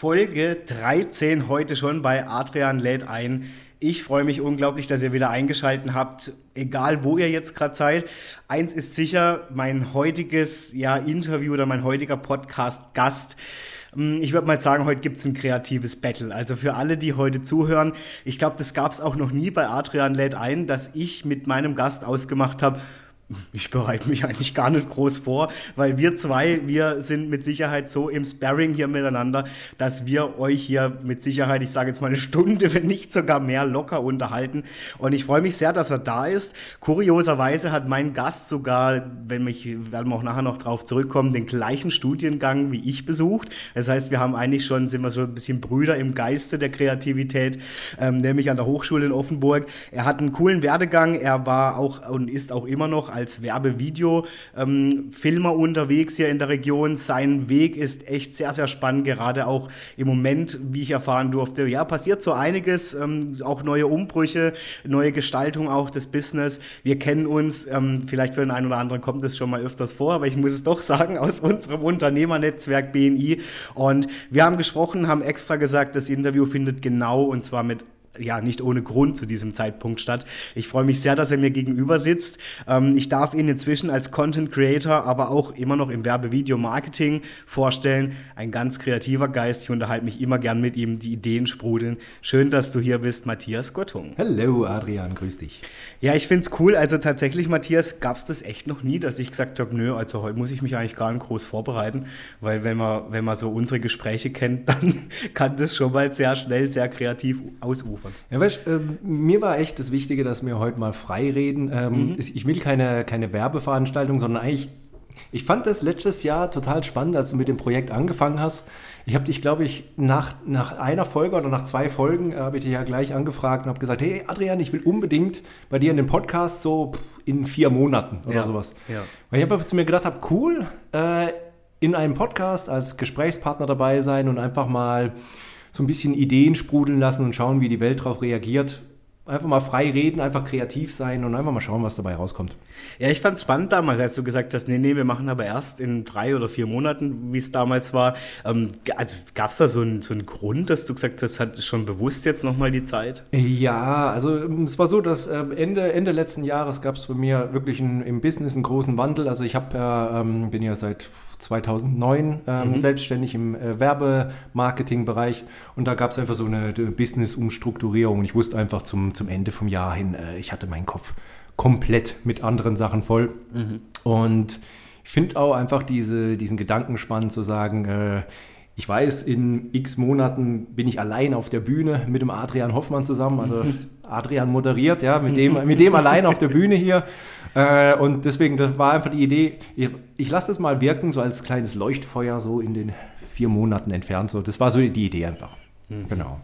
Folge 13 heute schon bei Adrian lädt ein. Ich freue mich unglaublich, dass ihr wieder eingeschaltet habt, egal wo ihr jetzt gerade seid. Eins ist sicher, mein heutiges ja, Interview oder mein heutiger Podcast-Gast. Hm, ich würde mal sagen, heute gibt es ein kreatives Battle. Also für alle, die heute zuhören, ich glaube, das gab es auch noch nie bei Adrian lädt ein, dass ich mit meinem Gast ausgemacht habe, ich bereite mich eigentlich gar nicht groß vor, weil wir zwei, wir sind mit Sicherheit so im Sparring hier miteinander, dass wir euch hier mit Sicherheit, ich sage jetzt mal eine Stunde, wenn nicht sogar mehr, locker unterhalten. Und ich freue mich sehr, dass er da ist. Kurioserweise hat mein Gast sogar, wenn mich, werden wir auch nachher noch drauf zurückkommen, den gleichen Studiengang wie ich besucht. Das heißt, wir haben eigentlich schon, sind wir so ein bisschen Brüder im Geiste der Kreativität, ähm, nämlich an der Hochschule in Offenburg. Er hat einen coolen Werdegang. Er war auch und ist auch immer noch als Werbevideo-Filmer ähm, unterwegs hier in der Region. Sein Weg ist echt sehr, sehr spannend, gerade auch im Moment, wie ich erfahren durfte. Ja, passiert so einiges, ähm, auch neue Umbrüche, neue Gestaltung auch des Business. Wir kennen uns, ähm, vielleicht für den einen oder anderen kommt es schon mal öfters vor, aber ich muss es doch sagen, aus unserem Unternehmernetzwerk BNI. Und wir haben gesprochen, haben extra gesagt, das Interview findet genau und zwar mit ja nicht ohne Grund zu diesem Zeitpunkt statt. Ich freue mich sehr, dass er mir gegenüber sitzt. Ähm, ich darf ihn inzwischen als Content Creator, aber auch immer noch im Werbevideo-Marketing vorstellen. Ein ganz kreativer Geist. Ich unterhalte mich immer gern mit ihm. Die Ideen sprudeln. Schön, dass du hier bist, Matthias Gottung. Hallo, Adrian, grüß dich. Ja, ich finde es cool. Also tatsächlich, Matthias, gab es das echt noch nie, dass ich gesagt habe, nö, also heute muss ich mich eigentlich gar nicht groß vorbereiten, weil wenn man, wenn man so unsere Gespräche kennt, dann kann das schon mal sehr schnell, sehr kreativ ausufern davon. Ja, weißt, äh, mir war echt das Wichtige, dass wir heute mal frei reden. Ähm, mhm. Ich will keine, keine Werbeveranstaltung, sondern eigentlich, ich fand das letztes Jahr total spannend, als du mit dem Projekt angefangen hast. Ich habe dich, glaube ich, nach, nach einer Folge oder nach zwei Folgen äh, habe ich dich ja gleich angefragt und habe gesagt, hey Adrian, ich will unbedingt bei dir in den Podcast so in vier Monaten oder ja. sowas. Ja. Weil ich einfach zu mir gedacht habe, cool, äh, in einem Podcast als Gesprächspartner dabei sein und einfach mal so ein bisschen Ideen sprudeln lassen und schauen, wie die Welt darauf reagiert. Einfach mal frei reden, einfach kreativ sein und einfach mal schauen, was dabei rauskommt. Ja, ich fand es spannend damals, als du gesagt hast, nee, nee, wir machen aber erst in drei oder vier Monaten, wie es damals war. Ähm, also gab es da so einen, so einen Grund, dass du gesagt hast, hat schon bewusst jetzt nochmal die Zeit? Ja, also ähm, es war so, dass ähm, Ende, Ende letzten Jahres gab es bei mir wirklich ein, im Business einen großen Wandel. Also ich hab, äh, bin ja seit 2009 ähm, mhm. selbstständig im äh, Werbemarketing-Bereich und da gab es einfach so eine, eine Business-Umstrukturierung und ich wusste einfach zum, zum Ende vom Jahr hin, äh, ich hatte meinen Kopf komplett mit anderen Sachen voll mhm. und ich finde auch einfach diese, diesen Gedanken spannend zu sagen, äh, ich weiß, in x Monaten bin ich allein auf der Bühne mit dem Adrian Hoffmann zusammen. Also Adrian moderiert, ja, mit dem, mit dem allein auf der Bühne hier. Äh, und deswegen, das war einfach die Idee, ich, ich lasse es mal wirken, so als kleines Leuchtfeuer, so in den vier Monaten entfernt. So. Das war so die Idee einfach. Mhm. Genau.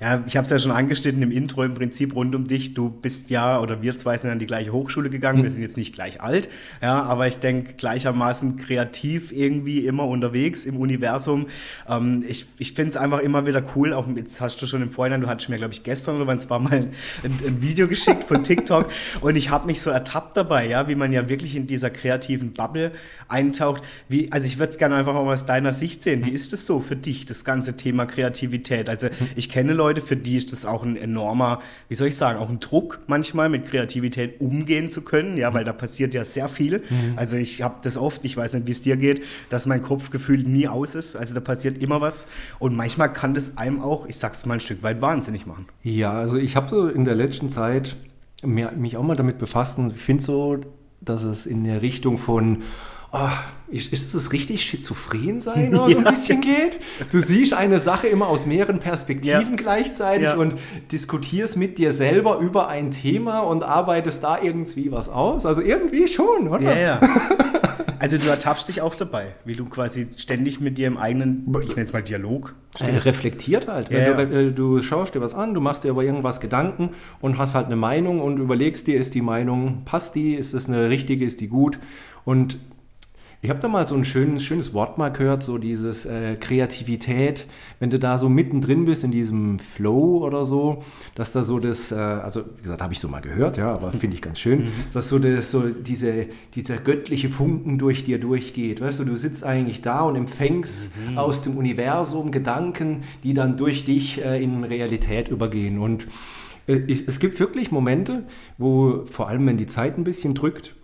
Ja, ich habe es ja schon angeschnitten im Intro im Prinzip rund um dich. Du bist ja, oder wir zwei sind an die gleiche Hochschule gegangen. Mhm. Wir sind jetzt nicht gleich alt, ja, aber ich denke gleichermaßen kreativ irgendwie immer unterwegs im Universum. Ähm, ich ich finde es einfach immer wieder cool. Auch jetzt hast du schon im Vorhinein, du hattest mir, glaube ich, gestern oder wann es war mal ein, ein, Video geschickt von TikTok und ich habe mich so ertappt dabei, ja, wie man ja wirklich in dieser kreativen Bubble eintaucht. Wie, also ich würde es gerne einfach mal aus deiner Sicht sehen. Wie ist es so für dich, das ganze Thema Kreativität? Also ich kenne Leute, für die ist das auch ein enormer, wie soll ich sagen, auch ein Druck manchmal mit Kreativität umgehen zu können, ja, weil da passiert ja sehr viel. Mhm. Also ich habe das oft, ich weiß nicht, wie es dir geht, dass mein Kopfgefühl nie aus ist. Also da passiert immer was und manchmal kann das einem auch, ich sag's mal ein Stück weit wahnsinnig machen. Ja, also ich habe so in der letzten Zeit mich auch mal damit befasst und finde so, dass es in der Richtung von oh, ist, ist es richtig schizophren sein, oder so ein bisschen geht? Du siehst eine Sache immer aus mehreren Perspektiven Ja. gleichzeitig Ja. und diskutierst mit dir selber über ein Thema und arbeitest da irgendwie was aus. Also irgendwie schon, oder? Ja, ja. Also du ertappst dich auch dabei, wie du quasi ständig mit dir im eigenen, ich nenne es mal Dialog. Äh, reflektiert halt. Ja, du, ja. äh, du schaust dir was an, du machst dir über irgendwas Gedanken und hast halt eine Meinung und überlegst dir, ist die Meinung, passt die, ist das eine richtige, ist die gut? Und ich habe da mal so ein schönes, schönes Wort mal gehört, so dieses äh, Kreativität, wenn du da so mittendrin bist in diesem Flow oder so, dass da so das, äh, also wie gesagt, habe ich so mal gehört, ja, aber finde ich ganz schön, dass so, das, so diese, dieser göttliche Funken durch dir durchgeht. Weißt du, du sitzt eigentlich da und empfängst aus dem Universum Gedanken, die dann durch dich äh, in Realität übergehen. Und äh, es gibt wirklich Momente, wo vor allem, wenn die Zeit ein bisschen drückt,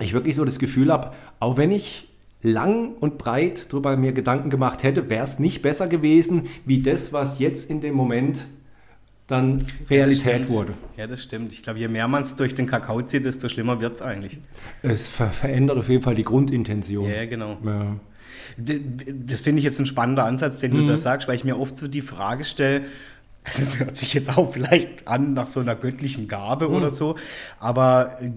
ich wirklich so das Gefühl habe, auch wenn ich lang und breit darüber mir Gedanken gemacht hätte, wäre es nicht besser gewesen, wie das, was jetzt in dem Moment dann Realität das wurde. Ja, das stimmt. Ich glaube, je mehr man es durch den Kakao zieht, desto schlimmer wird es eigentlich. Es ver verändert auf jeden Fall die Grundintention. Ja, genau. Ja. Das finde ich jetzt ein spannender Ansatz, den du da sagst, weil ich mir oft so die Frage stelle, also es hört sich jetzt auch vielleicht an nach so einer göttlichen Gabe oder so, aber äh,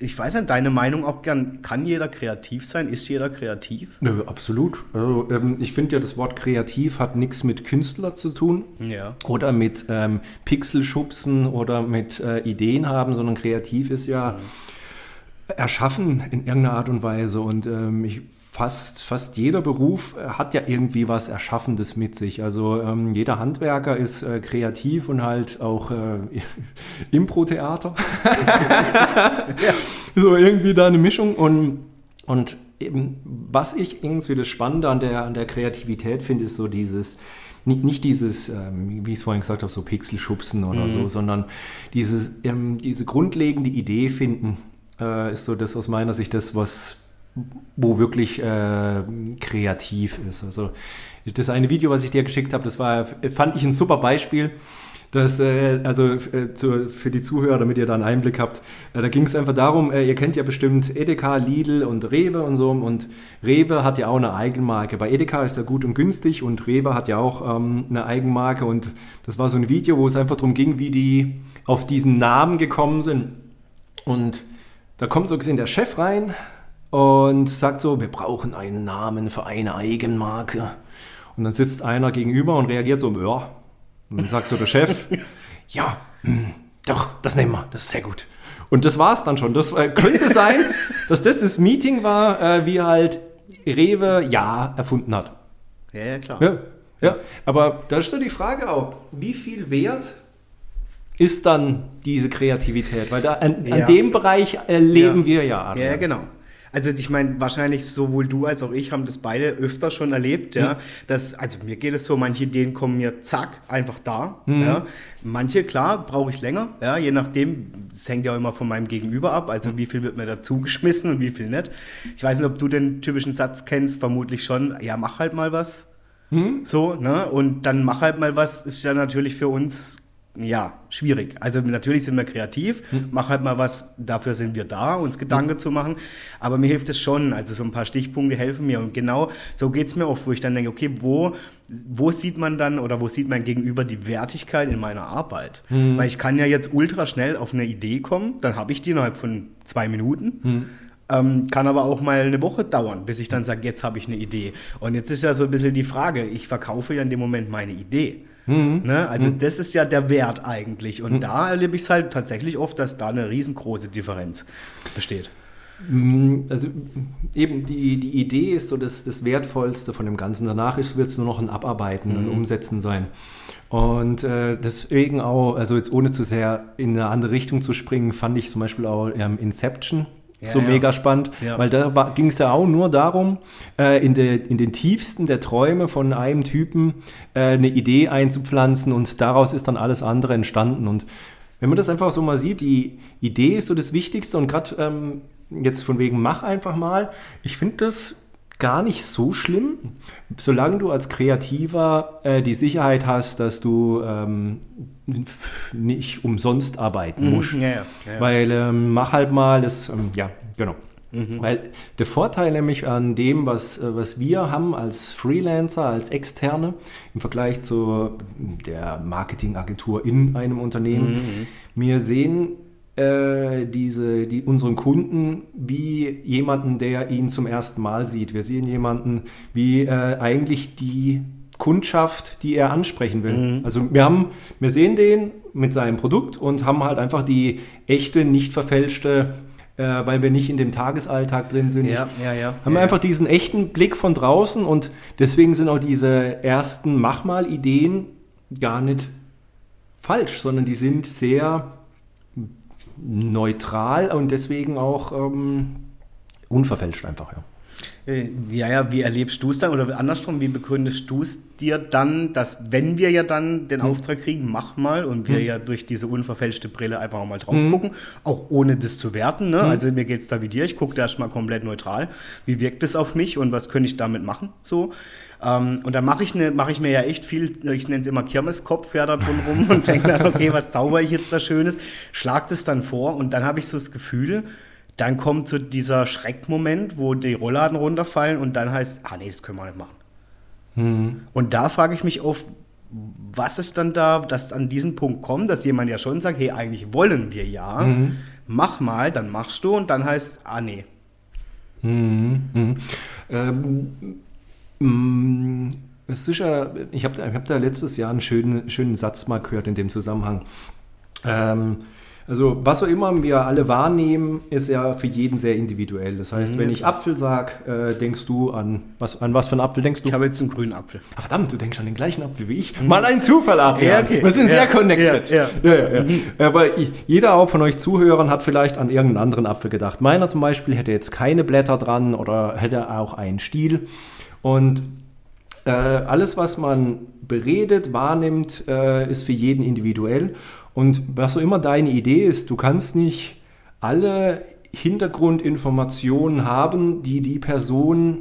ich weiß nicht, deine Meinung auch gern, kann jeder kreativ sein? Ist jeder kreativ? Nö, absolut. Also, ähm, ich finde ja, das Wort kreativ hat nichts mit Künstler zu tun. Ja. Oder mit ähm, Pixelschubsen oder mit äh, Ideen haben, sondern kreativ ist ja erschaffen in irgendeiner Art und Weise. Und ähm, ich, fast, fast jeder Beruf äh, hat ja irgendwie was Erschaffendes mit sich. Also ähm, jeder Handwerker ist äh, kreativ und halt auch äh, Impro-Theater. So irgendwie da eine Mischung und, und eben, was ich irgendwie das Spannende an der, an der Kreativität finde, ist so dieses, nicht, nicht dieses, ähm, wie ich es vorhin gesagt habe, so Pixelschubsen oder so, sondern dieses, ähm, diese grundlegende Idee finden, äh, ist so das aus meiner Sicht das, was wo wirklich äh, kreativ ist. Also das eine Video, was ich dir geschickt habe, das war, fand ich ein super Beispiel. Das, äh, also äh, zu, für die Zuhörer, damit ihr da einen Einblick habt, äh, da ging es einfach darum, äh, ihr kennt ja bestimmt Edeka, Lidl und Rewe und so und Rewe hat ja auch eine Eigenmarke. Bei Edeka ist er gut und günstig und Rewe hat ja auch ähm, eine Eigenmarke und das war so ein Video, wo es einfach darum ging, wie die auf diesen Namen gekommen sind. Und da kommt so gesehen der Chef rein und sagt so, wir brauchen einen Namen für eine Eigenmarke. Und dann sitzt einer gegenüber und reagiert so, ja. Und dann sagt so der Chef, ja, hm, doch, das nehmen wir, das ist sehr gut. Und das war's dann schon. Das äh, könnte sein, dass das das Meeting war, äh, wie halt Rewe Ja erfunden hat. Ja, ja, klar. Ja, ja. aber da ist so die Frage auch, wie viel Wert ist dann diese Kreativität? Weil da an, Ja. an dem Bereich äh, leben Ja. wir ja. Ja, Adrian. ja, genau. Also ich meine, wahrscheinlich sowohl du als auch ich haben das beide öfter schon erlebt, ja. Dass, also mir geht es so, manche Ideen kommen mir zack, einfach da. Ja. Manche, klar, brauche ich länger, ja, je nachdem, das hängt ja auch immer von meinem Gegenüber ab, also wie viel wird mir dazu geschmissen und wie viel nicht. Ich weiß nicht, ob du den typischen Satz kennst, vermutlich schon, ja, mach halt mal was. So, ne? Und dann mach halt mal was, ist ja natürlich für uns ja, schwierig. Also natürlich sind wir kreativ, mach halt mal was, dafür sind wir da, uns Gedanken zu machen. Aber mir hilft es schon. Also so ein paar Stichpunkte helfen mir. Und genau so geht es mir oft, wo ich dann denke, okay, wo, wo sieht man dann oder wo sieht mein Gegenüber die Wertigkeit in meiner Arbeit? Weil ich kann ja jetzt ultra schnell auf eine Idee kommen, dann habe ich die innerhalb von zwei Minuten. Ähm, kann aber auch mal eine Woche dauern, bis ich dann sage, jetzt habe ich eine Idee. Und jetzt ist ja so ein bisschen die Frage, ich verkaufe ja in dem Moment meine Idee. Ne? Also das ist ja der Wert eigentlich. Und da erlebe ich es halt tatsächlich oft, dass da eine riesengroße Differenz besteht. Mm, Also eben die, die Idee ist so das, das Wertvollste von dem Ganzen. Danach wird es nur noch ein Abarbeiten und Umsetzen sein. Und äh, deswegen auch, also jetzt ohne zu sehr in eine andere Richtung zu springen, fand ich zum Beispiel auch ähm, Inception Ja, so ja. mega spannend, Ja. weil da ging es ja auch nur darum, äh, in, der, in den tiefsten der Träume von einem Typen äh, eine Idee einzupflanzen und daraus ist dann alles andere entstanden. Und wenn man das einfach so mal sieht, die Idee ist so das Wichtigste und gerade ähm, jetzt von wegen mach einfach mal, ich finde das gar nicht so schlimm, solange du als Kreativer äh, die Sicherheit hast, dass du ähm, nicht umsonst arbeiten musst. Mhm, ja, ja, ja, ja. Weil ähm, mach halt mal das, ähm, ja, genau. Mhm. Weil der Vorteil nämlich an dem, was, äh, was wir haben als Freelancer, als Externe im Vergleich zu der Marketingagentur in einem Unternehmen, mhm. wir sehen äh, diese, die, unseren Kunden wie jemanden, der ihn zum ersten Mal sieht. Wir sehen jemanden wie äh, eigentlich die Kundschaft, die er ansprechen will. Mhm. Also wir haben, wir sehen den mit seinem Produkt und haben halt einfach die echte, nicht verfälschte, äh, weil wir nicht in dem Tagesalltag drin sind. Ja, ja, ja. Haben wir einfach diesen echten Blick von draußen und deswegen sind auch diese ersten Mach-mal-Ideen gar nicht falsch, sondern die sind sehr neutral und deswegen auch ähm, unverfälscht einfach, ja. Äh, ja, ja, wie erlebst du es dann oder andersrum, wie begründest du es dir dann, dass wenn wir ja dann den hm. Auftrag kriegen, mach mal und wir hm. ja durch diese unverfälschte Brille einfach mal drauf hm. gucken, auch ohne das zu werten. Ne? Hm. Also mir geht es da wie dir, ich gucke da erstmal komplett neutral. Wie wirkt es auf mich und was könnte ich damit machen? So. Ähm, und dann mache ich, ne, mach ich mir ja echt viel, ich nenne es immer Kirmeskopf, ja, da drin rum und denke dann, okay, was zauber ich jetzt da Schönes, schlag das dann vor und dann habe ich so das Gefühl, dann kommt so dieser Schreckmoment, wo die Rollladen runterfallen und dann heißt, ah nee, das können wir nicht machen. Mhm. Und da frage ich mich oft, was ist dann da, dass an diesen Punkt kommt, dass jemand ja schon sagt, hey, eigentlich wollen wir ja, mhm. mach mal, dann machst du und dann heißt, ah nee. Mhm. Ähm, mm, ist sicher, ich habe ich hab da letztes Jahr einen schönen, schönen Satz mal gehört in dem Zusammenhang. Ähm, also was auch immer wir alle wahrnehmen, ist ja für jeden sehr individuell. Das heißt, mhm. wenn ich Apfel sage, äh, denkst du an was, an was für einen Apfel denkst du? Ich habe jetzt einen grünen Apfel. Ach verdammt, du denkst an den gleichen Apfel wie ich. Mhm. Mal ein Zufall ab. Ja, okay. Wir sind ja, sehr connected. Ja, ja. ja, ja mhm. Aber jeder auch von euch Zuhörern hat vielleicht an irgendeinen anderen Apfel gedacht. Meiner zum Beispiel hätte jetzt keine Blätter dran oder hätte auch einen Stiel. Und äh, alles, was man beredet, wahrnimmt, äh, ist für jeden individuell. Und was auch immer deine Idee ist, du kannst nicht alle Hintergrundinformationen haben, die die Person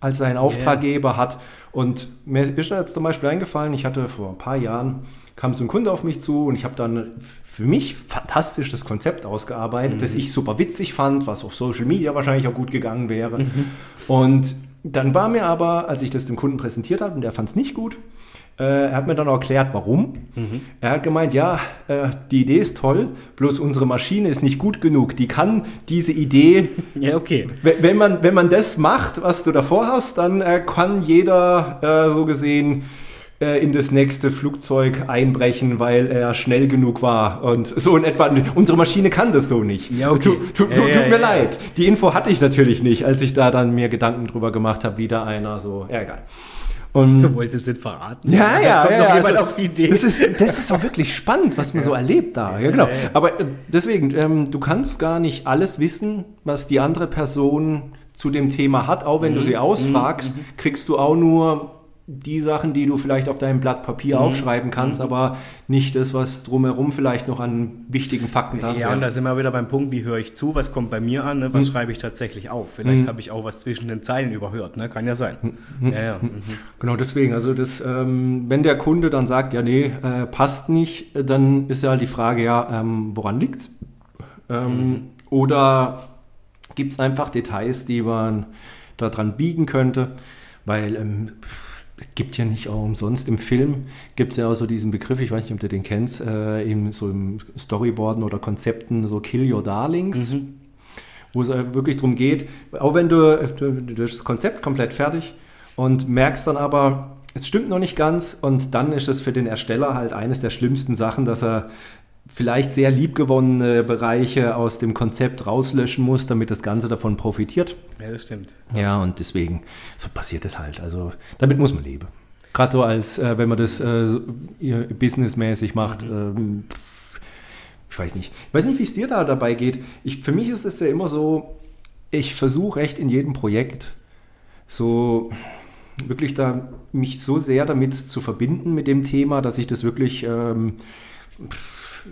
als sein Auftraggeber yeah. hat. Und mir ist da jetzt zum Beispiel eingefallen, ich hatte vor ein paar Jahren, kam so ein Kunde auf mich zu und ich habe dann für mich fantastisches Konzept ausgearbeitet, mhm. das ich super witzig fand, was auf Social Media wahrscheinlich auch gut gegangen wäre. Mhm. Und dann war mir aber, als ich das dem Kunden präsentiert habe, und der fand es nicht gut, äh, er hat mir dann auch erklärt, warum. Mhm. Er hat gemeint, ja, äh, die Idee ist toll, bloß unsere Maschine ist nicht gut genug. Die kann diese Idee. ja, okay. Wenn man, wenn man das macht, was du davor hast, dann äh, kann jeder äh, so gesehen äh, in das nächste Flugzeug einbrechen, weil er schnell genug war. Und so in etwa. Unsere Maschine kann das so nicht. Ja, okay. Tu, tu, tu, tut mir leid. Die Info hatte ich natürlich nicht, als ich da dann mir Gedanken drüber gemacht habe, wie da einer so. Ja, egal. Und du wolltest es verraten. Ja, ja, kommt ja. jemand also, auf die Idee. Das ist, das ist auch wirklich spannend, was man so erlebt da. Ja, genau. Aber äh, deswegen, ähm, du kannst gar nicht alles wissen, was die andere Person zu dem Thema hat. Auch wenn mhm. du sie ausfragst, mhm. kriegst du auch nur die Sachen, die du vielleicht auf deinem Blatt Papier mhm. aufschreiben kannst, mhm. aber nicht das, was drumherum vielleicht noch an wichtigen Fakten da ist. Ja, und da sind wir wieder beim Punkt, wie höre ich zu, was kommt bei mir an, ne? was mhm. schreibe ich tatsächlich auf. Vielleicht mhm. habe ich auch was zwischen den Zeilen überhört, ne? kann ja sein. Mhm. Ja, ja. Mhm. Genau, deswegen, also das, ähm, wenn der Kunde dann sagt, ja, nee, äh, passt nicht, dann ist ja die Frage, ja, ähm, woran liegt es? Ähm, oder gibt es einfach Details, die man daran biegen könnte? Weil ähm, gibt ja nicht auch umsonst. Im Film gibt es ja auch so diesen Begriff, ich weiß nicht, ob du den kennst, äh, eben so im Storyboarden oder Konzepten, so Kill Your Darlings, mhm. wo es äh, wirklich darum geht, auch wenn du, du, das Konzept komplett fertig und merkst dann aber, es stimmt noch nicht ganz und dann ist es für den Ersteller halt eines der schlimmsten Sachen, dass er vielleicht sehr liebgewonnene Bereiche aus dem Konzept rauslöschen muss, damit das Ganze davon profitiert. Ja, das stimmt. Ja, und deswegen, so passiert es halt. Also damit muss man leben. Gerade so als, äh, wenn man das äh, so, businessmäßig macht. Mhm. Ähm, ich weiß nicht. Ich weiß nicht, wie es dir da dabei geht. Ich, für mich ist es ja immer so, ich versuche echt in jedem Projekt so wirklich da mich so sehr damit zu verbinden mit dem Thema, dass ich das wirklich ähm,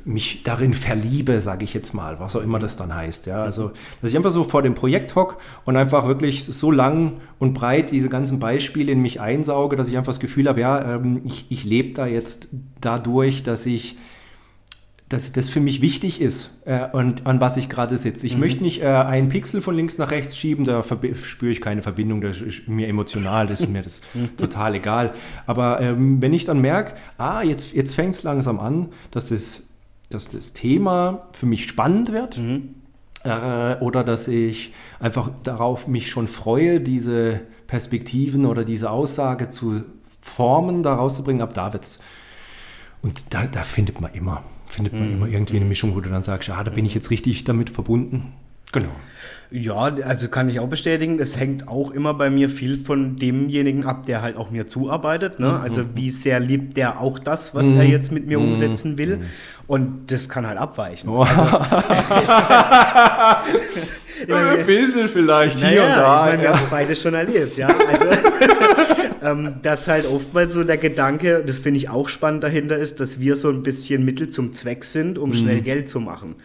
mich darin verliebe, sage ich jetzt mal, was auch immer das dann heißt. Ja, also, dass ich einfach so vor dem Projekt hock und einfach wirklich so lang und breit diese ganzen Beispiele in mich einsauge, dass ich einfach das Gefühl habe, ja, ähm, ich, ich lebe da jetzt dadurch, dass ich dass das für mich wichtig ist äh, und an was ich gerade sitze. Ich mhm. möchte nicht äh, einen Pixel von links nach rechts schieben, da spüre ich keine Verbindung, das ist mir emotional, das ist mir das total egal. Aber ähm, wenn ich dann merke, ah, jetzt, jetzt fängt es langsam an, dass das, dass das Thema für mich spannend wird, mhm. äh, oder dass ich einfach darauf mich schon freue, diese Perspektiven oder diese Aussage zu formen, da rauszubringen, ab da wird's. Und da, da findet man immer findet man mhm. immer irgendwie eine Mischung, wo du dann sagst, ja, da bin ich jetzt richtig damit verbunden. Genau. Ja, also kann ich auch bestätigen. Es hängt auch immer bei mir viel von demjenigen ab, der halt auch mir zuarbeitet. Ne? Mhm. Also wie sehr liebt der auch das, was mhm. er jetzt mit mir mhm. umsetzen will. Mhm. Und das kann halt abweichen. Oh. Also, Ein bisschen vielleicht naja, hier und da. Ich meine, wir haben beide schon erlebt, ja. Also, ähm, dass halt oftmals so der Gedanke, das finde ich auch spannend dahinter ist, dass wir so ein bisschen Mittel zum Zweck sind, um mhm. schnell Geld zu machen.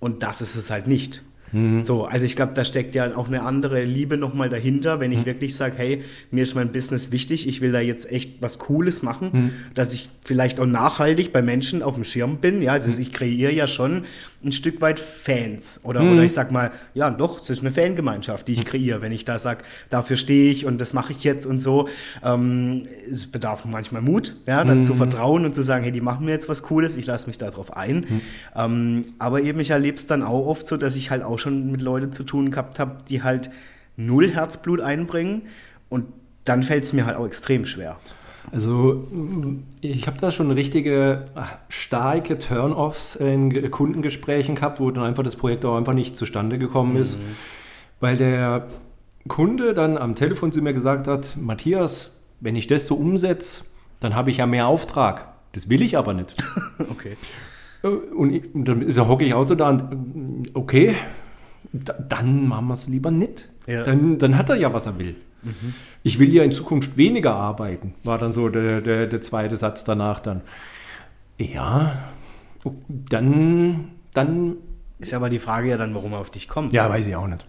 Und das ist es halt nicht. Mhm. So, also ich glaube, da steckt ja auch eine andere Liebe nochmal dahinter, wenn ich mhm. wirklich sage, hey, mir ist mein Business wichtig, ich will da jetzt echt was Cooles machen, mhm. dass ich vielleicht auch nachhaltig bei Menschen auf dem Schirm bin. Ja, also ich kreiere ja schon ein Stück weit Fans. Oder, mhm. oder ich sag mal, ja, doch, es ist eine Fangemeinschaft, die ich mhm. kreiere. Wenn ich da sage, dafür stehe ich und das mache ich jetzt und so. Ähm, es bedarf manchmal Mut, ja, dann mhm. zu vertrauen und zu sagen, hey, die machen mir jetzt was Cooles, ich lasse mich darauf ein. Mhm. Ähm, aber eben, ich erlebe es dann auch oft so, dass ich halt auch schon mit Leuten zu tun gehabt habe, die halt null Herzblut einbringen und dann fällt es mir halt auch extrem schwer. Also ich habe da schon richtige starke Turn-offs in Kundengesprächen gehabt, wo dann einfach das Projekt auch einfach nicht zustande gekommen ist, mhm. weil der Kunde dann am Telefon zu mir gesagt hat, Matthias, wenn ich das so umsetze, dann habe ich ja mehr Auftrag. Das will ich aber nicht. okay. Äh, und, ich, und dann hocke ich auch so da und okay, dann machen wir es lieber nicht. Ja. Dann, dann hat er ja, was er will. Mhm. Ich will ja in Zukunft weniger arbeiten, war dann so der, der, der zweite Satz danach dann. Ja, dann, dann. Ist aber die Frage ja dann, warum er auf dich kommt. Ja, weiß ich auch nicht.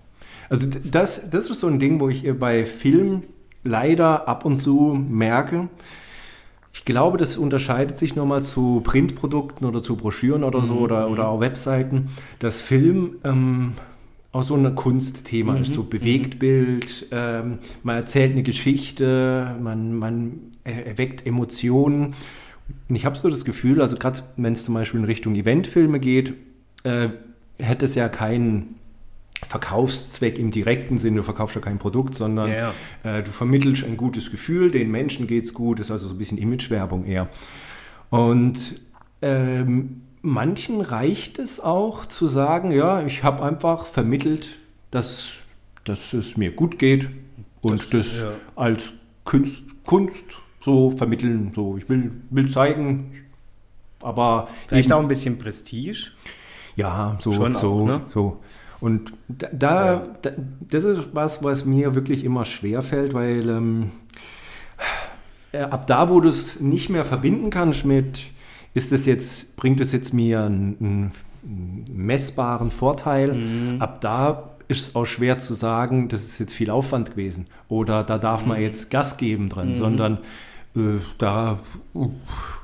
Also das, das ist so ein Ding, wo ich bei Film leider ab und zu merke, ich glaube, das unterscheidet sich nochmal zu Printprodukten oder zu Broschüren oder so mhm. oder, oder auch Webseiten, dass Film ähm, auch so ein Kunstthema mhm. ist, so Bewegtbild, ähm, man erzählt eine Geschichte, man, man erweckt Emotionen. Und ich habe so das Gefühl, also gerade wenn es zum Beispiel in Richtung Eventfilme geht, äh, hätte es ja keinen Verkaufszweck im direkten Sinne, du verkaufst ja kein Produkt, sondern ja, ja. Äh, du vermittelst ein gutes Gefühl, den Menschen geht es gut, ist also so ein bisschen Imagewerbung eher. Und ähm, manchen reicht es auch zu sagen, ja, ich habe einfach vermittelt, dass, dass es mir gut geht und das, das ja. als Kunst, Kunst so vermitteln. So, ich will, will zeigen, aber. Vielleicht eben, auch ein bisschen Prestige. Ja, so, Schon so, auch, ne? so. Und da, ja. da, das ist was, was mir wirklich immer schwer fällt, weil ähm, äh, ab da, wo du es nicht mehr verbinden kannst mit ist es jetzt, bringt es jetzt mir einen, einen messbaren Vorteil? Mhm. Ab da ist es auch schwer zu sagen, das ist jetzt viel Aufwand gewesen oder da darf mhm. man jetzt Gas geben dran, mhm. sondern äh, da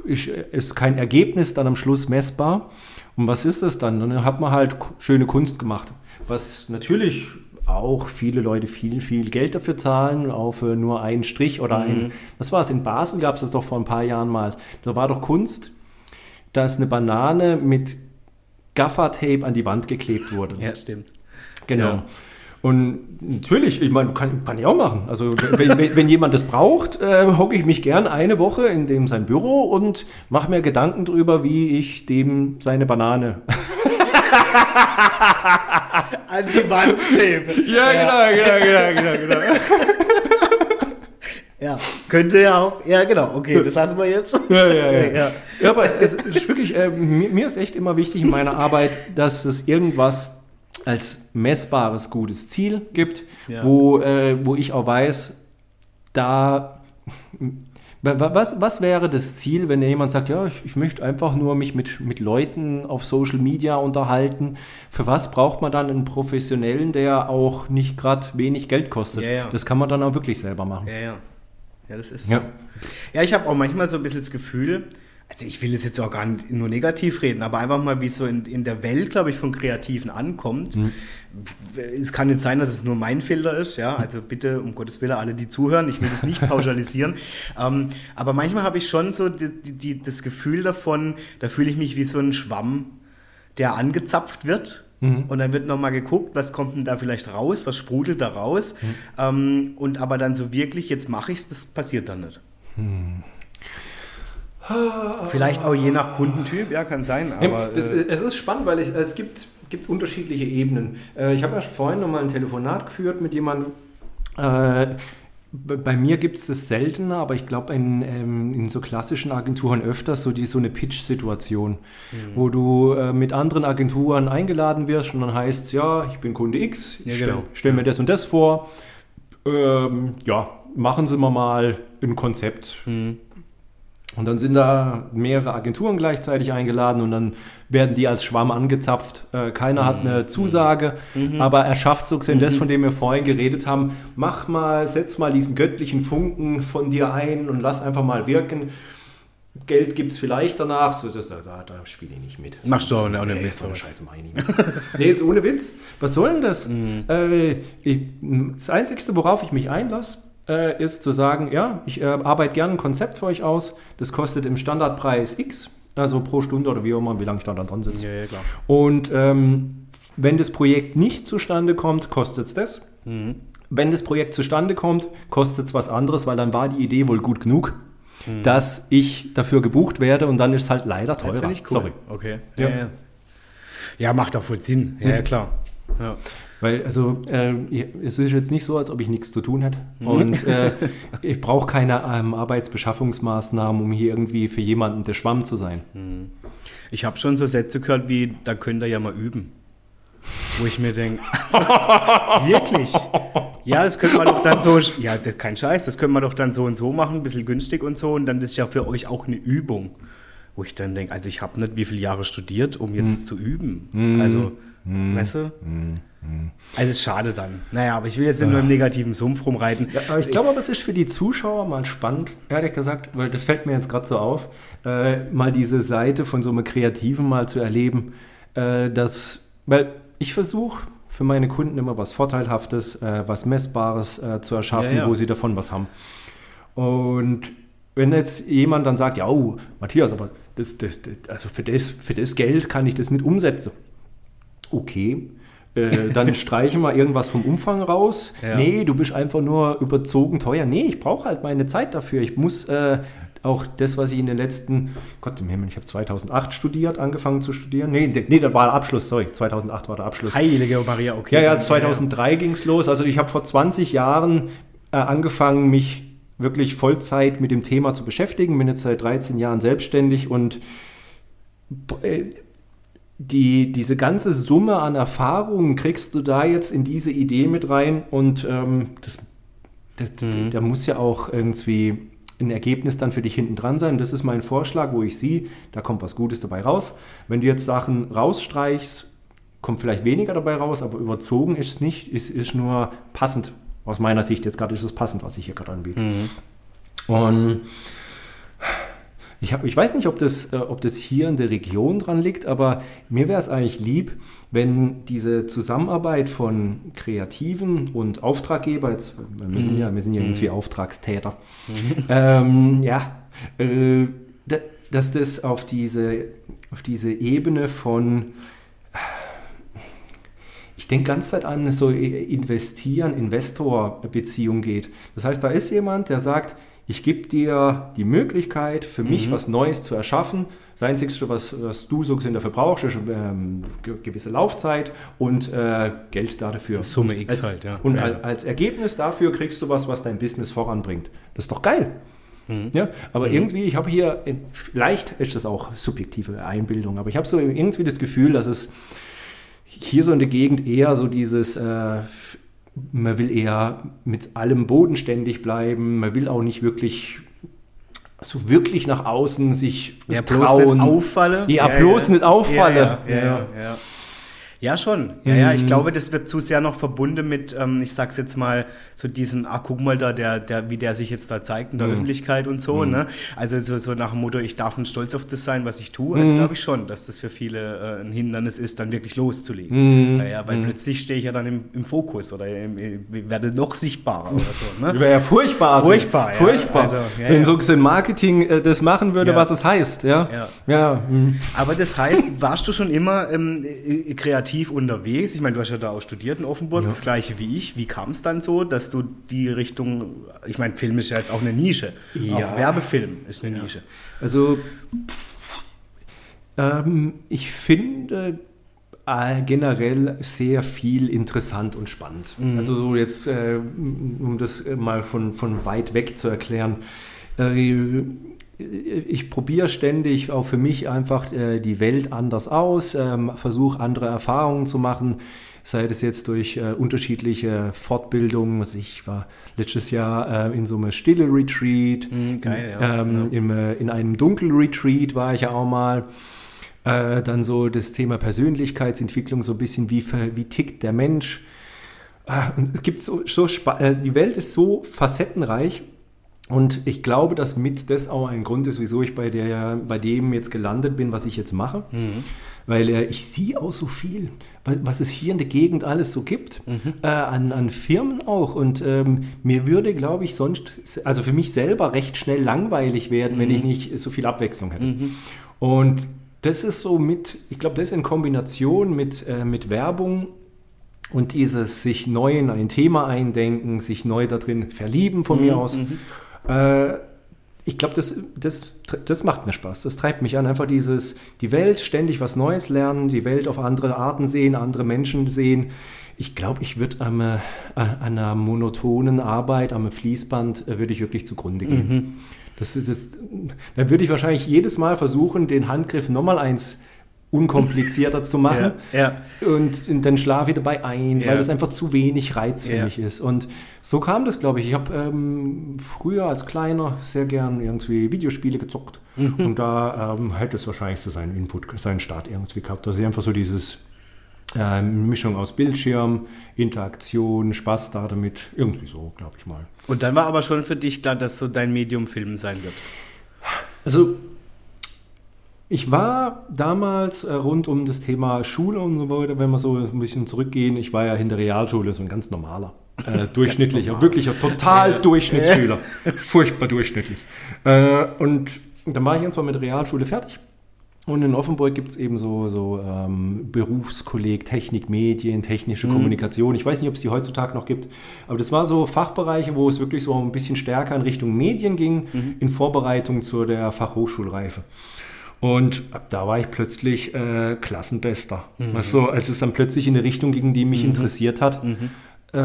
ist, ist, kein Ergebnis dann am Schluss messbar. Und was ist das dann? Dann hat man halt schöne Kunst gemacht, was natürlich auch viele Leute viel, viel Geld dafür zahlen, für nur einen Strich oder mhm. ein, was war es, in Basel gab es das doch vor ein paar Jahren mal. Da war doch Kunst, dass eine Banane mit Gaffertape an die Wand geklebt wurde. Ja, stimmt. Genau. Ja. Und natürlich, ich meine, kann, kann ich auch machen. Also wenn, wenn, wenn jemand das braucht, äh, hocke ich mich gern eine Woche in dem sein Büro und mache mir Gedanken darüber, wie ich dem seine Banane an die Wand tape. Ja, ja, genau, genau, genau, genau, genau. Ja, könnte ja auch. Ja, genau. Okay, das lassen wir jetzt. Ja, ja, ja. ja. ja aber es ist wirklich, äh, mir, mir, ist echt immer wichtig in meiner Arbeit, dass es irgendwas als messbares, gutes Ziel gibt, ja. wo, äh, wo ich auch weiß, da. Was, was wäre das Ziel, wenn jemand sagt, ja, ich, ich möchte einfach nur mich mit, mit Leuten auf Social Media unterhalten? Für was braucht man dann einen Professionellen, der auch nicht gerade wenig Geld kostet? Ja, ja. Das kann man dann auch wirklich selber machen. Ja, ja. Das ist so. Ja, ja ich habe auch manchmal so ein bisschen das Gefühl, also ich will es jetzt auch gar nicht nur negativ reden, aber einfach mal, wie es so in, in der Welt, glaube ich, von Kreativen ankommt. Mhm. Es kann nicht sein, dass es nur mein Filter ist, ja. Also bitte, um Gottes Willen, alle, die zuhören, ich will das nicht pauschalisieren. ähm, aber manchmal habe ich schon so die, die, das Gefühl davon, da fühle ich mich wie so ein Schwamm, der angezapft wird. Mhm. Und dann wird nochmal geguckt, was kommt denn da vielleicht raus, was sprudelt da raus. Mhm. Ähm, und aber dann so wirklich, jetzt mache ich es, das passiert dann nicht. Mhm. Vielleicht auch je nach Kundentyp, ja, kann sein. Aber, das, äh, es ist spannend, weil ich, es gibt, gibt unterschiedliche Ebenen. Äh, ich habe ja vorhin noch mal ein Telefonat geführt mit jemandem. Bei mir gibt es das seltener, aber ich glaube in, ähm, in so klassischen Agenturen öfters so, die, so eine Pitch-Situation, mhm. wo du äh, mit anderen Agenturen eingeladen wirst und dann heißt ja, ich bin Kunde X, ja, stelle genau. stell mir das und das vor. Ähm, ja, machen Sie mal ein Konzept. Mhm. Und dann sind da mehrere Agenturen gleichzeitig eingeladen und dann werden die als Schwamm angezapft. Äh, keiner mhm. hat eine Zusage, mhm. aber er schafft so gesehen mhm. das, von dem wir vorhin geredet haben. Mach mal, setz mal diesen göttlichen Funken von dir ein und lass einfach mal wirken. Geld gibt es vielleicht danach, so das, da, da, da spiele ich nicht mit. Machst du auch, auch nicht mit? So Scheiße mach ich nicht mit. nee, jetzt ohne Witz. Was soll denn das? Mhm. Äh, ich, das Einzige, worauf ich mich einlasse, äh, ist zu sagen, ja, ich äh, arbeite gerne ein Konzept für euch aus, das kostet im Standardpreis X, also pro Stunde oder wie auch immer, wie lange ich da dran sitze. Ja, ja, klar. Und ähm, wenn das Projekt nicht zustande kommt, kostet es das. Mhm. Wenn das Projekt zustande kommt, kostet es was anderes, weil dann war die Idee wohl gut genug, mhm. dass ich dafür gebucht werde und dann ist es halt leider teurer. Das ich cool. Sorry. Okay. Ja, ja. ja macht auch voll Sinn. Ja, mhm. klar. Ja. Weil, also, äh, es ist jetzt nicht so, als ob ich nichts zu tun hätte. Mhm. Und äh, ich brauche keine ähm, Arbeitsbeschaffungsmaßnahmen, um hier irgendwie für jemanden der Schwamm zu sein. Mhm. Ich habe schon so Sätze gehört wie, da könnt ihr ja mal üben. Wo ich mir denke, also, wirklich? Ja, das können wir doch dann so, ja, kein Scheiß, das können wir doch dann so und so machen, ein bisschen günstig und so. Und dann ist ja für euch auch eine Übung. Wo ich dann denke, also ich habe nicht wie viele Jahre studiert, um jetzt mhm. zu üben. Mhm. Also, weißt du? Mhm. Also ist schade dann. Naja, aber ich will jetzt ja. nur im negativen Sumpf rumreiten. Ja, aber ich glaube aber, es ist für die Zuschauer mal spannend, ehrlich gesagt, weil das fällt mir jetzt gerade so auf, äh, mal diese Seite von so einem Kreativen mal zu erleben, äh, dass, weil ich versuche für meine Kunden immer was Vorteilhaftes, äh, was Messbares äh, zu erschaffen, ja, wo sie davon was haben. Und wenn jetzt jemand dann sagt, ja, oh, Matthias, aber das, das, das, also für das, für das Geld kann ich das nicht umsetzen. Okay, äh, dann streichen wir irgendwas vom Umfang raus. Ja. Nee, du bist einfach nur überzogen teuer. Nee, ich brauche halt meine Zeit dafür. Ich muss äh, auch das, was ich in den letzten, Gott im Himmel, ich habe 2008 studiert, angefangen zu studieren. Nee, nee, das war der Abschluss, sorry, 2008 war der Abschluss. Heilige Maria, okay. Ja, ja, 2003 ja. ging es los. Also ich habe vor 20 Jahren äh, angefangen, mich wirklich Vollzeit mit dem Thema zu beschäftigen. Bin jetzt seit 13 Jahren selbstständig und äh, die, diese ganze Summe an Erfahrungen kriegst du da jetzt in diese Idee mit rein und ähm, das, das, mhm. da muss ja auch irgendwie ein Ergebnis dann für dich hinten dran sein. Das ist mein Vorschlag, wo ich sehe, da kommt was Gutes dabei raus. Wenn du jetzt Sachen rausstreichst, kommt vielleicht weniger dabei raus, aber überzogen ist es nicht, es ist nur passend. Aus meiner Sicht jetzt gerade ist es passend, was ich hier gerade anbiete. Mhm. Und ich, hab, ich weiß nicht, ob das, äh, ob das hier in der Region dran liegt, aber mir wäre es eigentlich lieb, wenn diese Zusammenarbeit von Kreativen und Auftraggeber, jetzt, wir, sind ja, wir sind ja irgendwie mhm. Auftragstäter, mhm. ähm, ja, äh, dass das auf diese, auf diese Ebene von ich denke ganz Zeit an so investieren, Investor-Beziehung geht. Das heißt, da ist jemand, der sagt, ich gebe dir die Möglichkeit, für mich mhm. was Neues zu erschaffen. Das Einzige, was, was du so gesehen dafür brauchst, ist ähm, gewisse Laufzeit und äh, Geld dafür. Summe X als, halt, ja. Und ja. als Ergebnis dafür kriegst du was, was dein Business voranbringt. Das ist doch geil. Mhm. Ja, aber mhm. irgendwie, ich habe hier, vielleicht ist das auch subjektive Einbildung, aber ich habe so irgendwie das Gefühl, dass es hier so in der Gegend eher so dieses äh, man will eher mit allem bodenständig bleiben. Man will auch nicht wirklich so wirklich nach außen sich ja, bloß trauen. Nicht auffalle. Ja, ja bloß ja. nicht auffalle. Ja, ja, ja. Ja, schon. Ja, ja, ich glaube, das wird zu sehr noch verbunden mit, ähm, ich sag's jetzt mal, so diesem, ah, guck mal da, der, der, wie der sich jetzt da zeigt in der Mhm. Öffentlichkeit und so, ne? Also so, so nach dem Motto, ich darf nicht stolz auf das sein, was ich tue. Also glaube ich schon, dass das für viele äh, ein Hindernis ist, dann wirklich loszulegen. Ja, ja, weil plötzlich stehe ich ja dann im, im Fokus oder im, im, werde noch sichtbarer oder so, ne? Wäre ja furchtbar. Furchtbar, ja. Furchtbar. Also, ja, Wenn ja. so ein Marketing äh, das machen würde, was es heißt, ja. Ja. Ja. Aber das heißt, warst du schon immer ähm, äh, kreativ unterwegs? Ich meine, du hast ja da auch studiert in Offenburg, das gleiche wie ich. Wie kam es dann so, dass du die Richtung, ich meine, Film ist ja jetzt auch eine Nische. Ja. Auch Werbefilm ist eine Nische. Also, ähm, ich finde äh, generell sehr viel interessant und spannend. Also so jetzt, äh, um das mal von, von weit weg zu erklären, äh, ich probiere ständig auch für mich einfach äh, die Welt anders aus, ähm, versuche andere Erfahrungen zu machen, sei das jetzt durch äh, unterschiedliche Fortbildungen. Also ich war letztes Jahr äh, in so einem Stille-Retreat, Mhm, geil, ja. ähm, im, äh, in einem Dunkel-Retreat war ich ja auch mal. Dann so das Thema Persönlichkeitsentwicklung, so ein bisschen wie, wie tickt der Mensch. Ah, und es gibt so, so die Welt ist so facettenreich und ich glaube, dass mit das auch ein Grund ist, wieso ich bei, der, bei dem jetzt gelandet bin, was ich jetzt mache. Weil äh, ich sehe auch so viel, wa- was es hier in der Gegend alles so gibt, äh, an, an Firmen auch. Und ähm, mir würde, glaube ich, sonst, also für mich selber recht schnell langweilig werden, wenn ich nicht so viel Abwechslung hätte. Und das ist so mit, ich glaube, das in Kombination mit, äh, mit Werbung und dieses sich neu in ein Thema eindenken, sich neu da drin verlieben von mir aus. Äh, ich glaube, das, das, das macht mir Spaß. Das treibt mich an. Einfach dieses, die Welt ständig was Neues lernen, die Welt auf andere Arten sehen, andere Menschen sehen. Ich glaube, ich würde an, äh, an einer monotonen Arbeit, am Fließband, äh, würde ich wirklich zugrunde gehen. Das ist, das, da würde ich wahrscheinlich jedes Mal versuchen, den Handgriff nochmal eins unkomplizierter zu machen. Ja, Und, und dann schlafe ich dabei ein, Ja. weil das einfach zu wenig Reiz für Ja. mich ist. Und so kam das, glaube ich. Ich habe ähm, früher als Kleiner sehr gern irgendwie Videospiele gezockt. Mhm. Und da ähm, hätte es wahrscheinlich so seinen Input, seinen Start irgendwie gehabt. Also einfach so dieses äh, Mischung aus Bildschirm, Interaktion, Spaß da damit. Irgendwie so, glaube ich mal. Und dann war aber schon für dich klar, dass so dein Medium Film sein wird. Also ich war damals äh, rund um das Thema Schule und so weiter, wenn wir so ein bisschen zurückgehen, ich war ja in der Realschule so ein ganz normaler, äh, durchschnittlicher, wirklicher, total Durchschnittsschüler. Furchtbar durchschnittlich. Äh, und dann war ich irgendwann mit der Realschule fertig. Und in Offenburg gibt es eben so, so ähm, Berufskolleg, Technik, Medien, technische Kommunikation. Ich weiß nicht, ob es die heutzutage noch gibt, aber das war so Fachbereiche, wo es wirklich so ein bisschen stärker in Richtung Medien ging, in Vorbereitung zu der Fachhochschulreife. Und ab da war ich plötzlich äh, Klassenbester. Weißt du, als es dann plötzlich in eine Richtung ging, die mich interessiert hat, äh,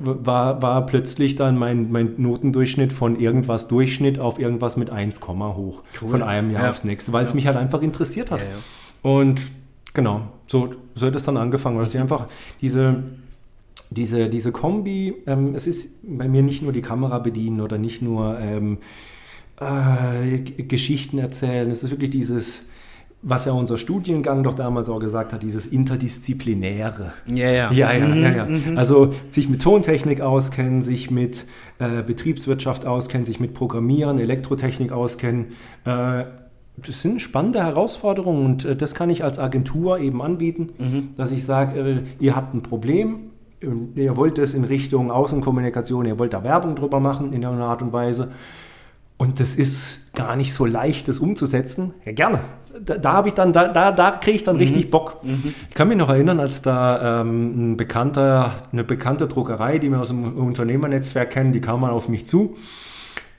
war, war plötzlich dann mein, mein Notendurchschnitt von irgendwas Durchschnitt auf irgendwas mit 1, hoch. Von einem Jahr Ja. aufs nächste, weil es mich halt einfach interessiert hat. Ja. Und genau, so, so hat es dann angefangen, weil ich einfach diese, diese, diese Kombi, ähm, es ist bei mir nicht nur die Kamera bedienen oder nicht nur ähm, äh, Geschichten erzählen, es ist wirklich dieses, was ja unser Studiengang doch damals auch gesagt hat, dieses Interdisziplinäre. Ja, ja. Ja, ja, Mhm, ja, ja. Also sich mit Tontechnik auskennen, sich mit äh, Betriebswirtschaft auskennen, sich mit Programmieren, Elektrotechnik auskennen. Äh, das sind spannende Herausforderungen und äh, das kann ich als Agentur eben anbieten, Mhm. dass ich sage, äh, ihr habt ein Problem, ihr wollt es in Richtung Außenkommunikation, ihr wollt da Werbung drüber machen in einer Art und Weise. Und das ist gar nicht so leicht, das umzusetzen. Ja, gerne. Da, da habe ich dann, da, da, da kriege ich dann richtig Bock. Ich kann mich noch erinnern, als da ähm, ein bekannter, eine bekannte Druckerei, die wir aus dem Unternehmernetzwerk kennen, die kam mal auf mich zu.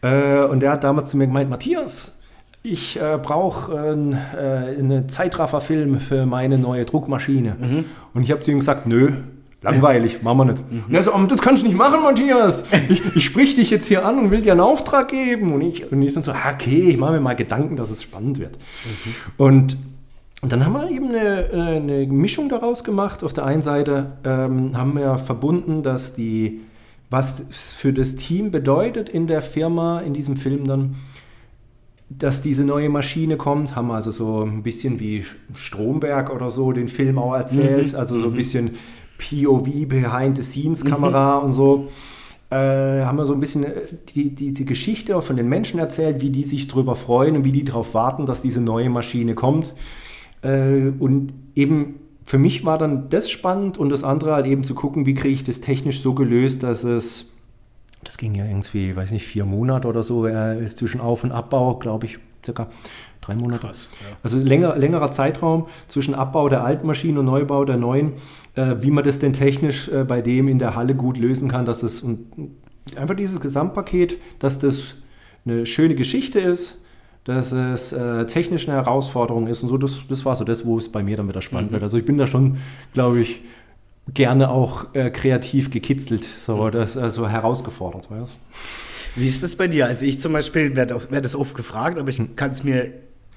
Äh, und der hat damals zu mir gemeint, Matthias, ich äh, brauche äh, äh, einen Zeitrafferfilm für meine neue Druckmaschine. Und ich habe zu ihm gesagt, nö, langweilig, machen wir nicht. Und er so, "Oh, das kannst du nicht machen, Matthias. Ich, ich sprich dich jetzt hier an und will dir einen Auftrag geben. Und ich, und ich dann so, ah, okay, ich mache mir mal Gedanken, dass es spannend wird. Und und dann haben wir eben eine, äh, eine Mischung daraus gemacht. Auf der einen Seite ähm, haben wir verbunden, dass die, was für das Team bedeutet in der Firma, in diesem Film dann, dass diese neue Maschine kommt, haben also so ein bisschen wie Stromberg oder so den Film auch erzählt, Mhm. also so ein Mhm. bisschen POV, Behind-the-Scenes-Kamera und so. Äh, haben wir so ein bisschen äh, die, diese Geschichte auch von den Menschen erzählt, wie die sich darüber freuen und wie die darauf warten, dass diese neue Maschine kommt. Äh, und eben für mich war dann das spannend und das andere halt eben zu gucken, wie kriege ich das technisch so gelöst, dass es, das ging ja irgendwie, weiß nicht, vier Monate oder so, äh, ist zwischen Auf- und Abbau, glaube ich, circa drei Monate. Krass, ja. Also länger, längerer Zeitraum zwischen Abbau der alten Maschine und Neubau der neuen, äh, wie man das denn technisch äh, bei dem in der Halle gut lösen kann, dass es und einfach dieses Gesamtpaket, dass das eine schöne Geschichte ist, dass es äh, technisch eine Herausforderung ist und so, das, das war so das, wo es bei mir dann wieder spannend Mhm. wird. Also ich bin da schon, glaube ich, gerne auch äh, kreativ gekitzelt, so Mhm. das also herausgefordert. Weißt? Wie ist das bei dir? Also ich zum Beispiel werde werd das oft gefragt, aber ich Hm. kann es mir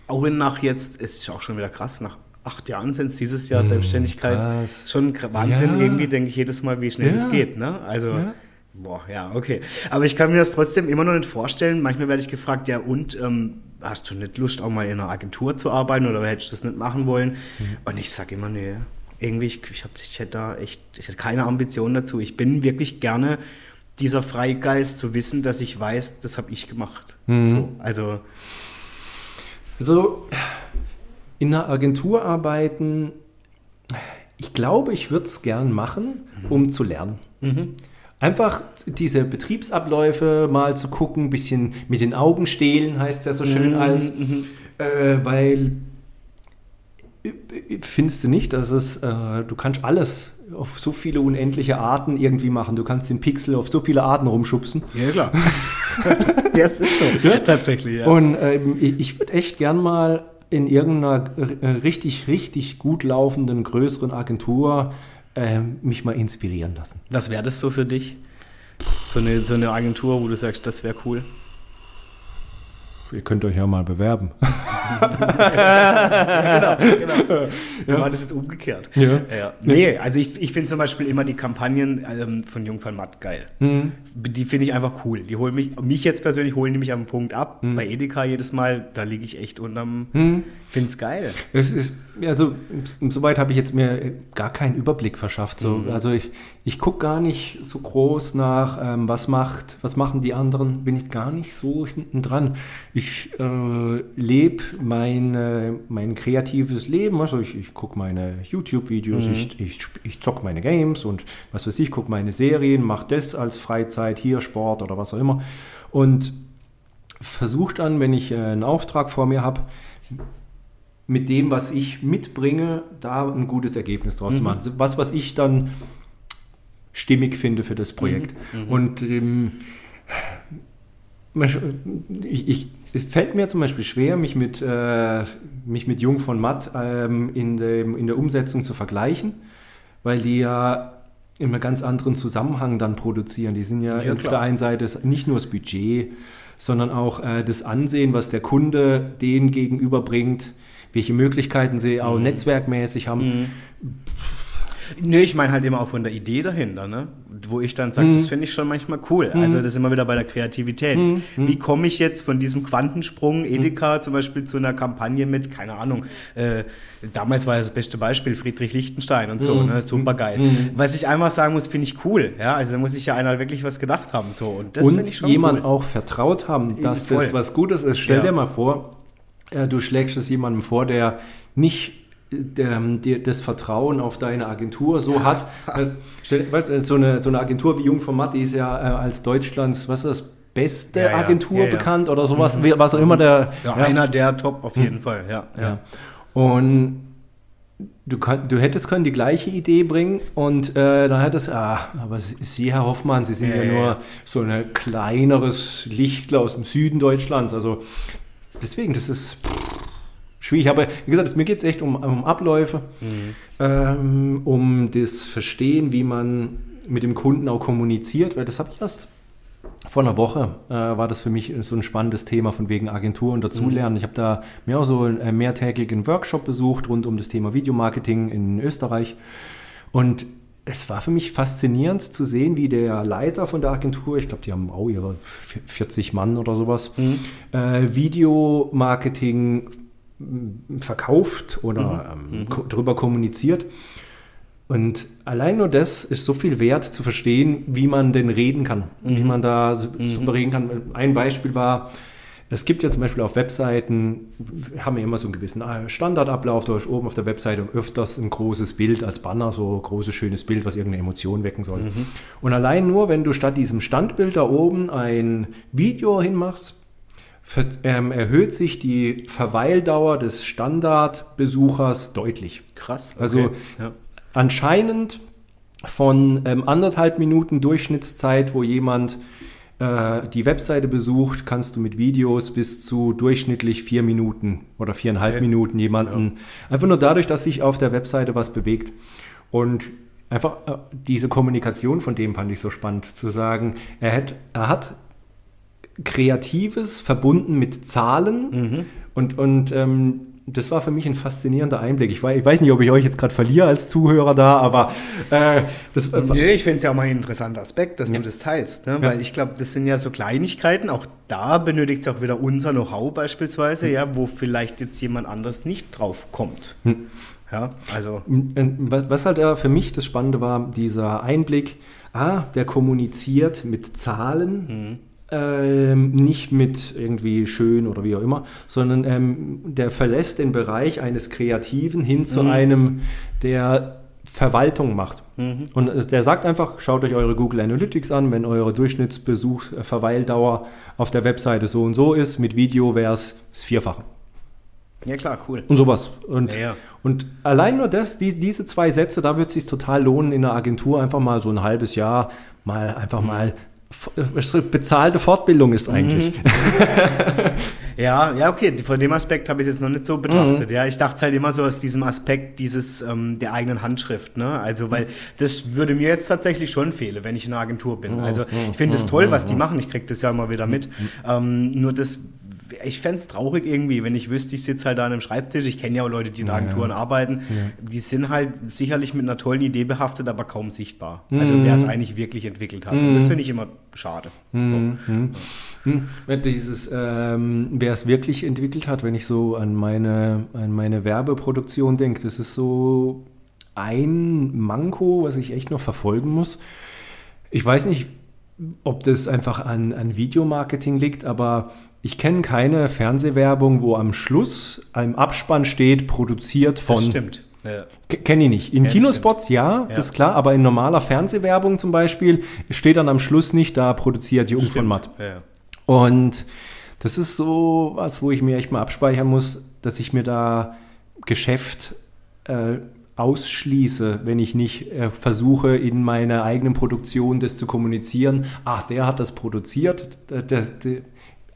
auch nach jetzt, es ist auch schon wieder krass, nach acht Jahren sind es dieses Jahr Hm, Selbstständigkeit. krass. Schon Wahnsinn, Ja. irgendwie denke ich jedes Mal, wie schnell Ja. das geht. Ne? Also, Ja. boah, ja, okay. Aber ich kann mir das trotzdem immer noch nicht vorstellen. Manchmal werde ich gefragt, ja und, ähm, hast du nicht Lust, auch mal in einer Agentur zu arbeiten oder hättest du das nicht machen wollen? Hm. Und ich sage immer, nee, irgendwie, ich, ich, hab, ich hätte da echt, ich hätte keine Ambition dazu. Ich bin wirklich gerne dieser Freigeist zu wissen, dass ich weiß, das habe ich gemacht. Mhm. So, also, So, in einer Agentur arbeiten, ich glaube, ich würde es gern machen, um zu lernen. mhm. Einfach diese Betriebsabläufe mal zu gucken, ein bisschen mit den Augen stehlen, heißt es ja so schön Mhm, als, mhm. äh, weil äh, findest du nicht, dass es, äh, du kannst alles auf so viele unendliche Arten irgendwie machen. Du kannst den Pixel auf so viele Arten rumschubsen. Ja, klar. ja, es ist so. Ja. Tatsächlich, ja. Und ähm, ich, ich würde echt gern mal in irgendeiner äh, richtig, richtig gut laufenden größeren Agentur ähm, mich mal inspirieren lassen. Was wäre das so für dich? So eine, so eine Agentur, wo du sagst, das wäre cool. Ihr könnt euch ja mal bewerben. ja, genau, genau. Du war das jetzt umgekehrt. Ja. Ja. Nee, also ich, ich finde zum Beispiel immer die Kampagnen ähm, von Jungfern Matt geil. Mhm. Die finde ich einfach cool. Die holen mich, mich jetzt persönlich holen die mich am Punkt ab. Mhm. Bei Edeka jedes Mal, da liege ich echt unterm. Mhm. Finde es geil. Es ist, also soweit habe ich jetzt mir gar keinen Überblick verschafft. So. Mhm. Also ich, ich gucke gar nicht so groß nach, ähm, was macht, was machen die anderen, bin ich gar nicht so hinten dran. Ich äh, lebe mein, äh, mein kreatives Leben. Also ich, ich gucke meine YouTube-Videos, Mhm. ich, ich, ich zock meine Games und was weiß ich, gucke meine Serien, mache das als Freizeit, hier Sport oder was auch immer. Und versuche dann, wenn ich äh, einen Auftrag vor mir habe, mit dem, was ich mitbringe, da ein gutes Ergebnis draus zu Mhm. machen. Also was, was ich dann stimmig finde für das Projekt. Mhm. Und ähm, ich, ich, es fällt mir zum Beispiel schwer, mich mit, äh, mich mit Jung von Matt ähm, in, dem, in der Umsetzung zu vergleichen, weil die ja in einem ganz anderen Zusammenhang dann produzieren. Die sind ja, Ja, auf der einen Seite nicht nur das Budget, sondern auch äh, das Ansehen, was der Kunde denen gegenüberbringt, welche Möglichkeiten sie auch Mhm. netzwerkmäßig haben. Mhm. Nee, ich meine halt immer auch von der Idee dahinter, ne? Wo ich dann sage, Mhm. das finde ich schon manchmal cool. Mhm. Also das ist immer wieder bei der Kreativität. Mhm. Wie komme ich jetzt von diesem Quantensprung Edeka zum Beispiel zu einer Kampagne mit, keine Ahnung, äh, damals war das beste Beispiel Friedrich Lichtenstein und so, Mhm. ne? Super geil. Mhm. Was ich einfach sagen muss, finde ich cool. Ja, also da muss sich ja einer wirklich was gedacht haben. So. Und das und ich schon jemand cool. auch vertraut haben, dass Voll. das was Gutes ist. Stell Ja. dir mal vor, äh, du schlägst es jemandem vor, der nicht äh, der, dir das Vertrauen auf deine Agentur so hat. Äh, du, so, eine, so eine Agentur wie Jungformat, die ist ja äh, als Deutschlands, was ist das, beste Ja, ja. Agentur Ja, bekannt oder sowas, wie- was auch immer der. Einer der Top auf jeden Fall, ja. Ja. Und du, kann, du hättest können die gleiche Idee bringen und äh, dann hättest ah, aber Sie, Herr Hoffmann, Sie sind ja, nur so ein kleineres Lichtler aus dem Süden Deutschlands. Also deswegen, das ist schwierig. Aber wie gesagt, mir geht es echt um, um Abläufe, Mhm. ähm, um das Verstehen, wie man mit dem Kunden auch kommuniziert, weil das habe ich erst vor einer Woche äh, war das für mich so ein spannendes Thema von wegen Agentur und dazulernen. Ich habe da mir auch so einen äh, mehrtägigen Workshop besucht rund um das Thema Videomarketing in Österreich. Und es war für mich faszinierend zu sehen, wie der Leiter von der Agentur, ich glaube, die haben auch ihre 40 Mann oder sowas, mhm. äh, Videomarketing verkauft oder mhm. ähm, mhm. ko darüber kommuniziert. Und allein nur das ist so viel wert zu verstehen, wie man denn reden kann, mhm. wie man da so, mhm. reden kann. Ein Beispiel war, es gibt ja zum Beispiel auf Webseiten, haben wir immer so einen gewissen äh, Standardablauf, da ist oben auf der Webseite öfters ein großes Bild als Banner, so ein großes, schönes Bild, was irgendeine Emotion wecken soll. Mhm. Und allein nur, wenn du statt diesem Standbild da oben ein Video hinmachst, erhöht sich die Verweildauer des Standardbesuchers deutlich. Krass. Okay. Also ja. anscheinend von ähm, anderthalb Minuten Durchschnittszeit, wo jemand äh, die Webseite besucht, kannst du mit Videos bis zu durchschnittlich vier Minuten oder viereinhalb okay. Minuten jemanden, ja. einfach nur dadurch, dass sich auf der Webseite was bewegt. Und einfach äh, diese Kommunikation von dem fand ich so spannend, zu sagen, er hat, er hat Kreatives verbunden mit Zahlen mhm. und, und ähm, das war für mich ein faszinierender Einblick. Ich, ich weiß nicht, ob ich euch jetzt gerade verliere als Zuhörer da, aber äh, das. Äh, nee, ich finde es ja auch mal ein interessanter Aspekt, dass ja. du das teilst. Ne? Ja. Weil ich glaube, das sind ja so Kleinigkeiten. Auch da benötigt es auch wieder unser Know-how beispielsweise, mhm. ja, wo vielleicht jetzt jemand anders nicht drauf kommt. Mhm. Ja, also. Was halt für mich das Spannende war, dieser Einblick, ah, der kommuniziert mit Zahlen. Mhm ähm, nicht mit irgendwie schön oder wie auch immer, sondern ähm, der verlässt den Bereich eines Kreativen hin zu mhm. einem, der Verwaltung macht. Mhm. Und der sagt einfach, schaut euch eure Google Analytics an, wenn eure Durchschnittsbesuch, äh, auf der Webseite so und so ist, mit Video wäre es das Vierfache. Ja klar, cool. Und sowas. Und, ja, ja. und allein nur das, die, diese zwei Sätze, da wird es sich total lohnen, in der Agentur einfach mal so ein halbes Jahr mal einfach mhm. mal bezahlte Fortbildung ist eigentlich. Mhm. ja, ja, okay, von dem Aspekt habe ich es jetzt noch nicht so betrachtet. Mhm. Ja, ich dachte halt immer so aus diesem Aspekt dieses ähm, der eigenen Handschrift. Ne? Also, weil das würde mir jetzt tatsächlich schon fehlen, wenn ich in einer Agentur bin. Mhm. Also, ich finde es mhm. toll, was die mhm. machen. Ich kriege das ja immer wieder mit. Ähm, nur das ich fände es traurig irgendwie, wenn ich wüsste, ich sitze halt da an einem Schreibtisch. Ich kenne ja auch Leute, die in Agenturen ja. arbeiten. Ja. Die sind halt sicherlich mit einer tollen Idee behaftet, aber kaum sichtbar. Mhm. Also wer es eigentlich wirklich entwickelt hat. Mhm. Und das finde ich immer schade. Mhm. So. Mhm. Dieses, ähm, wer es wirklich entwickelt hat, wenn ich so an meine, an meine Werbeproduktion denke, das ist so ein Manko, was ich echt noch verfolgen muss. Ich weiß nicht, ob das einfach an, an Videomarketing liegt, aber ich kenne keine Fernsehwerbung, wo am Schluss im Abspann steht, produziert von. Das stimmt. Ja. Kenne ich nicht. In ja, Kinospots ja, ja, ist klar, aber in normaler Fernsehwerbung zum Beispiel steht dann am Schluss nicht, da produziert Jung von Matt. Ja. Und das ist so was, wo ich mir echt mal abspeichern muss, dass ich mir da Geschäft äh, ausschließe, wenn ich nicht äh, versuche, in meiner eigenen Produktion das zu kommunizieren. Ach, der hat das produziert. Der, der,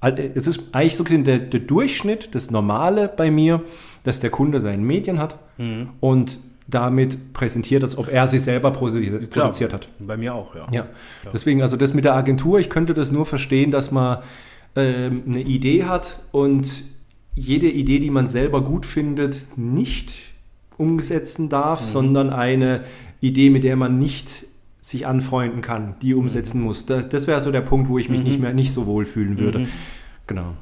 es ist eigentlich so gesehen der, der, Durchschnitt, das Normale bei mir, dass der Kunde seine Medien hat mhm. und damit präsentiert, als ob er sich selber produziert, Klar, hat. Bei mir auch, ja. ja. Deswegen, also das mit der Agentur, ich könnte das nur verstehen, dass man äh, eine Idee hat und jede Idee, die man selber gut findet, nicht umsetzen darf, mhm. sondern eine Idee, mit der man nicht sich anfreunden kann, die mhm. umsetzen muss. Das, das wäre so der Punkt, wo ich mich mhm. nicht mehr nicht so wohl fühlen würde. Mhm. Genau.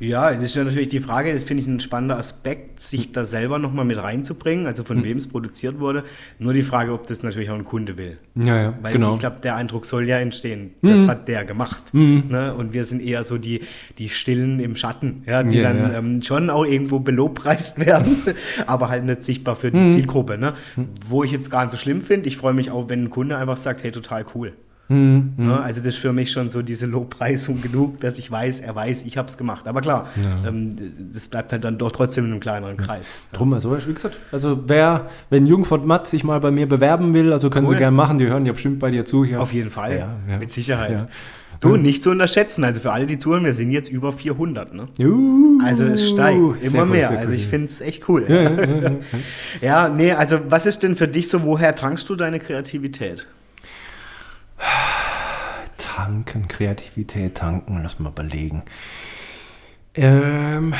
Ja, das ist ja natürlich die Frage, das finde ich ein spannender Aspekt, sich da selber nochmal mit reinzubringen, also von mhm. wem es produziert wurde. Nur die Frage, ob das natürlich auch ein Kunde will. Ja, ja, Weil genau. ich glaube, der Eindruck soll ja entstehen. Das mhm. hat der gemacht. Mhm. Ne? Und wir sind eher so die, die Stillen im Schatten, ja, die ja, dann. Ähm, schon auch irgendwo belobpreist werden, aber halt nicht sichtbar für die mhm. Zielgruppe. Ne? Mhm. Wo ich jetzt gar nicht so schlimm finde, ich freue mich auch, wenn ein Kunde einfach sagt, hey, total cool. Mhm. Ne? Also das ist für mich schon so diese Lobpreisung genug, dass ich weiß, er weiß, ich habe es gemacht. Aber klar, ja. ähm, das bleibt halt dann doch trotzdem in einem kleineren Kreis. Drum, also wie gesagt, also wer, wenn Jung von Matt sich mal bei mir bewerben will, also können cool. Sie gerne machen, die hören ja bestimmt bei dir zu hier. Auf jeden Fall, ja, ja. mit Sicherheit. Du, nicht zu unterschätzen. Also für alle, die zuhören, wir sind jetzt über 400. Ne? Uh, also es steigt immer cool, mehr. Also ich finde es echt cool. Ja, ja, ja, ja, nee, also was ist denn für dich so, woher tankst du deine Kreativität? Tanken, Kreativität tanken, lass mal überlegen. Ähm,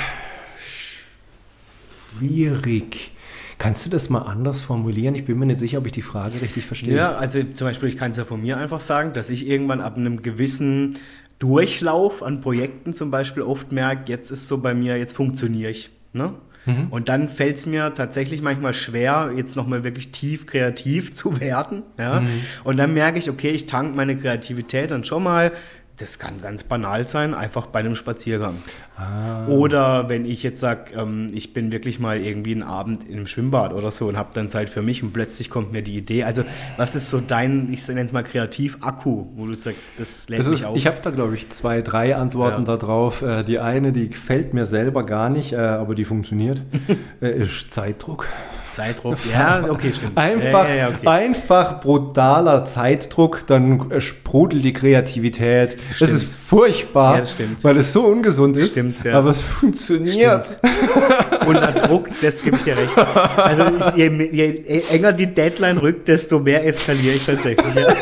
schwierig. Kannst du das mal anders formulieren? Ich bin mir nicht sicher, ob ich die Frage richtig verstehe. Ja, also zum Beispiel, ich kann es ja von mir einfach sagen, dass ich irgendwann ab einem gewissen Durchlauf an Projekten zum Beispiel oft merke, jetzt ist so bei mir, jetzt funktioniere ich. Ne? Mhm. Und dann fällt es mir tatsächlich manchmal schwer, jetzt nochmal wirklich tief kreativ zu werden. Ja? Mhm. Und dann merke ich, okay, ich tank meine Kreativität dann schon mal das kann ganz banal sein, einfach bei einem Spaziergang. Ah. Oder wenn ich jetzt sage, ähm, ich bin wirklich mal irgendwie einen Abend in einem Schwimmbad oder so und habe dann Zeit für mich und plötzlich kommt mir die Idee. Also was ist so dein, ich nenne es mal Kreativ-Akku, wo du sagst, das lädt mich auf? Ich habe da glaube ich zwei, drei Antworten ja. darauf. Äh, die eine, die gefällt mir selber gar nicht, äh, aber die funktioniert, äh, ist Zeitdruck. Zeitdruck, ja, okay, stimmt. Einfach, ja, ja, okay. einfach brutaler Zeitdruck, dann sprudelt die Kreativität. Stimmt. Das ist furchtbar, ja, weil es so ungesund ist. Stimmt, ja. Aber es funktioniert. Der Druck, das gebe ich dir recht. Also je, je, enger die Deadline rückt, desto mehr eskaliere ich tatsächlich. Ja.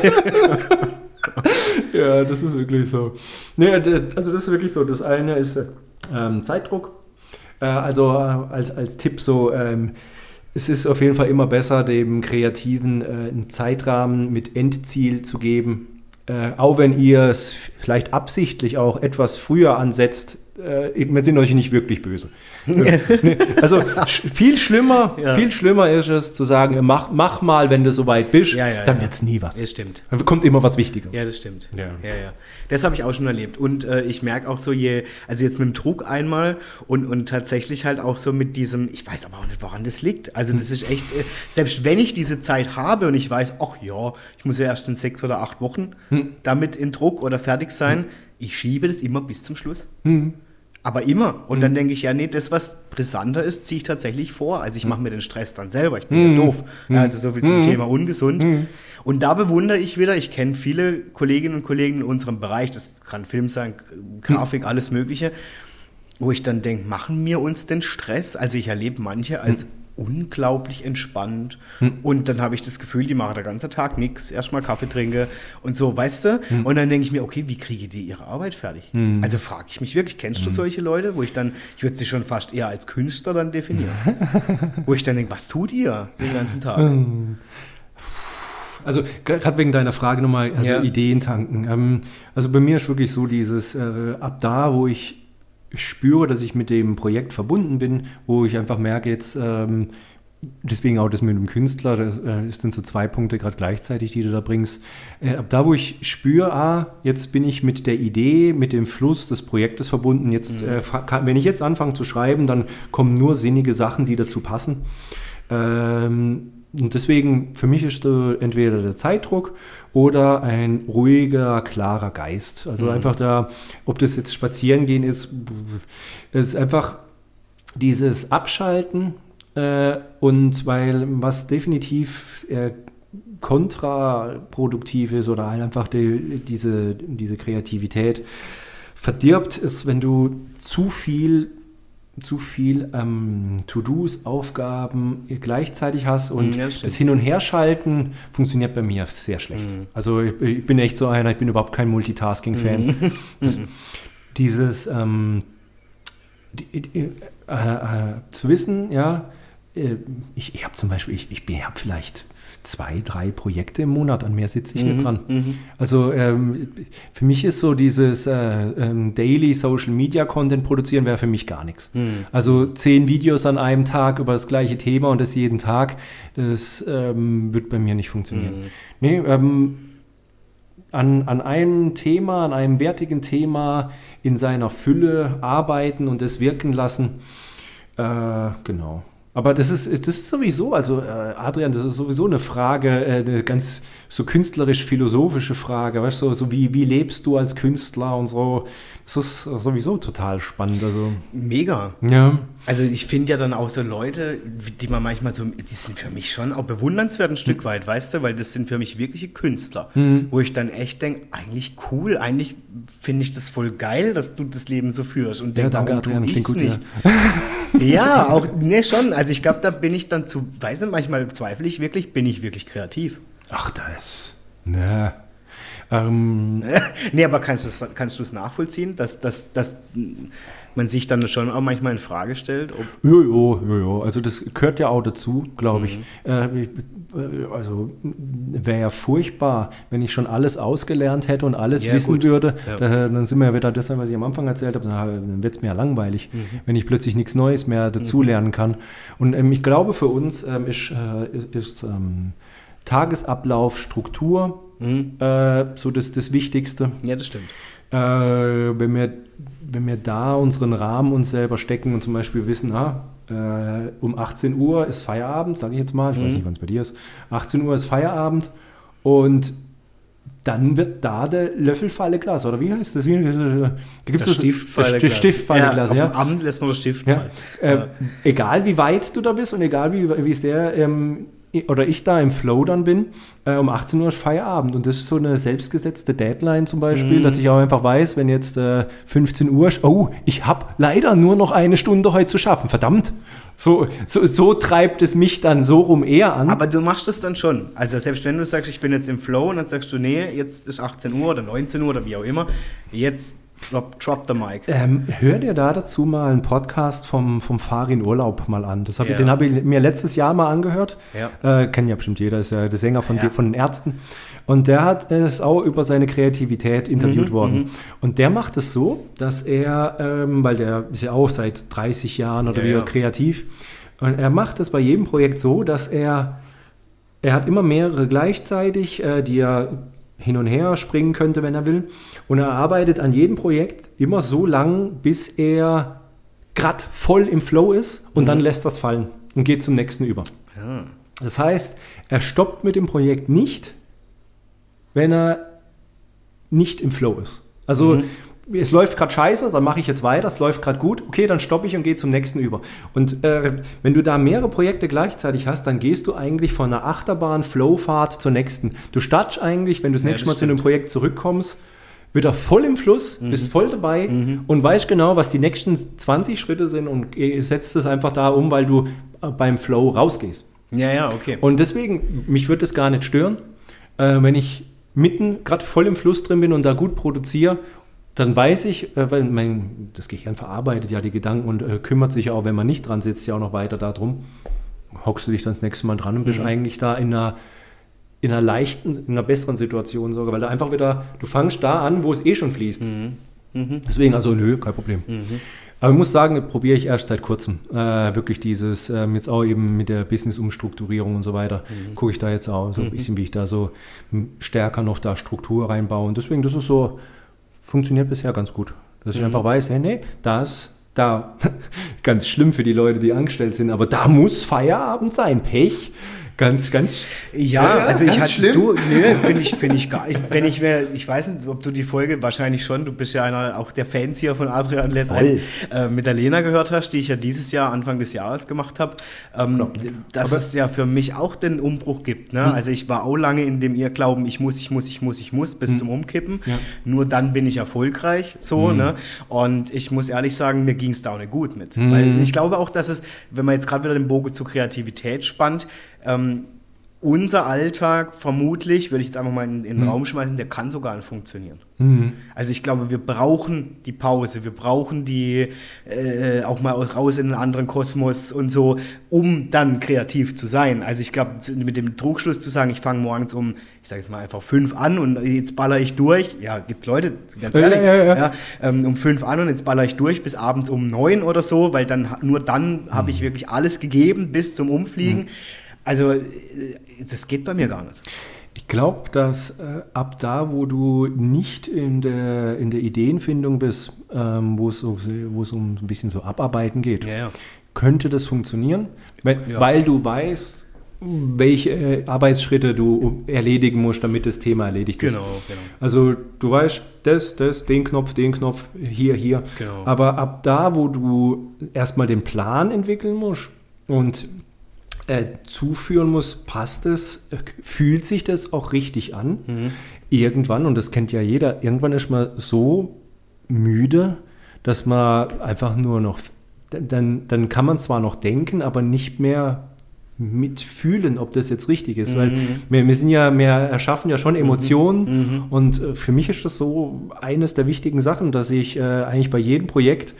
ja, das ist wirklich so. Nee, also das ist wirklich so. Das eine ist ähm, Zeitdruck. Äh, also äh, als, als Tipp so, ähm, es ist auf jeden Fall immer besser, dem Kreativen äh, einen Zeitrahmen mit Endziel zu geben. Äh, auch wenn ihr es vielleicht absichtlich auch etwas früher ansetzt, äh, wir sind euch nicht wirklich böse. also viel schlimmer, ja. viel schlimmer ist es zu sagen, mach, mach mal, wenn du soweit bist, ja, ja, dann wird es nie was. Das stimmt. Dann kommt immer was Wichtiges. Ja, das stimmt. Ja, ja, ja. Das habe ich auch schon erlebt. Und äh, ich merke auch so, je, also jetzt mit dem Druck einmal und, und tatsächlich halt auch so mit diesem, ich weiß aber auch nicht, woran das liegt. Also das ist echt, äh, selbst wenn ich diese Zeit habe und ich weiß, ach ja, ich muss ja erst in sechs oder acht Wochen hm. damit in Druck oder fertig sein, hm. Ich schiebe das immer bis zum Schluss. Hm. Aber immer. Und mhm. dann denke ich, ja, nee, das, was brisanter ist, ziehe ich tatsächlich vor. Also ich mhm. mache mir den Stress dann selber. Ich bin mhm. ja doof. Ja, also so viel zum mhm. Thema ungesund. Mhm. Und da bewundere ich wieder, ich kenne viele Kolleginnen und Kollegen in unserem Bereich, das kann Film sein, Grafik, alles Mögliche, wo ich dann denke, machen wir uns denn Stress? Also ich erlebe manche als unglaublich entspannt. Hm. Und dann habe ich das Gefühl, die machen den ganzen Tag nichts, erstmal Kaffee trinke und so, weißt du? Hm. Und dann denke ich mir, okay, wie kriege die ihre Arbeit fertig? Hm. Also frage ich mich wirklich, kennst du hm. solche Leute, wo ich dann, ich würde sie schon fast eher als Künstler dann definieren. wo ich dann denke, was tut ihr den ganzen Tag? Hm. Also gerade wegen deiner Frage nochmal, also ja. Ideen tanken. Ähm, also bei mir ist wirklich so dieses, äh, ab da, wo ich spüre, dass ich mit dem Projekt verbunden bin, wo ich einfach merke, jetzt, ähm, deswegen auch das mit dem Künstler, das äh, sind so zwei Punkte gerade gleichzeitig, die du da bringst. Äh, ab da, wo ich spüre, ah, jetzt bin ich mit der Idee, mit dem Fluss des Projektes verbunden, jetzt, mhm. äh, kann, wenn ich jetzt anfange zu schreiben, dann kommen nur sinnige Sachen, die dazu passen. Ähm, und deswegen, für mich ist entweder der Zeitdruck oder ein ruhiger, klarer Geist. Also mhm. einfach da, ob das jetzt spazieren gehen ist, ist einfach dieses Abschalten äh, und weil was definitiv äh, kontraproduktiv ist oder einfach die, diese, diese Kreativität verdirbt, ist, wenn du zu viel zu viel ähm, To-Dos, Aufgaben gleichzeitig hast und ja, das Hin- und Herschalten funktioniert bei mir sehr schlecht. Mhm. Also ich, ich, bin echt so einer, ich bin überhaupt kein Multitasking-Fan. Mhm. dieses ähm, die, die, äh, äh, zu wissen, ja, äh, ich, ich habe zum Beispiel, ich, ich habe vielleicht zwei, drei Projekte im Monat, an mehr sitze ich mhm, nicht dran. Mhm. Also ähm, für mich ist so dieses äh, ähm, Daily Social Media Content produzieren wäre für mich gar nichts. Mhm. Also zehn Videos an einem Tag über das gleiche Thema und das jeden Tag, das ähm, wird bei mir nicht funktionieren. Mhm. Nee, ähm, an, an einem Thema, an einem wertigen Thema in seiner Fülle arbeiten und es wirken lassen. Äh, genau. Aber das ist, das ist sowieso, also äh, Adrian, das ist sowieso eine Frage, äh, eine ganz so künstlerisch-philosophische Frage, weißt du, so wie, wie lebst du als Künstler und so. Das ist sowieso total spannend. Also. Mega. Ja. Also ich finde ja dann auch so Leute, die man manchmal so, die sind für mich schon auch bewundernswert ein Stück mhm. weit, weißt du, weil das sind für mich wirkliche Künstler, mhm. wo ich dann echt denke, eigentlich cool, eigentlich finde ich das voll geil, dass du das Leben so führst und ja, denke, Adrian, klingt gut, nicht. Ja. ja, auch, ne, schon. Also ich glaube, da bin ich dann zu, weiß nicht, manchmal zweifle ich wirklich, bin ich wirklich kreativ. Ach, das. Ne. Ähm, nee, aber kannst du es kannst nachvollziehen, dass, dass, dass man sich dann schon auch manchmal in Frage stellt? Jo, jo, jo, Also das gehört ja auch dazu, glaube ich. Mhm. Äh, also wäre ja furchtbar, wenn ich schon alles ausgelernt hätte und alles ja, wissen gut. würde. Ja. Da, dann sind wir ja wieder das, was ich am Anfang erzählt habe, dann wird es mir ja langweilig, mhm. wenn ich plötzlich nichts Neues mehr dazulernen mhm. kann. Und ähm, ich glaube, für uns ähm, ist, äh, ist ähm, Tagesablauf, Struktur mhm. äh, so das, das Wichtigste. Ja, das stimmt. Äh, wenn, wir, wenn wir da unseren Rahmen uns selber stecken und zum Beispiel wissen, ah, äh, um 18 Uhr ist Feierabend, sage ich jetzt mal, ich mhm. weiß nicht, wann es bei dir ist, 18 Uhr ist Feierabend und dann wird da der Löffelfalle Glas, oder wie heißt das? Wie, äh, gibt's das Stiftfalle Glas. Stiftfalle Glas, ja. ja. Auf dem Abend lässt man das Stift ja. Äh, ja. Egal wie weit du da bist und egal wie, wie sehr ähm, oder ich da im Flow dann bin, äh, um 18 Uhr ist Feierabend. Und das ist so eine selbstgesetzte Deadline zum Beispiel, mhm. dass ich auch einfach weiß, wenn jetzt äh, 15 Uhr ist, oh, ich habe leider nur noch eine Stunde heute zu schaffen. Verdammt. So, so, so treibt es mich dann so rum eher an. Aber du machst das dann schon. Also selbst wenn du sagst, ich bin jetzt im Flow und dann sagst du, nee, jetzt ist 18 Uhr oder 19 Uhr oder wie auch immer, jetzt Drop, drop the mic. Ähm, hör dir da dazu mal einen Podcast vom, vom Farin Urlaub mal an. Das hab ja. Den habe ich mir letztes Jahr mal angehört. Ja. Äh, kennt ja bestimmt jeder, ist ja der Sänger von, ja. von den Ärzten. Und der hat es auch über seine Kreativität interviewt mhm, worden. Mhm. Und der macht es so, dass er, ähm, weil der ist ja auch seit 30 Jahren oder ja, wie kreativ, und er macht es bei jedem Projekt so, dass er, er hat immer mehrere gleichzeitig, äh, die er hin und her springen könnte, wenn er will. Und er arbeitet an jedem Projekt immer so lang, bis er gerade voll im Flow ist und mhm. dann lässt das fallen und geht zum nächsten über. Ja. Das heißt, er stoppt mit dem Projekt nicht, wenn er nicht im Flow ist. Also mhm es läuft gerade scheiße, dann mache ich jetzt weiter, es läuft gerade gut, okay, dann stoppe ich und gehe zum nächsten über. Und äh, wenn du da mehrere Projekte gleichzeitig hast, dann gehst du eigentlich von einer Achterbahn, Flowfahrt zur nächsten. Du startest eigentlich, wenn du das ja, nächste Mal stimmt. zu einem Projekt zurückkommst, wieder voll im Fluss, mhm. bist voll dabei mhm. und weißt genau, was die nächsten 20 Schritte sind und setzt es einfach da um, weil du äh, beim Flow rausgehst. Ja, ja, okay. Und deswegen, mich würde es gar nicht stören, äh, wenn ich mitten gerade voll im Fluss drin bin und da gut produziere dann weiß ich, äh, weil mein, das Gehirn verarbeitet ja die Gedanken und äh, kümmert sich auch, wenn man nicht dran sitzt, ja auch noch weiter darum. Hockst du dich dann das nächste Mal dran und bist mhm. eigentlich da in einer, in einer leichten, in einer besseren Situation sogar, weil du einfach wieder, du fangst da an, wo es eh schon fließt. Mhm. Mhm. Deswegen, also nö, kein Problem. Mhm. Aber ich muss sagen, probiere ich erst seit kurzem. Äh, wirklich dieses, ähm, jetzt auch eben mit der Business-Umstrukturierung und so weiter, mhm. gucke ich da jetzt auch so ein mhm. bisschen, wie ich da so stärker noch da Struktur reinbaue. Und deswegen, das ist so, funktioniert bisher ganz gut. Dass ich mhm. einfach weiß, hey, nee, das, da, ganz schlimm für die Leute, die angestellt sind, aber da muss Feierabend sein. Pech. Ganz, ganz. Ja, ja also ich hatte schlimm. du, nee, finde ich, finde ich gar nicht. Wenn ich mir, ich weiß nicht, ob du die Folge wahrscheinlich schon, du bist ja einer auch der Fans hier von Adrian Lettern, äh, mit der Lena gehört hast, die ich ja dieses Jahr, Anfang des Jahres gemacht habe, ähm, dass Aber es ja für mich auch den Umbruch gibt. Ne? Hm. Also ich war auch lange in dem Irrglauben, ich muss, ich muss, ich muss, ich muss, bis hm. zum Umkippen. Ja. Nur dann bin ich erfolgreich, so, hm. ne? Und ich muss ehrlich sagen, mir ging es da auch nicht gut mit. Hm. Weil ich glaube auch, dass es, wenn man jetzt gerade wieder den Bogen zur Kreativität spannt, ähm, unser Alltag vermutlich, würde ich jetzt einfach mal in, in den mhm. Raum schmeißen, der kann sogar nicht funktionieren. Mhm. Also ich glaube, wir brauchen die Pause, wir brauchen die äh, auch mal raus in einen anderen Kosmos und so, um dann kreativ zu sein. Also ich glaube, mit dem Trugschluss zu sagen, ich fange morgens um, ich sage jetzt mal einfach fünf an und jetzt baller ich durch. Ja, gibt Leute, ganz ehrlich, ja, ja, ja. ja ähm, um fünf an und jetzt baller ich durch bis abends um neun oder so, weil dann nur dann mhm. habe ich wirklich alles gegeben bis zum Umfliegen. Also, äh, das geht bei mir gar nicht. Ich glaube, dass äh, ab da, wo du nicht in der, in der Ideenfindung bist, ähm, wo es um ein bisschen so Abarbeiten geht, ja, ja. könnte das funktionieren, weil, ja. weil du weißt, welche äh, Arbeitsschritte du erledigen musst, damit das Thema erledigt ist. Genau, genau. Also du weißt, das, das, den Knopf, den Knopf, hier, hier. Genau. Aber ab da, wo du erstmal den Plan entwickeln musst und äh, zuführen muss, passt es, äh, fühlt sich das auch richtig an. Mhm. Irgendwann, und das kennt ja jeder, irgendwann ist man so müde, dass man einfach nur noch, dann, dann kann man zwar noch denken, aber nicht mehr mitfühlen, ob das jetzt richtig ist. Mhm. Weil wir, wir, sind ja, wir erschaffen ja schon Emotionen mhm. und äh, für mich ist das so eines der wichtigen Sachen, dass ich äh, eigentlich bei jedem Projekt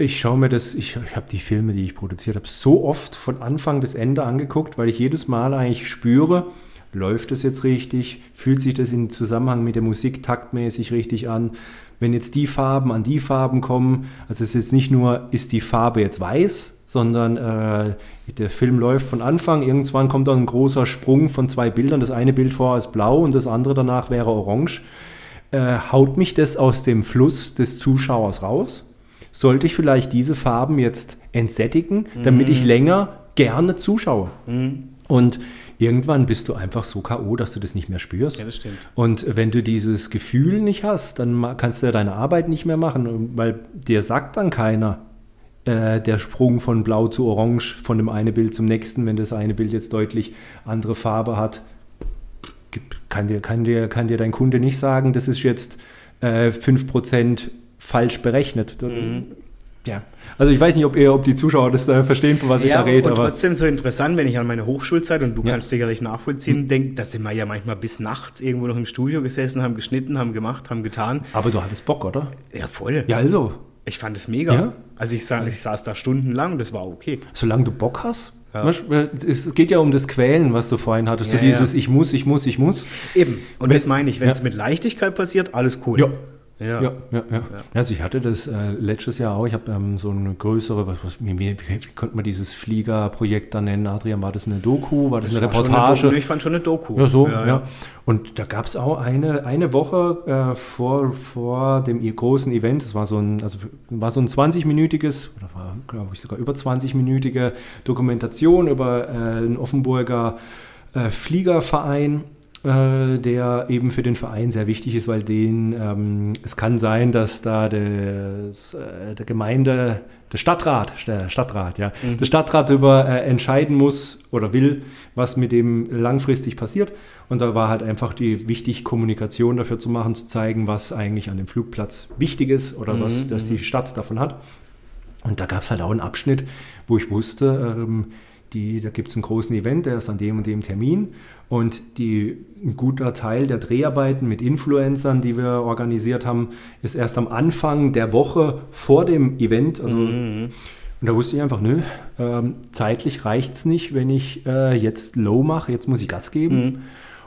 ich schaue mir das, ich, ich habe die Filme, die ich produziert habe, so oft von Anfang bis Ende angeguckt, weil ich jedes Mal eigentlich spüre, läuft es jetzt richtig, fühlt sich das in Zusammenhang mit der Musik taktmäßig richtig an. Wenn jetzt die Farben an die Farben kommen, also es ist jetzt nicht nur, ist die Farbe jetzt weiß, sondern äh, der Film läuft von Anfang, irgendwann kommt dann ein großer Sprung von zwei Bildern, das eine Bild vorher ist blau und das andere danach wäre orange. Äh, haut mich das aus dem Fluss des Zuschauers raus? Sollte ich vielleicht diese Farben jetzt entsättigen, damit mhm. ich länger gerne zuschaue. Mhm. Und irgendwann bist du einfach so K.O., dass du das nicht mehr spürst. Ja, das stimmt. Und wenn du dieses Gefühl nicht hast, dann kannst du ja deine Arbeit nicht mehr machen, weil dir sagt dann keiner, äh, der Sprung von blau zu orange, von dem einen Bild zum nächsten, wenn das eine Bild jetzt deutlich andere Farbe hat, kann dir, kann dir, kann dir dein Kunde nicht sagen, das ist jetzt äh, 5% falsch berechnet. Mhm. Ja, also ich weiß nicht, ob, ihr, ob die Zuschauer das äh, verstehen, von was ja, ich da rede. Und aber trotzdem so interessant, wenn ich an meine Hochschulzeit, und du ja. kannst sicherlich nachvollziehen, mhm. denke, da sind wir ja manchmal bis nachts irgendwo noch im Studio gesessen, haben geschnitten, haben gemacht, haben getan. Aber du hattest Bock, oder? Ja, voll. Ja, also. Ich fand es mega. Ja? Also ich, sa ich saß da stundenlang, das war okay. Solange du Bock hast? Ja. Es geht ja um das Quälen, was du vorhin hattest. Ja, so dieses. Ich muss, ich muss, ich muss. Eben. Und wenn, das meine ich. Wenn es mit Leichtigkeit passiert, alles cool. Ja. Ja. Ja, ja, ja. Also ich hatte das äh, letztes Jahr auch. Ich habe ähm, so eine größere, was, was, wie, wie, wie konnte man dieses Fliegerprojekt da nennen? Adrian, war das eine Doku? War das, das eine Reportage? Eine ich fand schon eine Doku. Ja, so, ja. ja. Und da gab es auch eine, eine Woche äh, vor, vor dem großen Event, das war so ein, also war so ein 20-minütiges, oder war, glaube ich, sogar über 20-minütige Dokumentation über äh, einen Offenburger äh, Fliegerverein äh, der eben für den Verein sehr wichtig ist, weil den, ähm, es kann sein, dass da des, äh, der Gemeinde, der Stadtrat, der Stadtrat, ja, mhm. der Stadtrat darüber äh, entscheiden muss oder will, was mit dem langfristig passiert. Und da war halt einfach die wichtig, Kommunikation dafür zu machen, zu zeigen, was eigentlich an dem Flugplatz wichtig ist oder mhm. was dass die mhm. Stadt davon hat. Und da gab es halt auch einen Abschnitt, wo ich wusste, ähm, die, da gibt es einen großen Event, der ist an dem und dem Termin. Und die, ein guter Teil der Dreharbeiten mit Influencern, die wir organisiert haben, ist erst am Anfang der Woche vor dem Event. Also, mhm. Und da wusste ich einfach, nö, ähm, zeitlich reicht es nicht, wenn ich äh, jetzt Low mache, jetzt muss ich Gas geben. Mhm.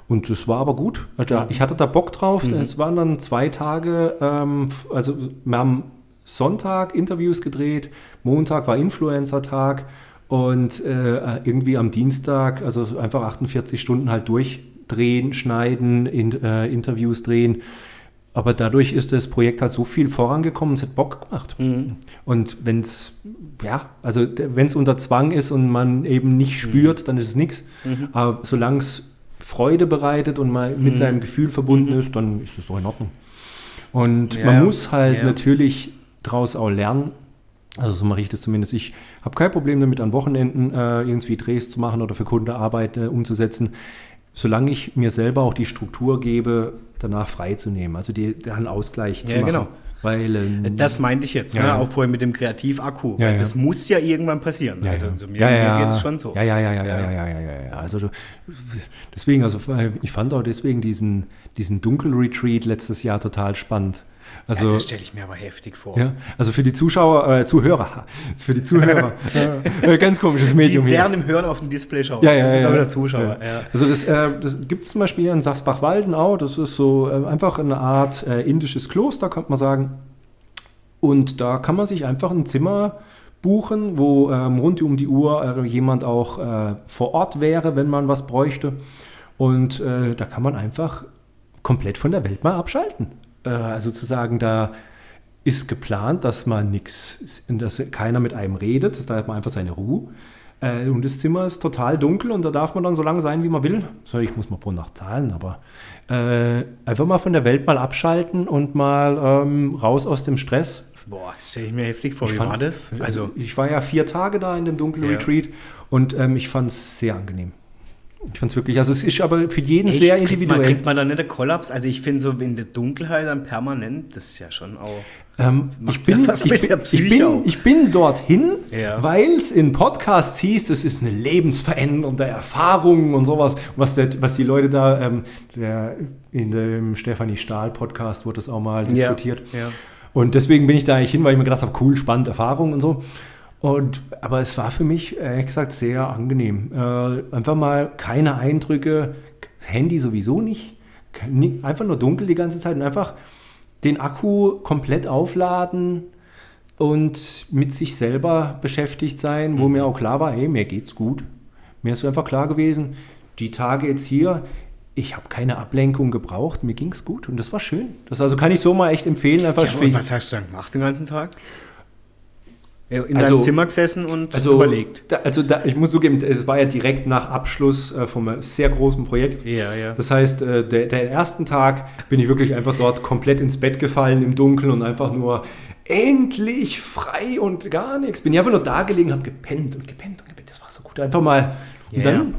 Und es war aber gut. Also, ich hatte da Bock drauf. Mhm. Es waren dann zwei Tage, ähm, also wir haben Sonntag Interviews gedreht, Montag war Influencer-Tag und äh, irgendwie am Dienstag, also einfach 48 Stunden halt durchdrehen, schneiden, in, äh, Interviews drehen. Aber dadurch ist das Projekt halt so viel vorangekommen, es hat Bock gemacht. Mhm. Und wenn es, ja, also wenn es unter Zwang ist und man eben nicht mhm. spürt, mhm. dann ist es nichts. Mhm. Aber solange es Freude bereitet und man mit mhm. seinem Gefühl verbunden mhm. ist, dann ist es doch in Ordnung. Und ja, man muss halt ja. natürlich daraus auch lernen, also so mache ich das zumindest. Ich habe kein Problem damit, an Wochenenden äh, irgendwie Drehs zu machen oder für Kunde Arbeit äh, umzusetzen, solange ich mir selber auch die Struktur gebe, danach freizunehmen. Also die, einen Ausgleich ja, zu machen. Genau. Weil, ähm, das meinte ich jetzt, ja, ne? auch vorher mit dem Kreativakku. Ja, ja. Das muss ja irgendwann passieren. also so mir, ja, mir geht es schon so. Ja, ja, ja, ja, ja, ja, ja, ja, ja. Also deswegen, also ich fand auch deswegen diesen, diesen Dunkelretreat letztes Jahr total spannend. Also, ja, das stelle ich mir aber heftig vor. Ja, also für die Zuschauer, äh, Zuhörer, für die Zuhörer, äh, ganz komisches Medium die hier. Die im Hören auf dem Display schauen. Ja, ja, das ist ja, aber der Zuschauer. Ja. Also das, äh, das gibt es zum Beispiel in Sachsbach-Waldenau, das ist so äh, einfach eine Art äh, indisches Kloster, könnte man sagen. Und da kann man sich einfach ein Zimmer buchen, wo ähm, rund um die Uhr äh, jemand auch vor Ort wäre, wenn man was bräuchte. Und da kann man einfach komplett von der Welt mal abschalten. Äh, also zu sagen, da ist geplant, dass man nichts, dass keiner mit einem redet, da hat man einfach seine Ruhe. Äh, und das Zimmer ist total dunkel und da darf man dann so lange sein, wie man will. So, ich muss mal pro Nacht zahlen, aber äh, einfach mal von der Welt mal abschalten und mal ähm, raus aus dem Stress. Boah, stelle ich mir heftig vor. Ich wie fand, war das? Also, also, ich war ja vier Tage da in dem dunklen ja. Retreat und ähm, ich fand es sehr angenehm. Ich fand es wirklich, also es ist aber für jeden Echt? sehr individuell. Kriegt man, kriegt man da nicht einen Kollaps? Also ich finde so in der Dunkelheit dann permanent, das ist ja schon auch... Ähm, ich, bin, ja ich, bin, ich, bin, ich bin dorthin, Ja. weil es in Podcasts hieß, es ist eine lebensverändernde Erfahrung und sowas. Was, der, was die Leute da, ähm, der, in dem Stefanie Stahl Podcast wurde das auch mal diskutiert. Ja. Und deswegen bin ich da eigentlich hin, weil ich mir gedacht habe, cool, spannend, Erfahrung und so. Und, aber es war für mich, ehrlich gesagt, sehr angenehm. Äh, einfach mal keine Eindrücke, Handy sowieso nicht, einfach nur dunkel die ganze Zeit und einfach den Akku komplett aufladen und mit sich selber beschäftigt sein, wo mir auch klar war, hey, mir geht's gut. Mir ist einfach klar gewesen, die Tage jetzt hier, ich habe keine Ablenkung gebraucht, mir ging's gut und das war schön. Das also kann ich so mal echt empfehlen, einfach Ja, und was hast du dann gemacht den ganzen Tag? Ja, In Also- deinem Zimmer gesessen und also, überlegt. Da, also da, ich muss zugeben, es war ja direkt nach Abschluss äh, vom sehr großen Projekt. Ja, ja. Das heißt, äh, der, der ersten Tag bin ich wirklich einfach dort komplett ins Bett gefallen im Dunkeln und einfach nur endlich frei und gar nichts. Bin ich einfach nur da gelegen, habe gepennt und gepennt und gepennt. Das war so gut. Einfach mal. Und Ja, dann,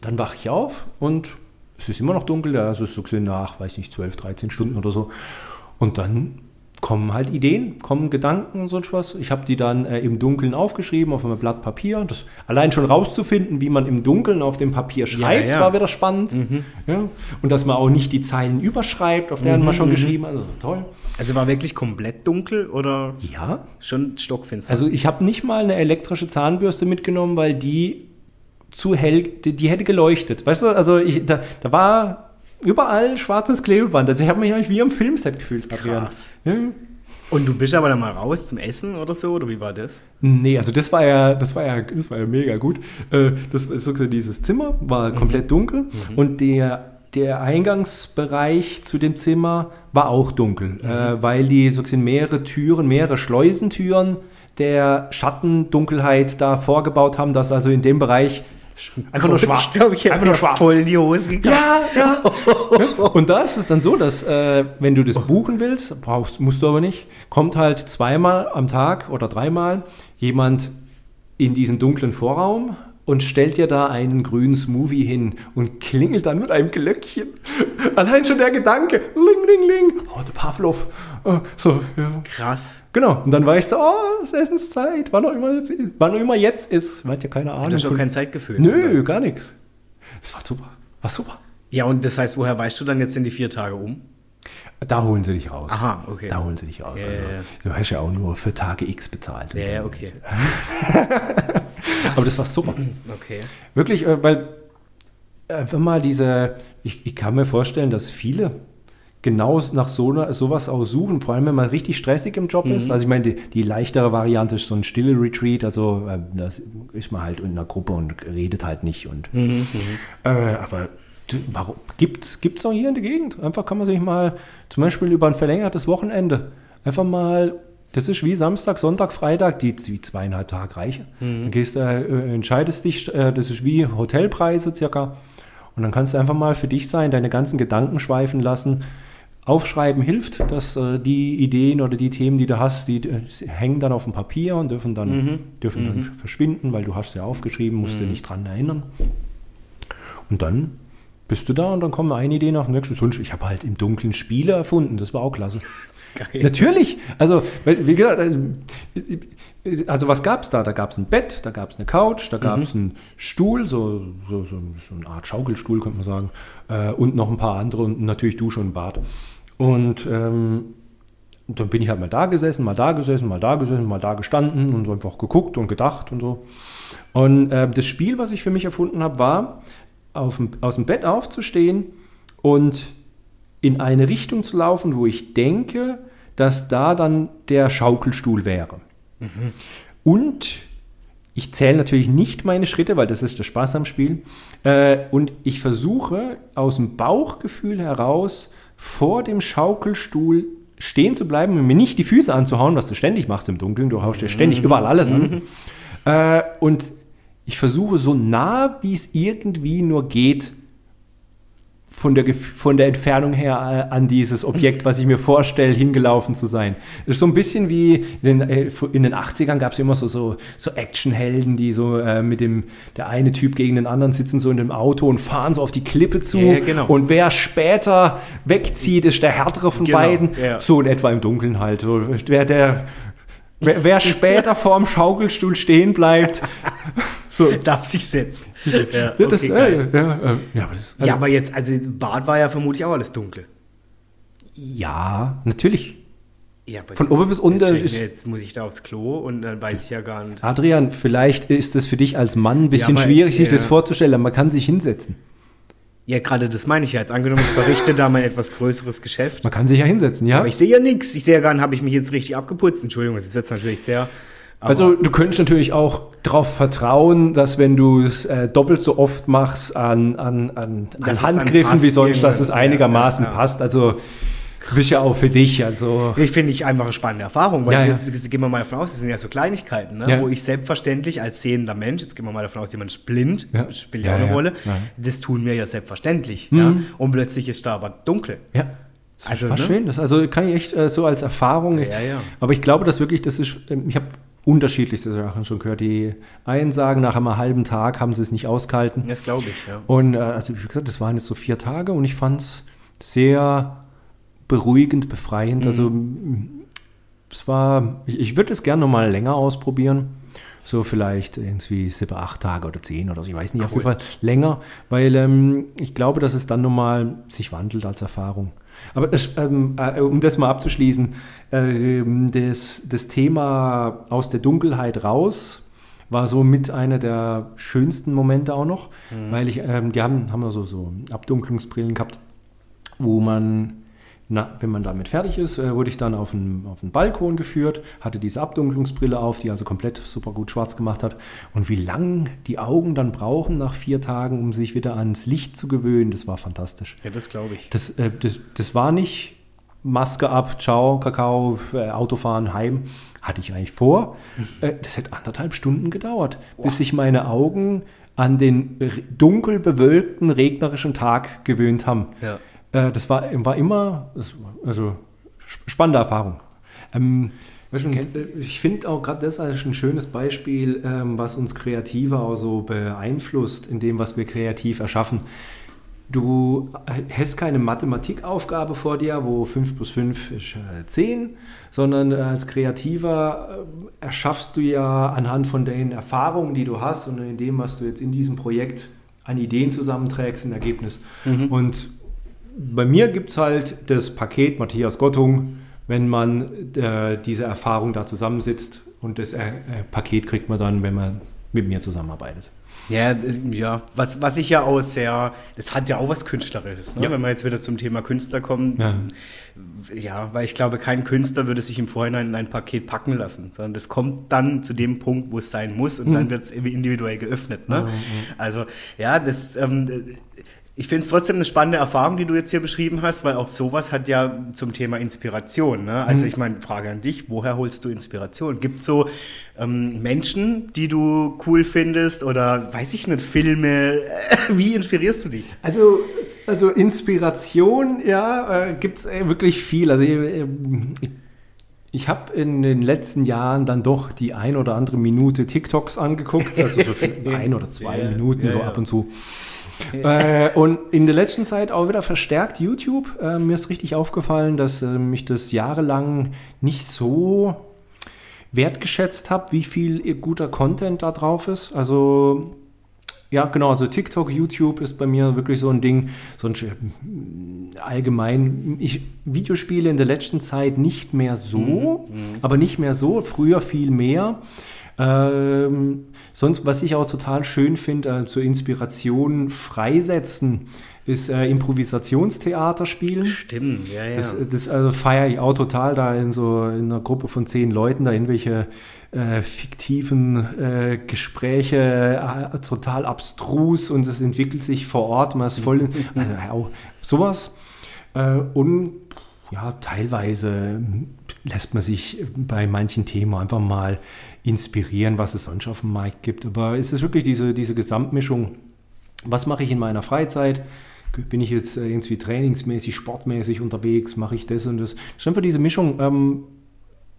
dann wache ich auf und es ist immer noch dunkel, ja, also so gesehen nach, weiß nicht, 12, 13 Stunden oder so. Und dann kommen halt Ideen, kommen Gedanken und so was. Ich habe die dann äh, im Dunkeln aufgeschrieben auf einem Blatt Papier. Das allein schon rauszufinden, wie man im Dunkeln auf dem Papier schreibt, ja. Mhm. war wieder spannend. Ja? Und dass man auch nicht die Zeilen überschreibt, auf deren man schon geschrieben hat. Also toll. Also war wirklich komplett dunkel oder Ja. schon stockfinster? Also ich habe nicht mal eine elektrische Zahnbürste mitgenommen, weil die zu hell, die, die hätte geleuchtet. Weißt du, also ich, da, da war überall schwarzes Klebeband. Also ich habe mich eigentlich wie am Filmset gefühlt. Adrian. Krass. Ja. Und du bist aber dann mal raus zum Essen oder so, oder wie war das? Nee, also das war ja, das war ja, das war ja mega gut. Äh, Das ist sozusagen dieses Zimmer war komplett dunkel und der der Eingangsbereich zu dem Zimmer war auch dunkel, äh, weil die sozusagen mehrere Türen, mehrere Schleusentüren der Schattendunkelheit da vorgebaut haben, dass also in dem Bereich einfach nur schwarz, Ich glaube, ich schwarz. voll in die Hose gegangen. Ja, ja. Und da ist es dann so, dass äh, wenn du das buchen willst, brauchst, musst du aber nicht, kommt halt zweimal am Tag oder dreimal jemand in diesen dunklen Vorraum und stellt dir da einen grünen Smoothie hin und klingelt dann mit einem Glöckchen. Allein schon der Gedanke, ling, ling, ling, oh, der Pavlov. Oh, so, ja. Krass. Genau, und dann weißt du, oh, es ist Essenszeit, wann auch immer jetzt, wann auch immer jetzt ist. Man hat ja keine Ahnung. Du hast auch kein Zeitgefühl. Nö, oder? gar nichts. Das war super, war super. Ja, und das heißt, woher weißt du dann jetzt in die vier Tage um? Da holen sie dich raus. Aha, okay. Da holen sie dich raus. Ja, also, ja. Du hast ja auch nur für Tage X bezahlt. Ja, ja, okay. Aber das war super. Okay. Wirklich, äh, weil einfach mal diese, ich, ich kann mir vorstellen, dass viele genau nach so einer, sowas auch suchen, vor allem wenn man richtig stressig im Job Mhm. ist. Also ich meine, die, die leichtere Variante ist so ein stille Retreat, also äh, das ist man halt in einer Gruppe und redet halt nicht. Und, Mhm, äh, aber warum gibt es auch hier in der Gegend? Einfach kann man sich mal zum Beispiel über ein verlängertes Wochenende einfach mal das ist wie Samstag, Sonntag, Freitag, die, die zweieinhalb Tage reichen. Dann gehst du, äh, entscheidest dich, äh, das ist wie Hotelpreise circa. Und dann kannst du einfach mal für dich sein, deine ganzen Gedanken schweifen lassen. Aufschreiben hilft, dass äh, die Ideen oder die Themen, die du hast, die äh, hängen dann auf dem Papier und dürfen dann, dürfen dann verschwinden, weil du hast sie aufgeschrieben, musst dich nicht dran erinnern. Und dann bist du da und dann kommen eine Idee nach dem nächsten. Sonst, ich habe halt im Dunkeln Spiele erfunden, das war auch klasse. Geil. Natürlich. Also, wie gesagt, also, also was gab es da? Da gab es ein Bett, da gab es eine Couch, da gab es einen Stuhl, so, so, so, so eine Art Schaukelstuhl, könnte man sagen, äh, und noch ein paar andere und natürlich Dusche und Bad. Und ähm, dann bin ich halt mal da gesessen, mal da gesessen, mal da gesessen, mal da gestanden und so einfach geguckt und gedacht und so. Und äh, das Spiel, was ich für mich erfunden habe, war, dem, aus dem Bett aufzustehen und in eine Richtung zu laufen, wo ich denke, dass da dann der Schaukelstuhl wäre. Und ich zähle natürlich nicht meine Schritte, weil das ist der Spaß am Spiel. Äh, und ich versuche aus dem Bauchgefühl heraus vor dem Schaukelstuhl stehen zu bleiben und mir nicht die Füße anzuhauen, was du ständig machst im Dunkeln. Du haust dir ständig überall alles an. Äh, und ich versuche so nah, wie es irgendwie nur geht, von der, von der Entfernung her äh, an dieses Objekt, was ich mir vorstelle, hingelaufen zu sein. Das ist so ein bisschen wie in den, äh, in den 80ern gab es immer so, so, so Actionhelden, die so äh, mit dem, der eine Typ gegen den anderen sitzen so in dem Auto und fahren so auf die Klippe zu. Ja, genau. Und wer später wegzieht, ist der härtere von Genau, beiden. ja. So in etwa im Dunkeln halt. Wer, der, wer, wer später vorm Schaukelstuhl stehen bleibt, so. Darf sich setzen. Ja, das, okay, äh, geil. ja, äh, ja, aber das, also, ja, aber jetzt, also Bad war ja vermutlich auch alles dunkel. ja, natürlich. Ja, aber Von oben bis unten Jetzt, ist- jetzt muss ich da aufs Klo und dann weiß ich ja gar nicht. Adrian, vielleicht ist es für dich als Mann ein bisschen Ja, aber, schwierig, sich ja. das vorzustellen, aber man kann sich hinsetzen. Ja, gerade das meine ich ja. Jetzt angenommen, ich verrichte da mein etwas größeres Geschäft. Man kann sich ja hinsetzen, ja? Aber ich sehe ja nichts. Ich sehe ja gar nicht, habe ich mich jetzt richtig abgeputzt. Entschuldigung, jetzt wird es natürlich sehr. Aber- also du könntest natürlich auch darauf vertrauen, dass wenn du es äh, doppelt so oft machst an, an, an, an Handgriffen wie sonst, dass es irgendwann. Ja, einigermaßen ja, ja. passt. Also du bist ja auch für dich. Also Ich finde ich einfach eine spannende Erfahrung, weil jetzt, jetzt gehen wir mal davon aus, das sind ja so Kleinigkeiten, ne? Wo ich selbstverständlich als sehender Mensch, jetzt gehen wir mal davon aus, jemand ist blind, spielt ja auch eine. Rolle, das tun wir ja selbstverständlich. Ja? Und plötzlich ist da aber dunkel. ja. Das Also, war ne? schön. Das, also kann ich echt äh, so als Erfahrung. Ja, ja. Aber ich glaube, dass wirklich, das ist, ähm, ich habe unterschiedlichste Sachen schon gehört. Die einen sagen, nach einem halben Tag haben sie es nicht ausgehalten. Das glaube ich, ja. Und äh, also wie gesagt, das waren jetzt so vier Tage und ich fand es sehr beruhigend, befreiend. Also m, es war, ich, ich würde es gerne noch mal länger ausprobieren. So vielleicht irgendwie sieben, acht Tage oder zehn oder so, ich weiß nicht, auf jeden Fall länger, weil ähm, ich glaube, dass es dann nochmal sich wandelt als Erfahrung. Aber ähm, äh, um das mal abzuschließen, ähm, das, das Thema aus der Dunkelheit raus war so mit einer der schönsten Momente auch noch, weil ich, ähm, die haben, haben ja so, so Abdunklungsbrillen gehabt, wo man, na, wenn man damit fertig ist, äh, wurde ich dann auf den, auf Balkon geführt, hatte diese Abdunklungsbrille auf, die also komplett super gut schwarz gemacht hat. Und wie lang die Augen dann brauchen nach vier Tagen, um sich wieder ans Licht zu gewöhnen, das war fantastisch. Ja, das glaube ich. Das, äh, das, das war nicht Maske ab, ciao, Kakao, äh, Autofahren, heim. Hatte ich eigentlich vor. Äh, das hätte anderthalb Stunden gedauert, bis sich meine Augen an den dunkel bewölkten, regnerischen Tag gewöhnt haben. Ja. Äh, das war, war immer, das, also sp- spannende Erfahrung. Ähm, äh, ich finde auch gerade das als ein schönes Beispiel, ähm, was uns Kreative auch so beeinflusst in dem, was wir kreativ erschaffen. Du hast keine Mathematikaufgabe vor dir, wo 5 plus 5 ist äh, 10, sondern äh, als Kreativer äh, erschaffst du ja anhand von den Erfahrungen, die du hast und in dem, was du jetzt in diesem Projekt an Ideen zusammenträgst, ein Ergebnis. Und bei mir gibt es halt das Paket Matthias Gottung, wenn man äh, diese Erfahrung da zusammensitzt und das äh, äh, Paket kriegt man dann, wenn man mit mir zusammenarbeitet. Ja, d- ja, was, was ich ja auch sehr, das hat ja auch was Künstlerisches, ne? Ja. wenn wir jetzt wieder zum Thema Künstler kommen. Ja. Ja. weil ich glaube, kein Künstler würde sich im Vorhinein in ein Paket packen lassen, sondern das kommt dann zu dem Punkt, wo es sein muss und dann wird es individuell geöffnet. Ne? Also ja, das, ähm, ich finde es trotzdem eine spannende Erfahrung, die du jetzt hier beschrieben hast, weil auch sowas hat ja zum Thema Inspiration. Ne? Also ich meine, Frage an dich, woher holst du Inspiration? Gibt es so ähm, Menschen, die du cool findest oder weiß ich nicht, Filme? Wie inspirierst du dich? Also, also Inspiration, ja, äh, gibt es äh, wirklich viel. Also äh, ich, ich habe in den letzten Jahren dann doch die ein oder andere Minute TikToks angeguckt, also so ein oder zwei Ja, Minuten ja, so ab und zu. Äh, und in der letzten Zeit auch wieder verstärkt YouTube. Äh, mir ist richtig aufgefallen, dass äh, mich das jahrelang nicht so wertgeschätzt habe, wie viel guter Content da drauf ist. Also ja, genau, also TikTok, YouTube ist bei mir wirklich so ein Ding, so ein äh, allgemein, ich Videospiele in der letzten Zeit nicht mehr so, aber nicht mehr so, früher viel mehr. Ähm, sonst, was ich auch total schön finde, äh, zur Inspiration freisetzen, ist äh, Improvisationstheater spielen. Stimmt, ja, ja. Das, das also feiere ich auch total, da in so in einer Gruppe von zehn Leuten da irgendwelche äh, fiktiven äh, Gespräche, äh, total abstrus und es entwickelt sich vor Ort, man ist voll, in, also ja, auch sowas. Äh, und ja, teilweise lässt man sich bei manchen Themen einfach mal inspirieren, was es sonst auf dem Markt gibt. Aber es ist wirklich diese, diese Gesamtmischung. Was mache ich in meiner Freizeit? bin ich jetzt äh, irgendwie trainingsmäßig, sportmäßig unterwegs, mache ich das und das. Ist einfach diese Mischung. Ähm,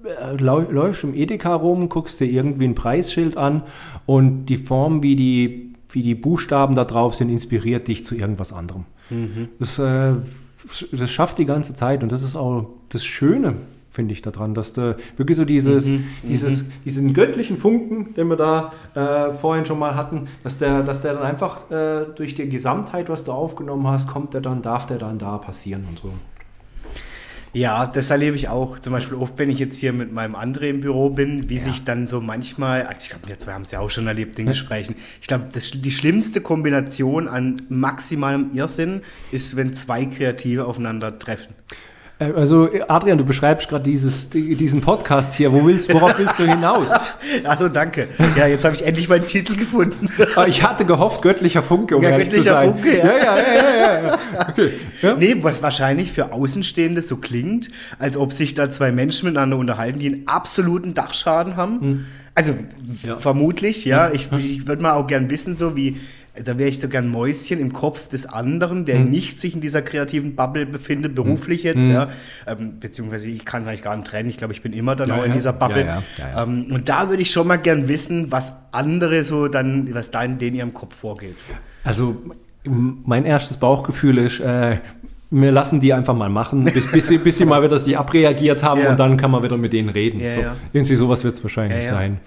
äh, läufst im Edeka rum, guckst dir irgendwie ein Preisschild an und die Form, wie die, wie die Buchstaben da drauf sind, inspiriert dich zu irgendwas anderem. Mhm. Das, äh, das schafft die ganze Zeit und das ist auch das Schöne finde ich daran, dass du wirklich so dieses, mhm, dieses, mhm. diesen göttlichen Funken, den wir da äh, vorhin schon mal hatten, dass der, dass der dann einfach äh, durch die Gesamtheit, was du aufgenommen hast, kommt der dann, darf der dann da passieren und so. Ja, das erlebe ich auch. Zum Beispiel oft, wenn ich jetzt hier mit meinem André im Büro bin, wie ja. sich dann so manchmal, also ich glaube, wir zwei haben es ja auch schon erlebt in Gesprächen, ich glaube, die schlimmste Kombination an maximalem Irrsinn ist, wenn zwei Kreative aufeinandertreffen. Äh, also Adrian, du beschreibst gerade diesen Podcast hier. Wo willst, worauf willst du hinaus? Also danke. Ja, jetzt habe ich endlich meinen Titel gefunden. Ah, ich hatte gehofft, göttlicher Funke, um ja, ehrlich göttlicher zu sein. Funke, ja. Ja, ja, ja, ja, Okay. Ja? Nee, was wahrscheinlich für Außenstehende so klingt, als ob sich da zwei Menschen miteinander unterhalten, die einen absoluten Dachschaden haben. Hm. Also ja. vermutlich, ja. Ich, ich würde mal auch gern wissen, so wie da wäre ich sogar ein Mäuschen im Kopf des anderen, der mhm. nicht sich in dieser kreativen Bubble befindet, beruflich jetzt, mhm. ja. Ähm, beziehungsweise ich kann es eigentlich gar nicht trennen. Ich glaube, ich bin immer dann ja, auch in dieser Bubble. Ja, ja, ähm, und da würde ich schon mal gern wissen, was andere so dann, was da in denen ihrem Kopf vorgeht. Also mein erstes Bauchgefühl ist, äh, wir lassen die einfach mal machen, bis, bis, sie, bis sie mal wieder sich abreagiert haben und dann kann man wieder mit denen reden. So, irgendwie sowas wird es wahrscheinlich sein.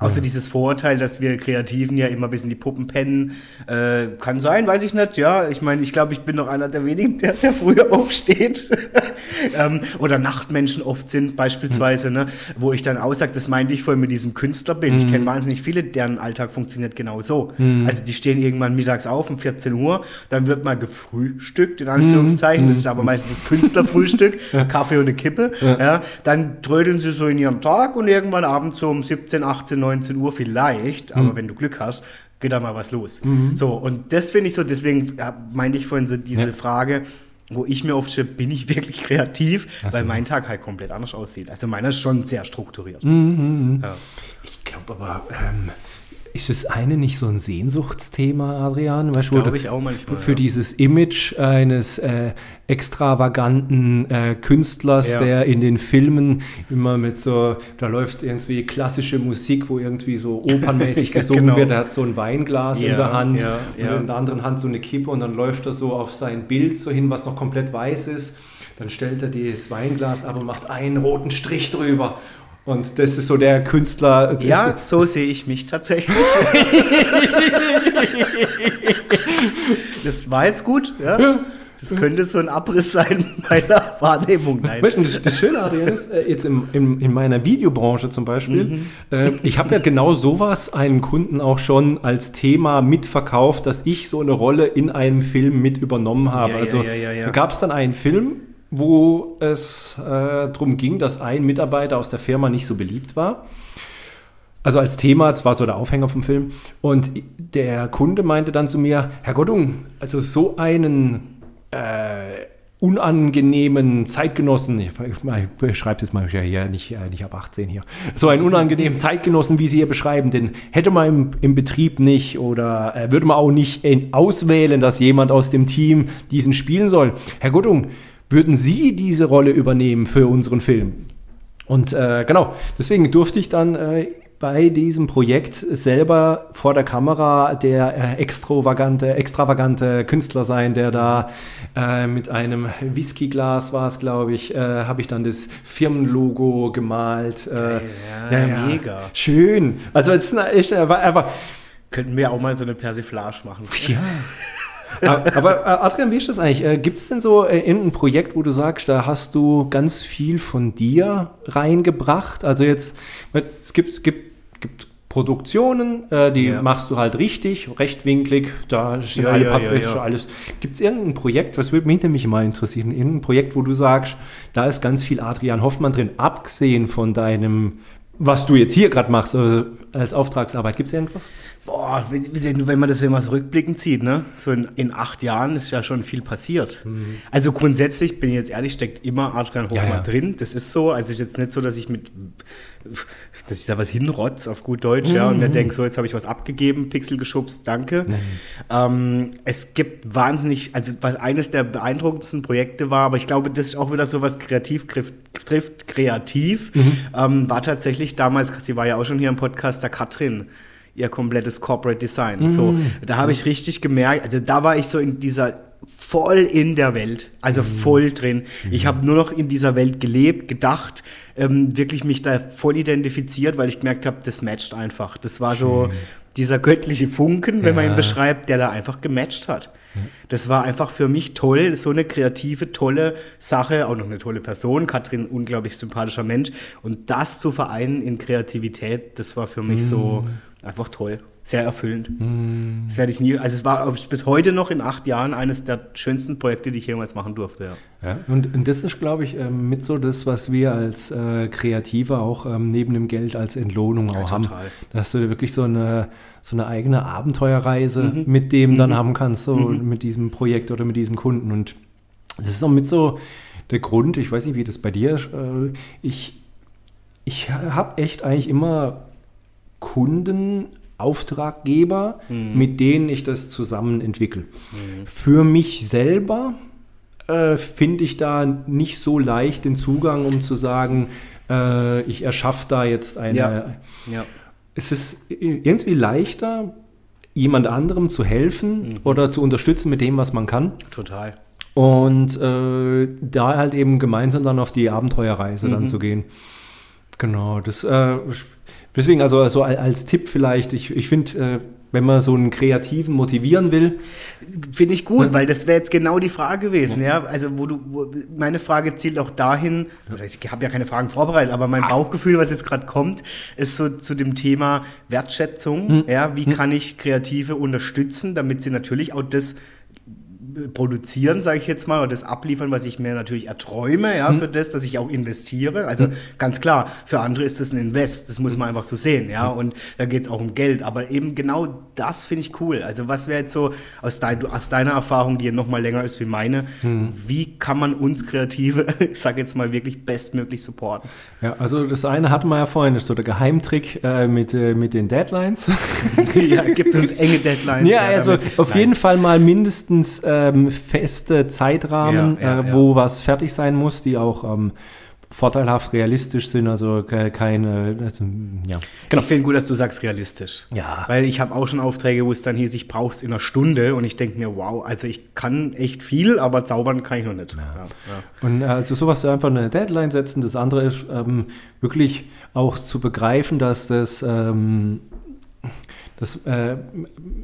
Außer ja. dieses Vorurteil, dass wir Kreativen ja immer bis in die Puppen pennen. Äh, kann sein, weiß ich nicht. Ja, ich meine, ich glaube, ich bin noch einer der wenigen, der sehr früh aufsteht. ähm, oder Nachtmenschen oft sind, beispielsweise, mhm. ne? wo ich dann aussage, das meinte ich vorhin mit diesem Künstlerbild. Mhm. Ich kenne wahnsinnig viele, deren Alltag funktioniert genau so. Mhm. Also die stehen irgendwann mittags auf um 14 Uhr, dann wird mal gefrühstückt, in Anführungszeichen. Das ist aber meistens das Künstlerfrühstück, Kaffee und eine Kippe. Ja. ja. Dann trödeln sie so in ihrem Tag und irgendwann abends so um 17, 18, 19 Uhr vielleicht, aber mhm. wenn du Glück hast, geht da mal was los. Mhm. So, und das finde ich so, deswegen ja, meinte ich vorhin so diese ja. Frage, wo ich mir oft stelle, bin ich wirklich kreativ, so. weil mein Tag halt komplett anders aussieht. Also meiner ist schon sehr strukturiert. Mhm. mhm. Ja. Ich glaube aber, ähm, ist das eine nicht so ein Sehnsuchtsthema, Adrian? Das glaube ich auch manchmal. Für ja. dieses Image eines äh, extravaganten äh, Künstlers, ja. der in den Filmen immer mit so, da läuft irgendwie klassische Musik, wo irgendwie so opernmäßig gesungen genau. wird. Er hat so ein Weinglas ja, in der Hand und in der anderen Hand so eine Kippe und dann läuft er so auf sein Bild so hin, was noch komplett weiß ist. Dann stellt er das Weinglas ab und macht einen roten Strich drüber und das ist so der Künstler. Ja, so sehe ich mich tatsächlich. das war jetzt gut, ja. Das könnte so ein Abriss sein meiner Wahrnehmung. Nein. Das, das Schöne, Adrian, ist, äh, jetzt im, im, in meiner Videobranche zum Beispiel, mhm. äh, ich habe ja genau sowas einem Kunden auch schon als Thema mitverkauft, dass ich so eine Rolle in einem Film mit übernommen habe. Ja, also ja, ja, da gab es dann einen Film, wo es äh, darum ging, dass ein Mitarbeiter aus der Firma nicht so beliebt war. Also als Thema, das war so der Aufhänger vom Film. Und der Kunde meinte dann zu mir, Herr Gottung, also so einen äh, unangenehmen Zeitgenossen, ich, beschreibe das mal hier nicht, äh, nicht ab 18 hier, so einen unangenehmen Zeitgenossen, wie Sie hier beschreiben, den hätte man im, im Betrieb nicht oder äh, würde man auch nicht auswählen, dass jemand aus dem Team diesen spielen soll. Herr Gottung, würden Sie diese Rolle übernehmen für unseren Film? Und äh, genau, deswegen durfte ich dann äh, bei diesem Projekt selber vor der Kamera der äh, extravagante, extravagante Künstler sein, der da äh, mit einem Whiskyglas war es, glaube ich, äh, habe ich dann das Firmenlogo gemalt. Äh, Geil, ja, ja, ja, mega. Schön. Also es ist echt, aber könnten wir auch mal so eine Persiflage machen. Ja. Aber äh, Adrian, wie ist das eigentlich? Äh, Gibt es denn so äh, ein Projekt, wo du sagst, da hast du ganz viel von dir reingebracht? Also jetzt, es gibt, gibt, gibt Produktionen, die ja. machst du halt richtig, rechtwinklig, da steht ja, alle ja, ja, ja. alles. Gibt es irgendein Projekt, was würde mich nämlich mal interessieren, irgendein Projekt, wo du sagst, da ist ganz viel Adrian Hoffmann drin, abgesehen von deinem was du jetzt hier gerade machst, also als Auftragsarbeit, gibt es irgendwas? Boah, wenn man das immer so rückblickend sieht, ne? So in, in acht Jahren ist ja schon viel passiert. Mhm. Also grundsätzlich, bin ich jetzt ehrlich, steckt immer Adrian Hoffmann ja, ja. drin. Das ist so. Also ist jetzt nicht so, dass ich mit dass ich da was hinrotz auf gut Deutsch, ja, und mir denke, so, jetzt habe ich was abgegeben, Pixel geschubst, danke. Ähm, es gibt wahnsinnig, also was eines der beeindruckendsten Projekte war, aber ich glaube, das ist auch wieder so was kreativ trifft, kreativ, ähm, war tatsächlich damals, sie war ja auch schon hier im Podcast, der Katrin ihr komplettes Corporate Design. So, da habe ich richtig gemerkt, also da war ich so in dieser voll in der Welt, also voll drin. Ich habe nur noch in dieser Welt gelebt, gedacht, ähm, wirklich mich da voll identifiziert, weil ich gemerkt habe, das matcht einfach. Das war so dieser göttliche Funken, wenn man ihn Ja. beschreibt, der da einfach gematcht hat. Das war einfach für mich toll, so eine kreative, tolle Sache, auch noch eine tolle Person, Katrin, unglaublich sympathischer Mensch. Und das zu vereinen in Kreativität, das war für mich so einfach toll, sehr erfüllend. Das werde ich nie, also es war bis heute noch in acht Jahren eines der schönsten Projekte, die ich jemals machen durfte. Ja. Ja, und, und das ist, glaube ich, ähm, mit so das, was wir als äh, Kreative auch ähm, neben dem Geld als Entlohnung auch haben. total. Dass du wirklich so eine, so eine eigene Abenteuerreise Mhm. mit dem dann haben kannst, so mit diesem Projekt oder mit diesem Kunden. Und das ist auch mit so der Grund, ich weiß nicht, wie das bei dir ist, äh, ich, ich habe echt eigentlich immer Kunden, Auftraggeber, mit denen ich das zusammen entwickle. Für mich selber äh, finde ich da nicht so leicht den Zugang, um zu sagen, äh, ich erschaffe da jetzt eine. Ja. Ja. Es ist irgendwie leichter, jemand anderem zu helfen oder zu unterstützen mit dem, was man kann. Total. Und äh, da halt eben gemeinsam dann auf die Abenteuerreise dann zu gehen. Genau, das äh, deswegen also, also al- als Tipp vielleicht, ich, ich finde, äh, wenn man so einen Kreativen motivieren will, Finde ich gut, weil das wäre jetzt genau die Frage gewesen, ja. Also, wo du, wo, meine Frage zielt auch dahin, oder ich habe ja keine Fragen vorbereitet, aber mein Bauchgefühl, was jetzt gerade kommt, ist so zu dem Thema Wertschätzung. Ja, wie kann ich Kreative unterstützen, damit sie natürlich auch das produzieren, sage ich jetzt mal, oder das abliefern, was ich mir natürlich erträume, ja, für das, dass ich auch investiere. Also ganz klar, für andere ist das ein Invest, das muss man einfach so sehen, ja, und da geht es auch um Geld. Aber eben genau das finde ich cool. Also was wäre jetzt so aus, dein, aus deiner Erfahrung, die ja noch mal länger ist wie meine, wie kann man uns Kreative, ich sage jetzt mal, wirklich bestmöglich supporten? ja, also das eine hatten wir ja vorhin, ist so der Geheimtrick äh, mit, äh, mit den Deadlines. ja, gibt uns enge Deadlines. Ja, also damit- auf Nein. jeden Fall mal mindestens ähm, feste Zeitrahmen, Ja, ja, äh, ja. wo was fertig sein muss, die auch ähm, vorteilhaft realistisch sind, also ke- keine, also, ja. Ich finde gut, dass du sagst realistisch. Ja. Weil ich habe auch schon Aufträge, wo es dann hieß, ich brauche es in einer Stunde und ich denke mir, wow, also ich kann echt viel, aber zaubern kann ich noch nicht. Ja. Ja. Und also sowas einfach eine Deadline setzen. Das andere ist ähm, wirklich auch zu begreifen, dass das, ähm, das äh,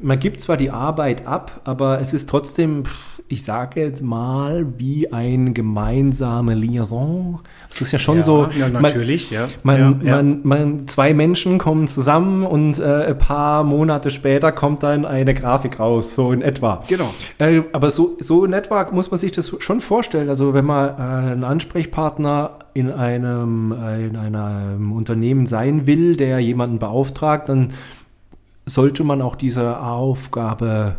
man gibt zwar die Arbeit ab, aber es ist trotzdem, ich sage jetzt mal, wie ein gemeinsame Liaison. Es ist ja schon Ja, so. ja, man- natürlich, ja. Man, Ja, ja. Man, man, zwei Menschen kommen zusammen und äh, ein paar Monate später kommt dann eine Grafik raus, so in etwa. Genau. Äh, aber so, so in etwa muss man sich das schon vorstellen. Also wenn man äh, einen Ansprechpartner in einem, äh, in einem Unternehmen sein will, der jemanden beauftragt, dann sollte man auch diese Aufgabe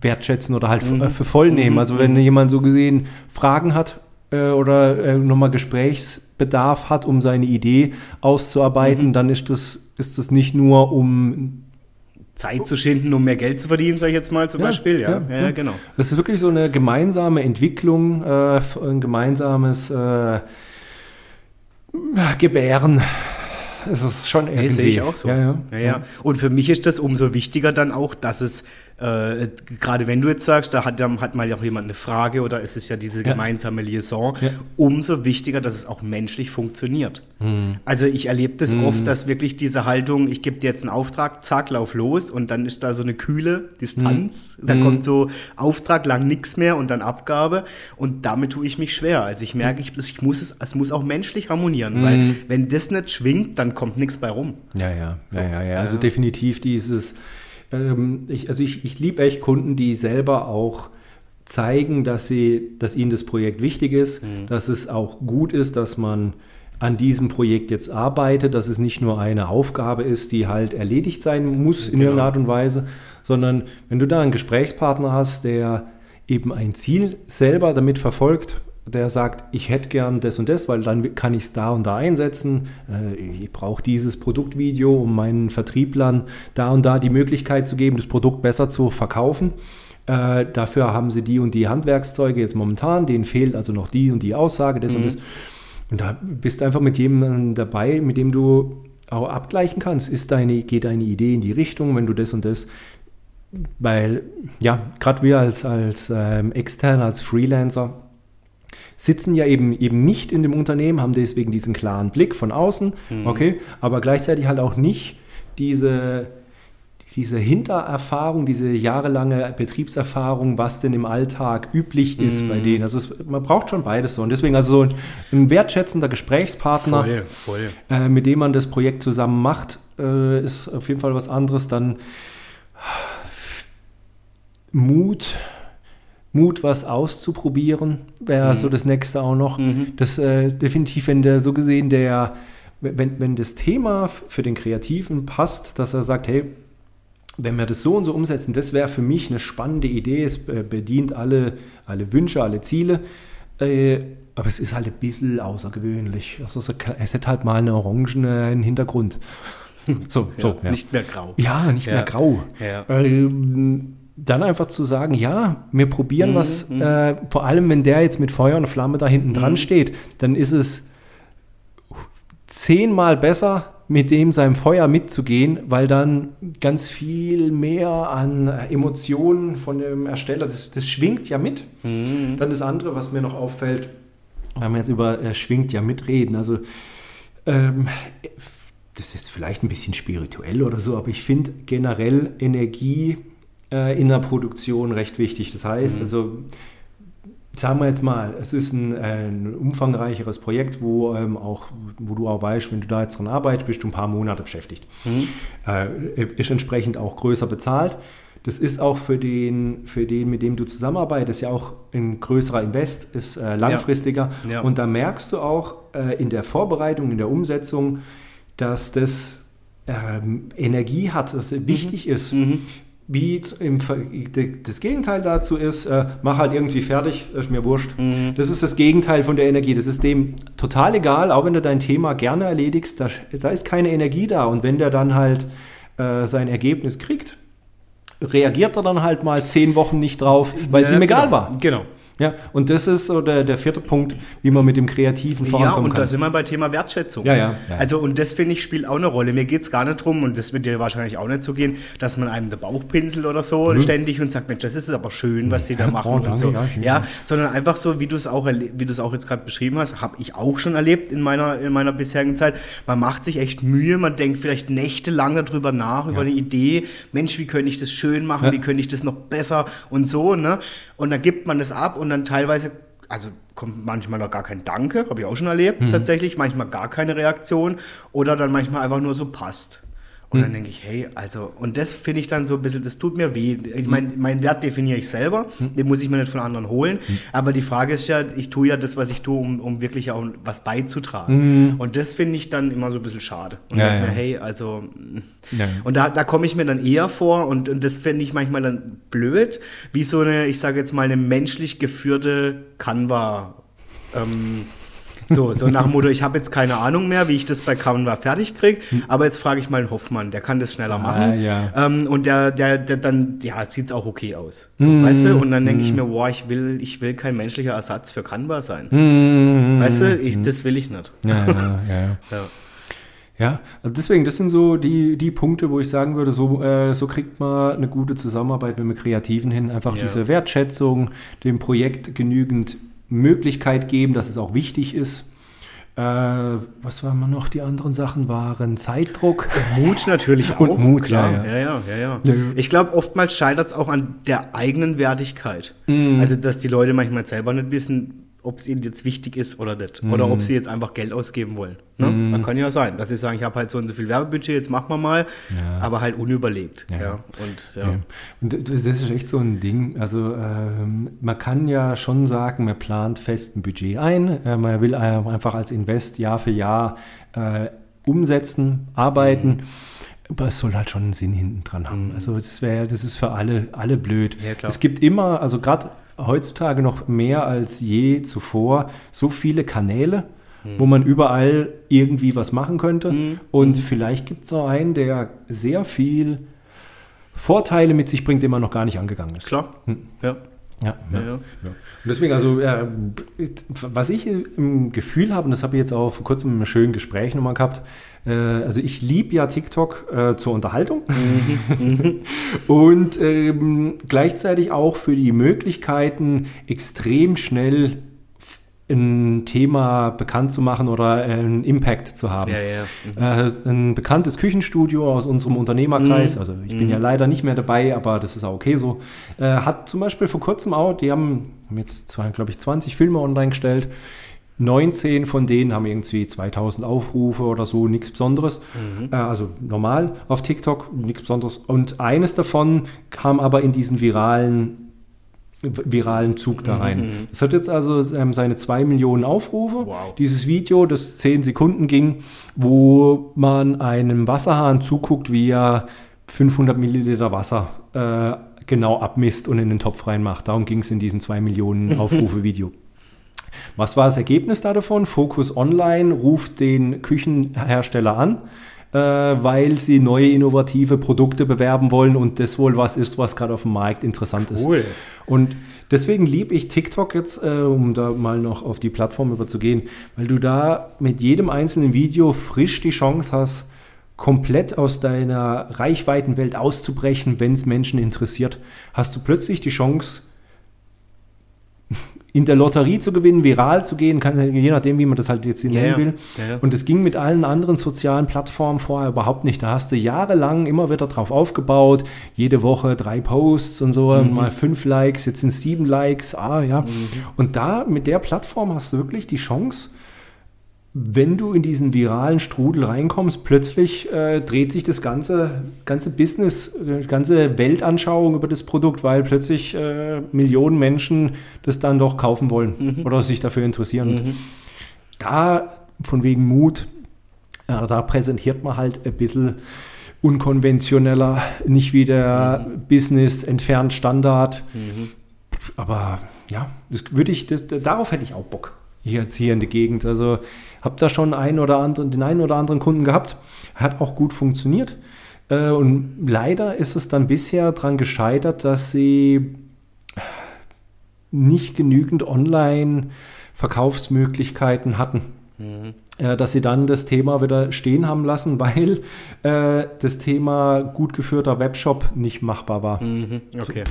wertschätzen oder halt f- äh, für voll nehmen. Also wenn jemand so gesehen Fragen hat äh, oder äh, nochmal Gesprächsbedarf hat, um seine Idee auszuarbeiten, dann ist das, ist das nicht nur um Zeit zu schinden, um mehr Geld zu verdienen, sage ich jetzt mal zum Ja, Beispiel. Ja, ja, ja, genau. Das ist wirklich so eine gemeinsame Entwicklung, äh, ein gemeinsames äh, Es ist schon irgendwie. Nee, sehe ich auch so. Ja, ja. Ja, ja. Und für mich ist das umso wichtiger dann auch, dass es, äh, gerade wenn du jetzt sagst, da hat, dann hat mal auch jemand eine Frage oder es ist ja diese Ja. gemeinsame Liaison, Ja. umso wichtiger, dass es auch menschlich funktioniert. Hm. Also ich erlebe das oft, dass wirklich diese Haltung, ich gebe dir jetzt einen Auftrag, zack, lauf los und dann ist da so eine kühle Distanz. Hm. Da kommt so Auftrag, lang nichts mehr und dann Abgabe und damit tue ich mich schwer. Also ich merke, ich, ich muss es, es muss auch menschlich harmonieren, weil Hm. wenn das nicht schwingt, dann kommt nichts bei rum. Ja, ja, ja, ja, ja. Also definitiv dieses, ähm, ich, also ich, ich liebe echt Kunden, die selber auch zeigen, dass sie, dass ihnen das Projekt wichtig ist, dass es auch gut ist, dass man an diesem Projekt jetzt arbeitet, dass es nicht nur eine Aufgabe ist, die halt erledigt sein muss in irgendeiner Art und Weise, sondern wenn du da einen Gesprächspartner hast, der eben ein Ziel selber damit verfolgt, der sagt, ich hätte gern das und das, weil dann kann ich es da und da einsetzen. Äh, ich brauche dieses Produktvideo, um meinen Vertrieblern da und da die Möglichkeit zu geben, das Produkt besser zu verkaufen. Äh, dafür haben sie die und die Handwerkszeuge jetzt momentan, denen fehlt also noch die und die Aussage, das mhm. und das. Und da bist du einfach mit jemandem dabei, mit dem du auch abgleichen kannst. Ist deine, geht deine Idee in die Richtung, wenn du das und das weil, ja, gerade wir als, als ähm, Extern, als Freelancer, sitzen ja eben, eben nicht in dem Unternehmen, haben deswegen diesen klaren Blick von außen, mhm. okay, aber gleichzeitig halt auch nicht diese, diese Hintererfahrung, diese jahrelange Betriebserfahrung, was denn im Alltag üblich ist mm. bei denen. Also es, man braucht schon beides so. Und deswegen also so ein, ein wertschätzender Gesprächspartner, voll, voll. Äh, mit dem man das Projekt zusammen macht, äh, ist auf jeden Fall was anderes. Dann Mut, Mut, was auszuprobieren, wäre mhm. so das nächste auch noch. Mhm. Das äh, definitiv, wenn der so gesehen, der, wenn, wenn das Thema für den Kreativen passt, dass er sagt, hey, wenn wir das so und so umsetzen, das wäre für mich eine spannende Idee. Es äh, bedient alle, alle Wünsche, alle Ziele. Äh, aber es ist halt ein bisschen außergewöhnlich. Also es, hat halt mal einen orangenen Hintergrund. So, ja, so ja. Nicht mehr grau. Ja, nicht ja. mehr grau. Ähm, dann einfach zu sagen, ja, wir probieren mhm, was, mhm. äh, vor allem wenn der jetzt mit Feuer und Flamme da hinten mhm. dran steht, dann ist es zehnmal besser, mit dem seinem Feuer mitzugehen, weil dann ganz viel mehr an Emotionen von dem Ersteller, das, das schwingt ja mit. Mhm. Dann das andere, was mir noch auffällt, wenn wir jetzt über äh, schwingt ja mitreden, also ähm, das ist jetzt vielleicht ein bisschen spirituell oder so, aber ich finde generell Energie äh, in der Produktion recht wichtig. Das heißt, mhm. also sagen wir jetzt mal, es ist ein, ein umfangreicheres Projekt, wo ähm, auch, wo du auch weißt, wenn du da jetzt dran arbeitest, bist du ein paar Monate beschäftigt. Mhm. Äh, ist entsprechend auch größer bezahlt. Das ist auch für den, für den, mit dem du zusammenarbeitest, ja auch ein größerer Invest, ist äh, langfristiger. Ja. Ja. Und da merkst du auch äh, in der Vorbereitung, in der Umsetzung, dass das ähm, Energie hat, dass es mhm. wichtig ist. Mhm. Wie im, das Gegenteil dazu ist, äh, mach halt irgendwie fertig, ist mir wurscht. Mhm. Das ist das Gegenteil von der Energie. Das ist dem total egal, auch wenn du dein Thema gerne erledigst, da, da ist keine Energie da. Und wenn der dann halt äh, sein Ergebnis kriegt, reagiert er dann halt mal zehn Wochen nicht drauf, weil es ihm egal genau. war. Genau. Ja, und das ist so der, der vierte Punkt, wie man mit dem Kreativen vorankommen kann. Ja, und da sind wir bei Thema Wertschätzung. Ja, ja. ja. Also, und das finde ich spielt auch eine Rolle. Mir geht es gar nicht darum, und das wird dir wahrscheinlich auch nicht so gehen, dass man einem den Bauch pinselt oder so mhm. ständig und sagt, Mensch, das ist aber schön, was sie da machen oh, und so. Ja, ja, sondern einfach so, wie du es auch, wie du es auch jetzt gerade beschrieben hast, habe ich auch schon erlebt in meiner, in meiner bisherigen Zeit. Man macht sich echt Mühe, man denkt vielleicht nächtelang darüber nach, ja. über eine Idee. Mensch, wie könnte ich das schön machen? Wie könnte ich das noch besser und so, ne? Und dann gibt man das ab und dann teilweise, also kommt manchmal noch gar kein Danke, habe ich auch schon erlebt, mhm. tatsächlich, manchmal gar keine Reaktion oder dann manchmal einfach nur so passt. Und dann hm. denke ich, hey, also, und das finde ich dann so ein bisschen, das tut mir weh. Ich mein, hm. meinen Wert definiere ich selber, hm. den muss ich mir nicht von anderen holen. Aber die Frage ist ja, ich tue ja das, was ich tue, um, um wirklich auch was beizutragen. Und das finde ich dann immer so ein bisschen schade. Und ja, ja. Mir, hey, also, ja. und da, da komme ich mir dann eher vor und, und das finde ich manchmal dann blöd, wie so eine, ich sage jetzt mal, eine menschlich geführte Canva- ähm, so, so nach dem Motto, ich habe jetzt keine Ahnung mehr, wie ich das bei Canva fertig kriege, aber jetzt frage ich mal einen Hoffmann, der kann das schneller ah, machen. Ja. Ähm, und der, der, der dann, ja, sieht es auch okay aus. So, mm, weißt du? Und dann denke mm. ich mir, boah, ich will, ich will kein menschlicher Ersatz für Canva sein. Mm, weißt du, ich, das will ich nicht. Ja, ja, ja. ja. Ja, also deswegen, das sind so die, die Punkte, wo ich sagen würde, so, äh, so kriegt man eine gute Zusammenarbeit mit dem Kreativen hin. Einfach ja. diese Wertschätzung, dem Projekt genügend Möglichkeit geben, dass es auch wichtig ist. Äh, was waren noch? Die anderen Sachen waren Zeitdruck. Mut natürlich auch. Und Mut, klar. Ja, ja, ja. ja, ja. ja ich glaube, oftmals scheitert es auch an der eigenen Wertigkeit. Mm. Also, dass die Leute manchmal selber nicht wissen, ob es ihnen jetzt wichtig ist oder nicht. Mhm. Oder ob sie jetzt einfach Geld ausgeben wollen. Ne? Mhm. Das kann ja sein, dass sie sagen, ich habe halt so und so viel Werbebudget, jetzt machen wir mal, ja. aber halt unüberlegt. Ja. ja. Und, ja. und das ist echt so ein Ding. Also ähm, man kann ja schon sagen, man plant fest ein Budget ein, äh, man will äh, einfach als Invest Jahr für Jahr äh, umsetzen, arbeiten. Mhm. Aber es soll halt schon einen Sinn hinten dran haben. Mhm. Also das wäre, das ist für alle, alle blöd. Ja, es gibt immer, also gerade heutzutage noch mehr als je zuvor so viele Kanäle, wo man überall irgendwie was machen könnte. Mhm. Und vielleicht gibt es auch einen, der sehr viel Vorteile mit sich bringt, den man noch gar nicht angegangen ist. Klar. Ja. Ja, Ja, ja. Und deswegen, also, äh, was ich im Gefühl habe, und das habe ich jetzt auch vor kurzem in einem schönen Gespräch nochmal gehabt, äh, also ich liebe ja TikTok äh, zur Unterhaltung. Und ähm, gleichzeitig auch für die Möglichkeiten, extrem schnell ein Thema bekannt zu machen oder einen Impact zu haben. Ja, ja. Äh, ein bekanntes Küchenstudio aus unserem Unternehmerkreis, also ich bin ja leider nicht mehr dabei, aber das ist auch okay so, äh, hat zum Beispiel vor kurzem auch, die haben, haben jetzt, glaube ich, 20 Filme online gestellt. 19 von denen haben irgendwie 2000 Aufrufe oder so, nichts Besonderes. Äh, also normal auf TikTok, nichts Besonderes. Und eines davon kam aber in diesen viralen viralen Zug da rein. Das hat jetzt also ähm, seine 2 Millionen Aufrufe. Wow. Dieses Video, das 10 Sekunden ging, wo man einem Wasserhahn zuguckt, wie er 500 Milliliter Wasser äh, genau abmisst und in den Topf reinmacht. Darum ging es in diesem 2 Millionen Aufrufe-Video. Was war das Ergebnis da davon? Focus Online ruft den Küchenhersteller an, weil sie neue innovative Produkte bewerben wollen und das wohl was ist, was gerade auf dem Markt interessant ist. Cool. Und deswegen liebe ich TikTok jetzt, äh, um da mal noch auf die Plattform überzugehen, weil du da mit jedem einzelnen Video frisch die Chance hast, komplett aus deiner Reichweitenwelt auszubrechen, wenn es Menschen interessiert, hast du plötzlich die Chance, in der Lotterie zu gewinnen, viral zu gehen, kann, je nachdem, wie man das halt jetzt nennen Ja, will. Ja. Und es ging mit allen anderen sozialen Plattformen vorher überhaupt nicht. Da hast du jahrelang immer wieder drauf aufgebaut, jede Woche drei Posts und so, Mhm. mal fünf Likes, jetzt sind es sieben Likes, ah ja. Und da mit der Plattform hast du wirklich die Chance, wenn du in diesen viralen Strudel reinkommst, plötzlich äh, dreht sich das ganze, ganze Business, äh, ganze Weltanschauung über das Produkt, weil plötzlich äh, Millionen Menschen das dann doch kaufen wollen oder sich dafür interessieren. Und da von wegen Mut, ja, da präsentiert man halt ein bisschen unkonventioneller, nicht wie der Business entfernt Standard. Aber ja, das würde ich, das, darauf hätte ich auch Bock. Hier jetzt hier in der Gegend. Also habe da schon einen oder anderen, den einen oder anderen Kunden gehabt. Hat auch gut funktioniert. Äh, und leider ist es dann bisher daran gescheitert, dass sie nicht genügend Online-Verkaufsmöglichkeiten hatten. Äh, dass sie dann das Thema wieder stehen haben lassen, weil äh, das Thema gut geführter Webshop nicht machbar war. Mhm. Okay.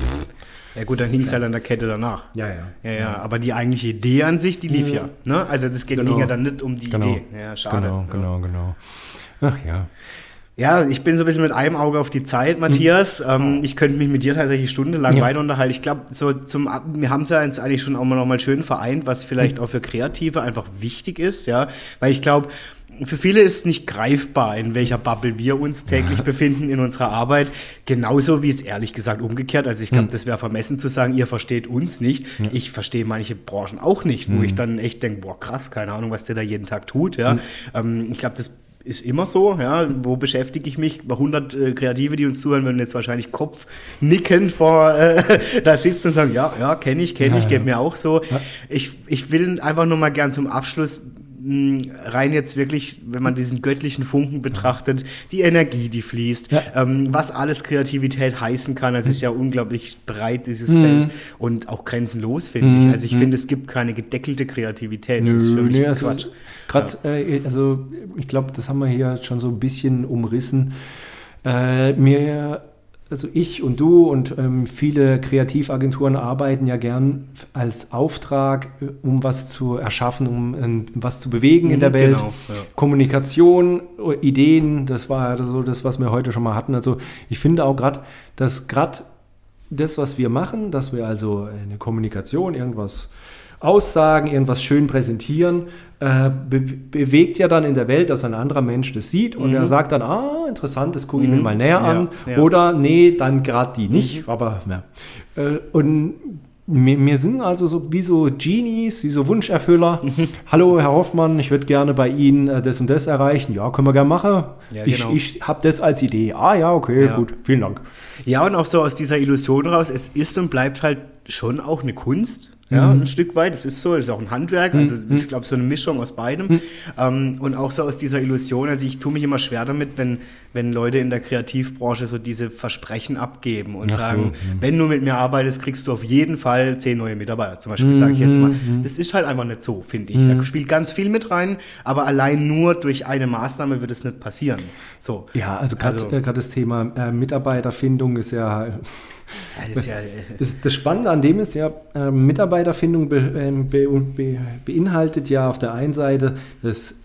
Ja gut, dann hing es halt an der Kette danach. Ja, ja. Ja, ja, aber die eigentliche Idee an sich, die lief ja. Ne? Also das geht, Genau. ging ja dann nicht um die Genau. Idee. Ja, schade. Genau, ja. genau, genau. Ach ja. Ja, ich bin so ein bisschen mit einem Auge auf die Zeit, Matthias. Ähm, ich könnte mich mit dir tatsächlich stundenlang Ja. weiter unterhalten. Ich glaube, so zum wir haben es ja jetzt eigentlich schon auch mal noch mal schön vereint, was vielleicht auch für Kreative einfach wichtig ist, ja, weil ich glaube, für viele ist es nicht greifbar, in welcher Bubble wir uns täglich befinden in unserer Arbeit. Genauso wie es ehrlich gesagt umgekehrt. Also ich glaube, das wäre vermessen zu sagen, ihr versteht uns nicht. Ich verstehe manche Branchen auch nicht, wo ich dann echt denke, boah, krass, keine Ahnung, was der da jeden Tag tut. Ja. Ähm, ich glaube, das ist immer so, ja, wo beschäftige ich mich? 100 äh, Kreative, die uns zuhören, würden jetzt wahrscheinlich Kopfnicken vor äh, da sitzen und sagen, ja, ja, kenne ich, kenne ich, Ja, geht ja. mir auch so. Ich, ich will einfach nur mal gern zum Abschluss rein jetzt wirklich, wenn man diesen göttlichen Funken betrachtet, die Energie, die fließt, Ja. ähm, was alles Kreativität heißen kann. Es ist ja unglaublich breit, dieses Mhm. Feld und auch grenzenlos, finde ich. Also ich finde, es gibt keine gedeckelte Kreativität. das ist für mich nee, also, Quatsch. Gerade, äh, also ich glaube, das haben wir hier schon so ein bisschen umrissen. Äh, mir, also ich und du und ähm, viele Kreativagenturen arbeiten ja gern als Auftrag, äh, um was zu erschaffen, um ähm, was zu bewegen in Mhm, der Welt. genau, ja. Kommunikation, äh, Ideen, das war ja so das, was wir heute schon mal hatten. Also ich finde auch gerade, dass gerade das, was wir machen, dass wir also eine Kommunikation, irgendwas aussagen, irgendwas schön präsentieren, äh, be bewegt ja dann in der Welt, dass ein anderer Mensch das sieht und er sagt dann, ah, interessant, das gucke ich mir mal näher Mhm. Ja, an. ja. Mhm. Oder nee, dann gerade die nicht, aber ja. Äh, und wir, wir sind also so wie so Genies, wie so Wunscherfüller. Mhm. Hallo, Herr Hoffmann, ich würde gerne bei Ihnen äh, das und das erreichen. Ja, können wir gerne machen. Ja, ich genau. ich habe das als Idee. Ah ja, okay, Ja. gut, vielen Dank. Ja, und auch so aus dieser Illusion raus, es ist und bleibt halt schon auch eine Kunst. Ja, mhm. ein Stück weit, das ist so, das ist auch ein Handwerk, also mhm. ich glaube, so eine Mischung aus beidem. Mhm. Ähm, und auch so aus dieser Illusion, also ich tue mich immer schwer damit, wenn, wenn Leute in der Kreativbranche so diese Versprechen abgeben und Ach sagen, so. Mhm. wenn du mit mir arbeitest, kriegst du auf jeden Fall zehn neue Mitarbeiter, zum Beispiel, sage ich jetzt mal. Mhm. Das ist halt einfach nicht so, finde ich. Da spielt ganz viel mit rein, aber allein nur durch eine Maßnahme wird es nicht passieren. So. Ja, also gerade also, äh, das Thema äh, Mitarbeiterfindung ist ja, das, ja, äh, das, das, Spannende an dem ist ja, äh, Mitarbeiterfindung be, ähm, be, be, beinhaltet ja auf der einen Seite das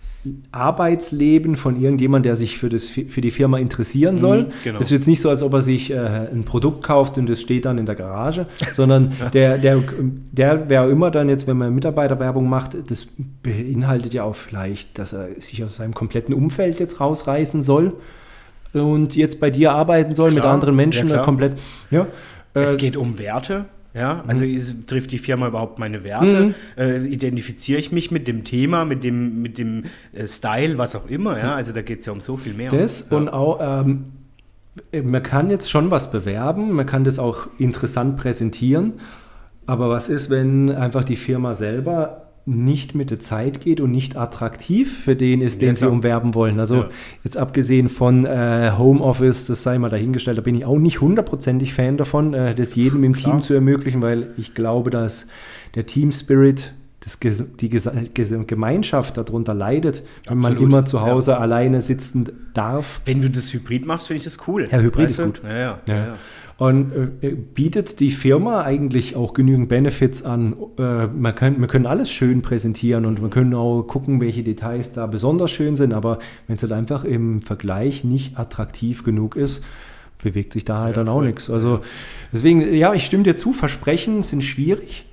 Arbeitsleben von irgendjemand, der sich für, das, für die Firma interessieren mhm, soll. genau. Es ist jetzt nicht so, als ob er sich äh, ein Produkt kauft und das steht dann in der Garage, sondern der, der, der, wer immer dann jetzt, wenn man Mitarbeiterwerbung macht, das beinhaltet ja auch vielleicht, dass er sich aus seinem kompletten Umfeld jetzt rausreißen soll und jetzt bei dir arbeiten soll klar, mit anderen Menschen ja, komplett. Ja, es äh, geht um Werte. Ja, also mhm. trifft die Firma überhaupt meine Werte? Mhm. Äh, identifiziere ich mich mit dem Thema, mit dem, mit dem äh, Style, was auch immer? Ja, also da geht es ja um so viel mehr. Das ja. und auch, ähm, man kann jetzt schon was bewerben, man kann das auch interessant präsentieren, aber was ist, wenn einfach die Firma selber nicht mit der Zeit geht und nicht attraktiv für den ist, den ja, sie umwerben wollen. Also ja. jetzt abgesehen von äh, Homeoffice, das sei mal dahingestellt, da bin ich auch nicht hundertprozentig Fan davon, äh, das jedem im Klar. Team zu ermöglichen, weil ich glaube, dass der Team Spirit das, die Gemeinschaft darunter leidet, wenn Absolut. man immer zu Hause ja. alleine sitzen darf. Wenn du das Hybrid machst, finde ich das cool. Ja, Hybrid weißt ist gut. Ja, ja, ja. Und äh, bietet die Firma eigentlich auch genügend Benefits an. Äh, man kann, wir können alles schön präsentieren und wir können auch gucken, welche Details da besonders schön sind, aber wenn es halt einfach im Vergleich nicht attraktiv genug ist, bewegt sich da halt ja, dann auch nichts. Also deswegen, ja, ich stimme dir zu, Versprechen sind schwierig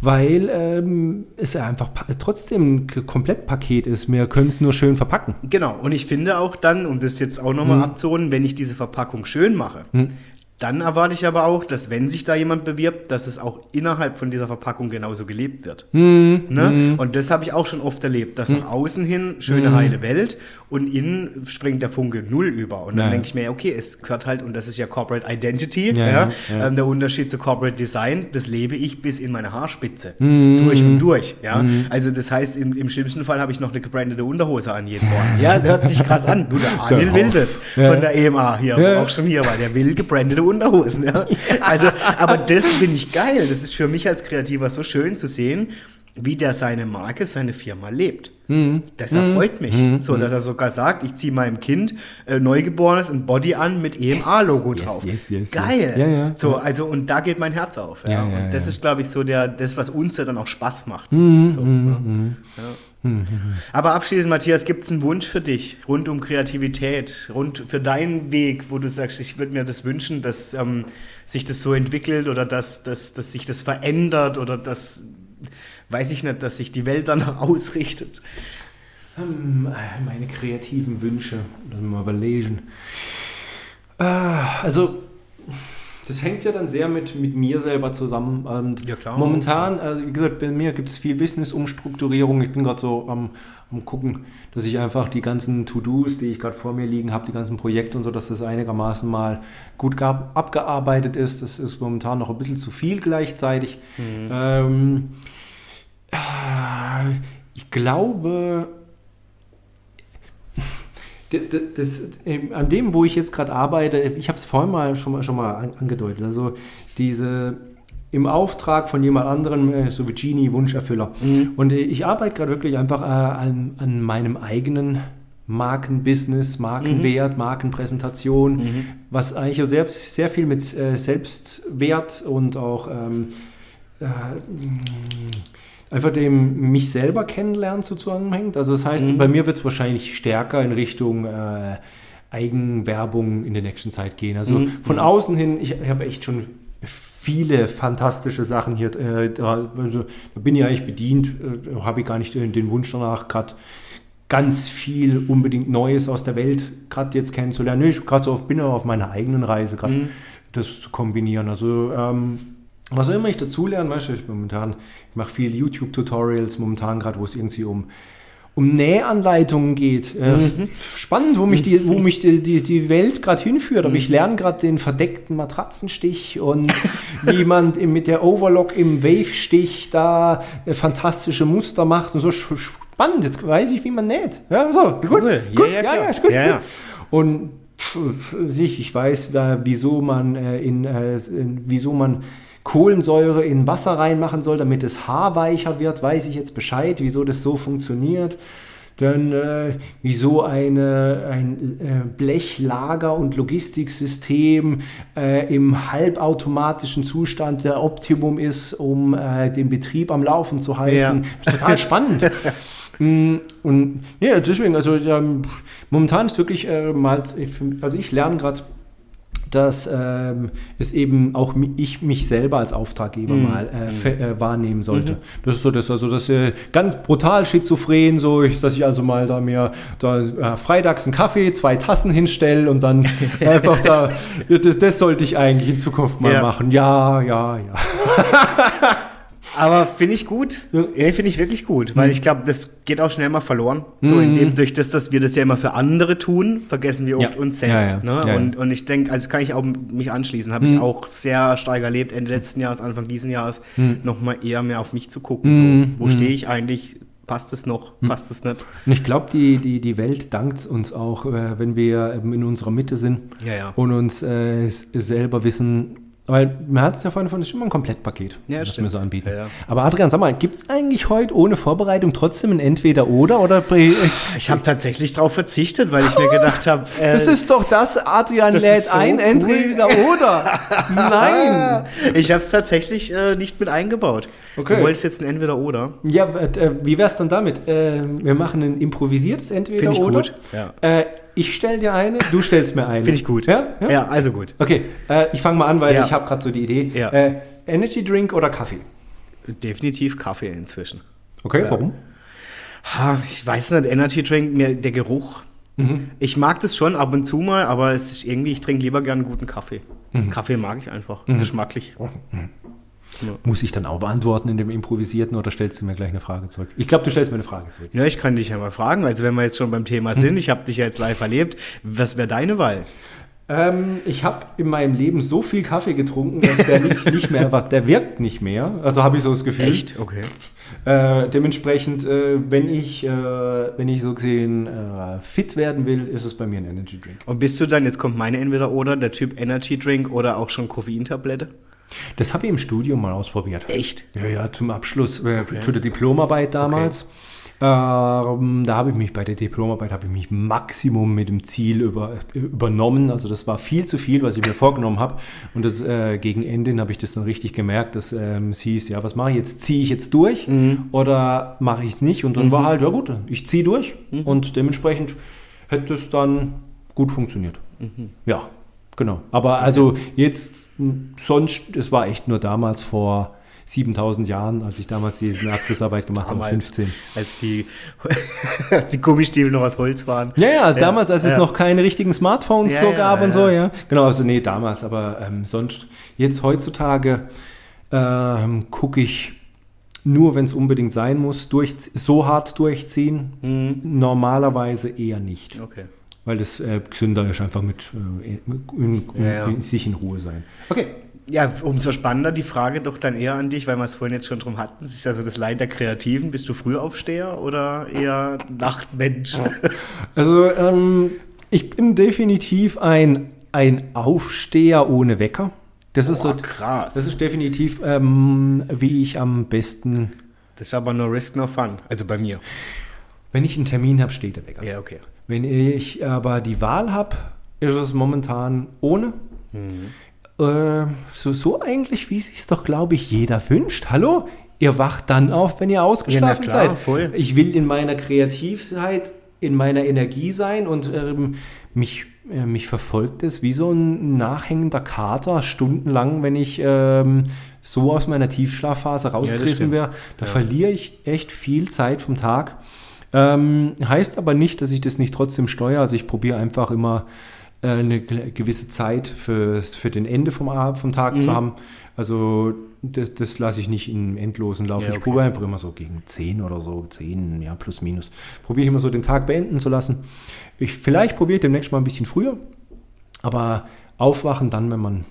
weil ähm, es einfach trotzdem ein Komplettpaket ist. Wir können es nur schön verpacken. Genau, und ich finde auch dann, um das jetzt auch nochmal hm. abzuholen, wenn ich diese Verpackung schön mache, hm. Dann erwarte ich aber auch, dass wenn sich da jemand bewirbt, dass es auch innerhalb von dieser Verpackung genauso gelebt wird. Mm, ne? Und das habe ich auch schon oft erlebt, dass mm. nach außen hin schöne mm. heile Welt und innen springt der Funke null über. Und dann denke ich mir, okay, es gehört halt, und das ist ja Corporate Identity, ja, ja, ja. Ähm, der Unterschied zu Corporate Design, das lebe ich bis in meine Haarspitze. Mm. Durch und durch. Ja? Mm. Also das heißt, im, im schlimmsten Fall habe ich noch eine gebrandete Unterhose an jeden Morgen. Ja, das hört sich krass an. Du, der Anil will das von der EMA hier, auch schon hier, weil der will gebrandete Unterhosen. Ja? Also, aber das finde ich geil. Das ist für mich als Kreativer so schön zu sehen, wie der seine Marke, seine Firma lebt. Mhm. Das erfreut mich. Mhm. So, dass er sogar sagt, ich ziehe meinem Kind äh, Neugeborenes ein Body an mit EMA-Logo yes, drauf. Yes, yes, Geil. Ja, ja, so, also, und da geht mein Herz auf. Und das ist, glaube ich, so der, das, was uns ja dann auch Spaß macht. Mhm. So, mhm. Aber abschließend, Matthias, gibt es einen Wunsch für dich rund um Kreativität, rund für deinen Weg, wo du sagst, ich würde mir das wünschen, dass ähm, sich das so entwickelt oder dass, dass, dass sich das verändert oder dass, weiß ich nicht, dass sich die Welt danach ausrichtet? Ähm, meine kreativen Wünsche, lass mal überlegen. Ah, also das hängt ja dann sehr mit, mit mir selber zusammen. Und ja, klar. Momentan, also wie gesagt, bei mir gibt es viel Business-Umstrukturierung. Ich bin gerade so am, am gucken, dass ich einfach die ganzen To-Dos, die ich gerade vor mir liegen habe, die ganzen Projekte und so, dass das einigermaßen mal gut gab, abgearbeitet ist. Das ist momentan noch ein bisschen zu viel gleichzeitig. Mhm. Ähm, äh, ich glaube, das, das, an dem, wo ich jetzt gerade arbeite, ich habe es vorhin mal schon mal, schon mal angedeutet, also diese im Auftrag von jemand anderem, äh, so wie Genie, Wunscherfüller. Mhm. Und ich arbeite gerade wirklich einfach äh, an, an, meinem eigenen Markenbusiness, Markenwert, mhm. Markenpräsentation, mhm. was eigentlich sehr, sehr viel mit äh, Selbstwert und auch ähm, äh, einfach dem mich selber kennenlernen zusammenhängt. Also das heißt, mhm. bei mir wird es wahrscheinlich stärker in Richtung äh, Eigenwerbung in der nächsten Zeit gehen. Also mhm. von außen hin, ich, ich habe echt schon viele fantastische Sachen hier. Äh, da, also, da bin ich eigentlich bedient, äh, habe ich gar nicht den, den Wunsch danach, gerade ganz viel unbedingt Neues aus der Welt gerade jetzt kennenzulernen. Ich gerade so auf, bin auf meiner eigenen Reise, gerade mhm. das zu kombinieren. Also ähm, was immer ich dazulerne, weißt du, ich momentan, ich mache viel YouTube-Tutorials momentan gerade, wo es irgendwie um, um Nähanleitungen geht. Äh, Mhm. Spannend, wo mich die, wo mich die, die, die Welt gerade hinführt. Aber ich lerne gerade den verdeckten Matratzenstich und wie man mit der Overlock im Wave-Stich da äh, fantastische Muster macht und so. Spannend, jetzt weiß ich, wie man näht. Ja, so, gut, Cool. gut, Ja, ja, ja, ja, ist gut. Ja, gut. Und sich, ich weiß, wieso man äh, in, in wieso man Kohlensäure in Wasser reinmachen soll, damit das Haar weicher wird, weiß ich jetzt Bescheid, wieso das so funktioniert. Dann äh, wieso eine, ein äh, Blechlager- und Logistiksystem äh, im halbautomatischen Zustand der Optimum ist, um äh, den Betrieb am Laufen zu halten. Ja. Ist total spannend. Mm, Und ja, deswegen, also ähm, momentan ist wirklich äh, mal, also ich lerne gerade, dass ähm, es eben auch ich mich selber als Auftraggeber mal äh, fe- äh, wahrnehmen sollte. Das ist so das, also das äh, ganz brutal schizophren, so ich, dass ich also mal da mir da äh, freitags einen Kaffee, zwei Tassen hinstelle und dann einfach da, das, das sollte ich eigentlich in Zukunft mal Ja. machen. Ja, ja, ja. Aber finde ich gut. Ja, finde ich wirklich gut, Mhm. weil ich glaube, das geht auch schnell mal verloren. So in dem, durch das, dass wir das ja immer für andere tun, vergessen wir oft Ja. uns selbst. ja. Ne? Ja, ja. Und, und ich denke, also kann ich auch mich anschließen, habe Mhm. ich auch sehr stark erlebt, Ende letzten Jahres, Anfang diesen Jahres, Mhm. nochmal eher mehr auf mich zu gucken. So, wo stehe ich eigentlich? Passt es noch? Passt es nicht? Und ich glaube, die, die, die Welt dankt uns auch, äh, wenn wir eben in unserer Mitte sind Ja, ja. und uns äh, selber wissen, weil man hat es ja vorhin von, das ist immer ein Komplettpaket, Ja, das stimmt. wir so anbieten. Ja, ja. Aber Adrian, sag mal, gibt es eigentlich heute ohne Vorbereitung trotzdem ein Entweder-Oder? Oder Ich habe tatsächlich darauf verzichtet, weil ich mir gedacht habe, äh, das ist doch das, Adrian das lädt so ein, cool. Entweder-Oder. Nein! ich habe es tatsächlich äh, nicht mit eingebaut. Okay. Du wolltest jetzt ein Entweder-Oder. Ja, äh, wie wär's dann damit? Äh, wir machen ein improvisiertes Entweder-Oder. Finde ich gut. Ja. Ich stell dir eine, du stellst mir eine. Finde ich gut. Ja? ja? ja also gut. Okay, äh, ich fange mal an, weil Ja. ich habe gerade so die Idee. Ja. Äh, Energy Drink oder Kaffee? Definitiv Kaffee inzwischen. Okay, Ja. warum? Ha, ich weiß nicht, Energy Drink, mir der Geruch. Mhm. Ich mag das schon ab und zu mal, aber es ist irgendwie, ich trinke lieber gern guten Kaffee. Mhm. Kaffee mag ich einfach, geschmacklich. Muss ich dann auch beantworten in dem improvisierten oder stellst du mir gleich eine Frage zurück? Ich glaube, du stellst mir eine Frage zurück. Ja, ich kann dich ja mal fragen, also wenn wir jetzt schon beim Thema Mhm. sind, ich habe dich ja jetzt live erlebt, was wäre deine Wahl? Ähm, ich habe in meinem Leben so viel Kaffee getrunken, dass der nicht, nicht mehr, was, der wirkt nicht mehr. Also habe ich so das Gefühl. Okay. Äh, dementsprechend, äh, wenn ich, äh, wenn ich so gesehen äh, fit werden will, ist es bei mir ein Energy Drink. Und bist du dann, jetzt kommt meine Entweder-Oder, der Typ Energy Drink oder auch schon Koffeintablette? Das habe ich im Studium mal ausprobiert. Echt? Ja, ja, zum Abschluss äh, zu der Diplomarbeit damals. Ähm, da habe ich mich bei der Diplomarbeit habe ich mich Maximum mit dem Ziel über, übernommen. Also das war viel zu viel, was ich mir vorgenommen habe. Und das äh, gegen Ende habe ich das dann richtig gemerkt, dass ähm, es hieß, ja, was mache ich jetzt? Ziehe ich jetzt durch oder mache ich es nicht? Und dann war halt, ja gut, ich ziehe durch. Und dementsprechend hätte es dann gut funktioniert. Ja, genau. Aber also jetzt sonst, es war echt nur damals vor 7000 Jahren, als ich damals diese Abschlussarbeit gemacht habe, Damals. 15. Als die, die Gummistiefel noch aus Holz waren. Ja, ja, damals, als es ja. noch keine richtigen Smartphones Ja, so ja, gab ja, und so, ja. ja. Genau, also nee, damals, aber ähm, sonst, jetzt heutzutage ähm, gucke ich nur, wenn es unbedingt sein muss, durch, so hart durchziehen. Mhm. Normalerweise eher nicht. Okay. Weil das äh, gesünder ist, einfach mit, äh, in, in, Ja, in sich in Ruhe sein. Okay. Ja, umso spannender die Frage doch dann eher an dich, weil wir es vorhin jetzt schon drum hatten. Es ist ja so das Leid der Kreativen. Bist du Frühaufsteher oder eher Nachtmensch? Also ähm, ich bin definitiv ein, ein Aufsteher ohne Wecker. Das ist so, krass. das ist definitiv, ähm, wie ich am besten, Das ist aber no risk, no fun. Also bei mir. wenn ich einen Termin habe, steht der Wecker. Ja, okay. Wenn ich aber die Wahl habe, ist es momentan ohne. Äh, so, so eigentlich, wie es sich doch, glaube ich, jeder wünscht. Hallo? Ihr wacht dann auf, wenn ihr ausgeschlafen Ja, klar, seid. voll. Ich will in meiner Kreativheit, in meiner Energie sein und ähm, mich, äh, mich verfolgt es wie so ein nachhängender Kater stundenlang, wenn ich ähm, so aus meiner Tiefschlafphase rausgerissen stimmt. wäre. Da Ja. verliere ich echt viel Zeit vom Tag. Ähm, heißt aber nicht, dass ich das nicht trotzdem steuere. Also ich probiere einfach immer äh, eine gewisse Zeit für, für den Ende vom, vom Tag mhm. zu haben. Also das, das lasse ich nicht in endlosen Lauf. Ja, okay. Ich probiere einfach immer so gegen 10 oder so, 10, ja, plus minus. Probiere ich immer so den Tag beenden zu lassen. Ich, vielleicht probiere ich demnächst mal ein bisschen früher, aber aufwachen dann, wenn man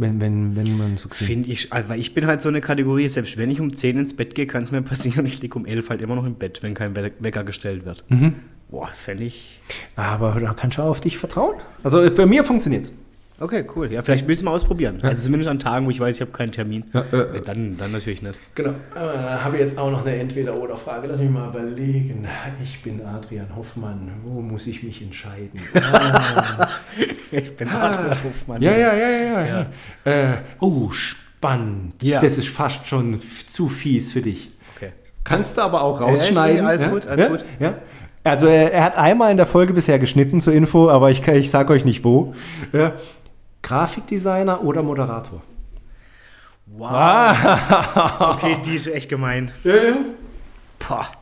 wenn, wenn, wenn man so Finde ich, also ich bin halt so eine Kategorie, selbst wenn ich um 10 ins Bett gehe, kann es mir passieren, ich liege um 11 halt immer noch im Bett, wenn kein Wecker gestellt wird. Mhm. Boah, das fände ich. Aber da kannst du auch auf dich vertrauen. Also bei mir funktioniert es. Okay, cool. Ja, vielleicht müssen wir ausprobieren. Ja. Also zumindest an Tagen, wo ich weiß, ich habe keinen Termin. Ja, äh, dann, dann natürlich nicht. Genau. Aber dann habe ich jetzt auch noch eine Entweder-Oder-Frage. Lass mich mal überlegen. Ich bin Adrian Hoffmann. Wo muss ich mich entscheiden? Ah. ich bin ah. Adrian Hoffmann. Ja, ja, ja, ja. ja. ja. Äh, oh, spannend. Ja. Das ist fast schon zu fies für dich. Okay. Kannst du aber auch rausschneiden. Ja, alles gut, alles gut. Ja? Also er, er, hat einmal in der Folge bisher geschnitten zur Info, aber ich, ich sage euch nicht wo. Ja. Grafikdesigner oder Moderator? Wow. Ah. okay, die ist echt gemein. Ja, ja. Pah.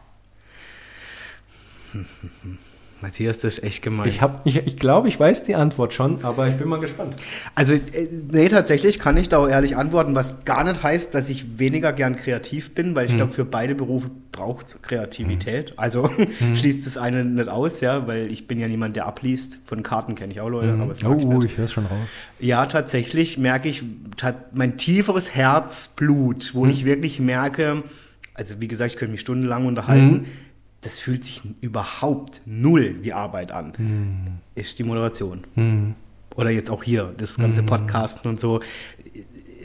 Matthias, das ist echt gemein. Ich, hab, ich, ich glaube, ich weiß die Antwort schon, aber ich bin mal gespannt. Also, äh, nee, tatsächlich kann ich da auch ehrlich antworten, was gar nicht heißt, dass ich weniger gern kreativ bin, weil ich hm. glaube, für beide Berufe braucht es Kreativität. Hm. Also hm. schließt das eine nicht aus, ja, weil ich bin ja niemand, der abliest. Von Karten kenne ich auch Leute, hm. aber das Oh, ich, ich höre es schon raus. Ja, tatsächlich merke ich mein tieferes Herzblut, wo hm. ich wirklich merke, also wie gesagt, ich könnte mich stundenlang unterhalten hm das fühlt sich überhaupt null wie Arbeit an, hm. ist die Moderation. Hm. Oder jetzt auch hier, das ganze hm. Podcasten und so.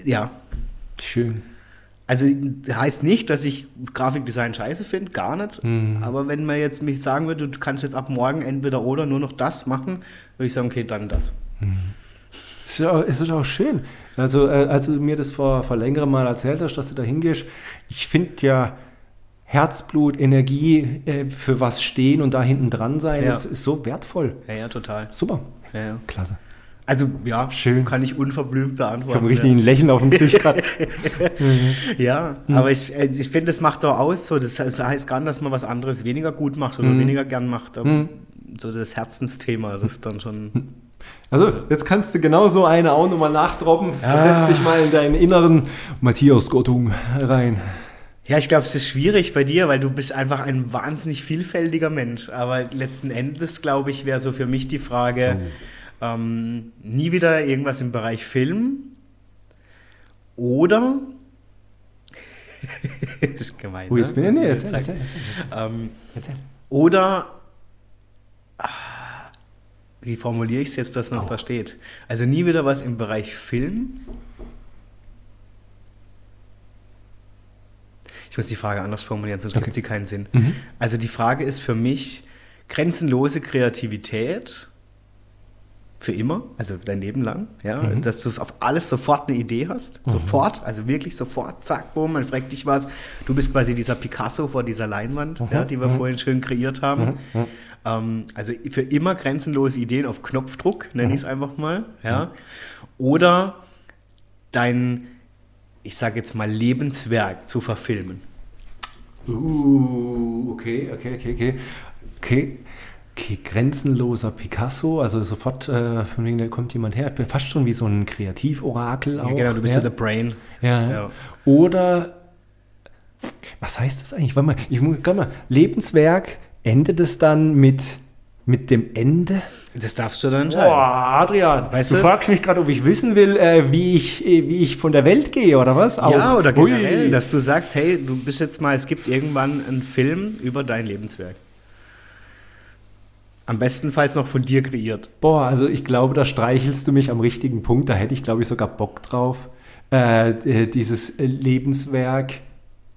Ja. Schön. Also heißt nicht, dass ich Grafikdesign scheiße finde, gar nicht. Hm. Aber wenn man jetzt mich sagen würde, du kannst jetzt ab morgen entweder oder nur noch das machen, würde ich sagen, okay, dann das. Hm. Es ist, auch, es ist auch schön. Also, äh, als du mir das vor, vor längerem mal erzählt hast, dass du da hingehst, ich finde ja, Herzblut, Energie äh, für was stehen und da hinten dran sein, ja. das ist so wertvoll. Ja, ja, total. Super. Ja, ja. Klasse. Also ja, schön. Kann ich unverblümt beantworten. Ich habe richtig ja. ein Lächeln auf dem Gesicht gerade. mhm. Ja, mhm. aber ich, äh, ich finde, das macht so aus. So, das heißt gar nicht, dass man was anderes weniger gut macht oder mhm. weniger gern macht. Mhm. so das Herzensthema, das ist dann schon. Also, jetzt kannst du genau so eine auch nochmal nachdroppen. Ja. Setz dich mal in deinen inneren Matthias Gottung rein. Ja, ich glaube, es ist schwierig bei dir, weil du bist einfach ein wahnsinnig vielfältiger Mensch. Aber letzten Endes, glaube ich, wäre so für mich die Frage, oh. ähm, nie wieder irgendwas im Bereich Film oder das ist gemein. Oh, jetzt ne? bin ich, nee, erzähl, erzähl, erzähl, erzähl. Ähm, erzähl. Oder ah, wie formuliere ich es jetzt, dass man es oh. versteht? Also nie wieder was im Bereich Film Ich muss die Frage anders formulieren, sonst okay. gibt sie keinen Sinn. Mhm. Also die Frage ist für mich grenzenlose Kreativität für immer, also dein Leben lang, ja, mhm. dass du auf alles sofort eine Idee hast, mhm. sofort, also wirklich sofort, zack, boom, man fragt dich was, du bist quasi dieser Picasso vor dieser Leinwand, mhm. ja, die wir mhm. vorhin schön kreiert haben. Mhm. Ähm, also für immer grenzenlose Ideen auf Knopfdruck, nenne ich es einfach mal, ja, oder dein ich sage jetzt mal, Lebenswerk zu verfilmen. Uh, okay, okay, okay, okay. Okay. Okay, grenzenloser Picasso, also sofort, äh, von wegen, da kommt jemand her. Ich bin fast schon wie so ein Kreativorakel auch. Ja, genau, du bist ja, the Brain. Ja. ja. Oder, was heißt das eigentlich? Warte mal, ich muss, mal, Lebenswerk, endet es dann mit mit dem Ende? Das darfst du dann entscheiden. Boah, Adrian, weißt du, du fragst mich gerade, ob ich wissen will, äh, wie, ich, äh, wie ich von der Welt gehe oder was? Auch. Ja, oder generell, Ui. dass du sagst, hey, du bist jetzt mal, es gibt irgendwann einen Film über dein Lebenswerk. Am bestenfalls noch von dir kreiert. Boah, also ich glaube, da streichelst du mich am richtigen Punkt. Da hätte ich, glaube ich, sogar Bock drauf, äh, dieses Lebenswerk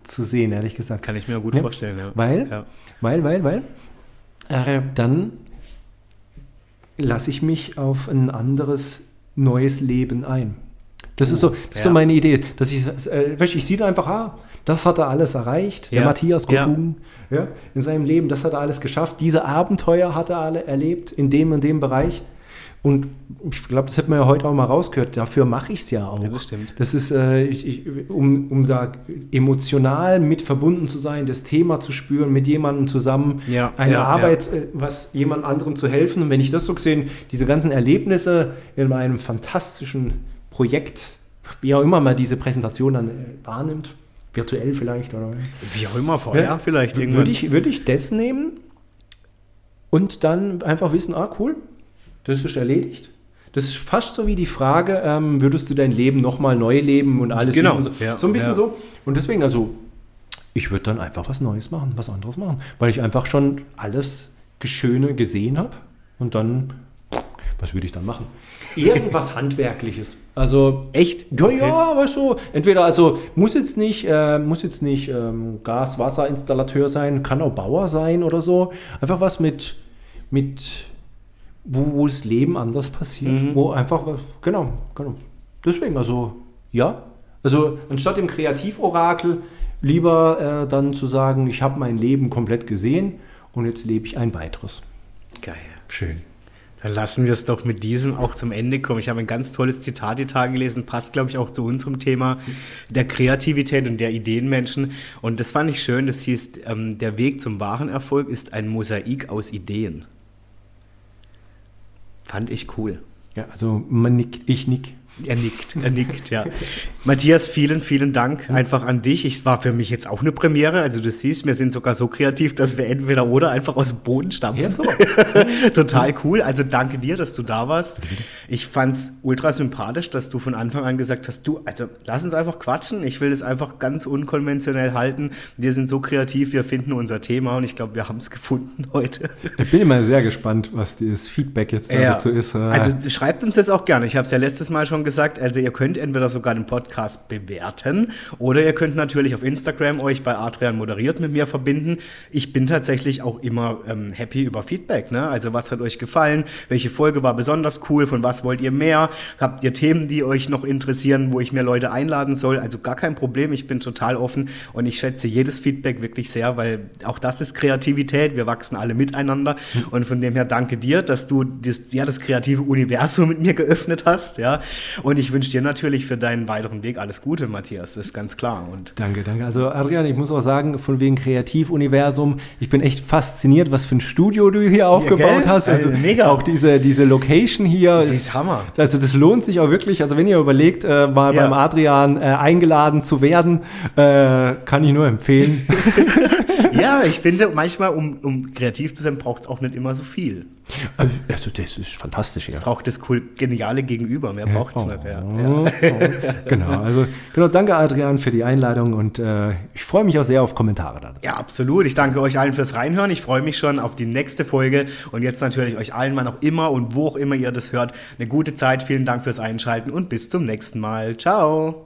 zu sehen, ehrlich gesagt. Kann ich mir gut ja. vorstellen, ja. Weil, ja. weil, weil, weil, äh, dann lasse ich mich auf ein anderes, neues Leben ein. Das, ist, so, das ja. ist so meine Idee. Dass ich, äh, ich sehe einfach, ah, das hat er alles erreicht. Der Matthias Kotum ja. in seinem Leben, das hat er alles geschafft. Diese Abenteuer hat er alle erlebt in dem und dem Bereich. Und ich glaube, das hätte man ja heute auch mal rausgehört. Dafür mache ich es ja auch. Ja, das stimmt. Das ist, äh, ich, ich, um, um da emotional mit verbunden zu sein, das Thema zu spüren, mit jemandem zusammen Ja, eine ja, Arbeit, äh, was jemand anderem zu helfen. Und wenn ich das so gesehen, diese ganzen Erlebnisse in meinem fantastischen Projekt, wie auch immer man diese Präsentation dann äh, wahrnimmt, virtuell vielleicht oder Wie auch immer, vorher Ja. vielleicht irgendwann. würde ich, würde ich das nehmen und dann einfach wissen, ah cool, das ist erledigt. Das ist fast so wie die Frage, ähm, würdest du dein Leben nochmal neu leben und alles Genau, so, ja, so ein bisschen ja. so. Und deswegen, also, ich würde dann einfach was Neues machen, was anderes machen, weil ich einfach schon alles Schöne gesehen habe und dann, was würde ich dann machen? Irgendwas Handwerkliches. Also, Echt? ja, ja, weißt du, entweder also muss jetzt nicht, äh, muss jetzt nicht ähm, Gas, Wasserinstallateur sein, kann auch Bauer sein oder so. Einfach was mit, mit wo, wo das Leben anders passiert, wo einfach was, genau, genau. Deswegen, also, ja. Also, anstatt im Kreativorakel lieber äh, dann zu sagen, ich habe mein Leben komplett gesehen und jetzt lebe ich ein weiteres. Geil. Schön. Dann lassen wir es doch mit diesem auch zum Ende kommen. Ich habe ein ganz tolles Zitat die Tage gelesen, passt, glaube ich, auch zu unserem Thema der Kreativität und der Ideenmenschen. Und das fand ich schön. Das hieß, ähm, der Weg zum wahren Erfolg ist ein Mosaik aus Ideen. Fand ich cool. Ja, also man nickt, ich nick. Er nickt, er nickt, ja. Matthias, vielen, vielen Dank einfach an dich. Ich war für mich jetzt auch eine Premiere. Also du siehst, wir sind sogar so kreativ, dass wir entweder oder einfach aus dem Boden stampfen. Ja, so. Total cool. Also danke dir, dass du da warst. Ich fand's ultra sympathisch, dass du von Anfang an gesagt hast, du, also lass uns einfach quatschen. Ich will das einfach ganz unkonventionell halten. Wir sind so kreativ, wir finden unser Thema und ich glaube, wir haben es gefunden heute. Ich bin immer sehr gespannt, was das Feedback jetzt Ja. dazu ist. Äh, Also schreibt uns das auch gerne. Ich habe es ja letztes Mal schon gesagt. Also ihr könnt entweder sogar den Podcast bewerten oder ihr könnt natürlich auf Instagram euch bei Adrian moderiert mit mir verbinden. Ich bin tatsächlich auch immer ähm, happy über Feedback. Ne? Also was hat euch gefallen? Welche Folge war besonders cool? Von was wollt ihr mehr? Habt ihr Themen, die euch noch interessieren, wo ich mir Leute einladen soll? Also gar kein Problem. Ich bin total offen und ich schätze jedes Feedback wirklich sehr, weil auch das ist Kreativität. Wir wachsen alle miteinander und von dem her danke dir, dass du das, ja, das kreative Universum mit mir geöffnet hast. Ja? Und ich wünsche dir natürlich für deinen weiteren Weg alles Gute, Matthias. Das ist ganz klar. Und Danke, danke. Also Adrian, ich muss auch sagen, von wegen Kreativuniversum, ich bin echt fasziniert, was für ein Studio du hier aufgebaut gell? hast. Also Also mega. Auch diese, diese Location hier. Das ist Hammer. Also das lohnt sich auch wirklich. Also wenn ihr überlegt, äh, mal Ja. beim Adrian äh, eingeladen zu werden, äh, kann ich nur empfehlen. ja, ich finde, manchmal, um, um kreativ zu sein, braucht es auch nicht immer so viel. Also das ist fantastisch, ja. Es braucht das cool, geniale Gegenüber. Mehr braucht es Oh, nicht. Ja. oh. Genau, also genau, danke Adrian für die Einladung und äh, ich freue mich auch sehr auf Kommentare dazu. Ja, absolut. Ich danke euch allen fürs Reinhören. Ich freue mich schon auf die nächste Folge. Und jetzt natürlich euch allen, wann auch immer und wo auch immer ihr das hört, eine gute Zeit. Vielen Dank fürs Einschalten und bis zum nächsten Mal. Ciao.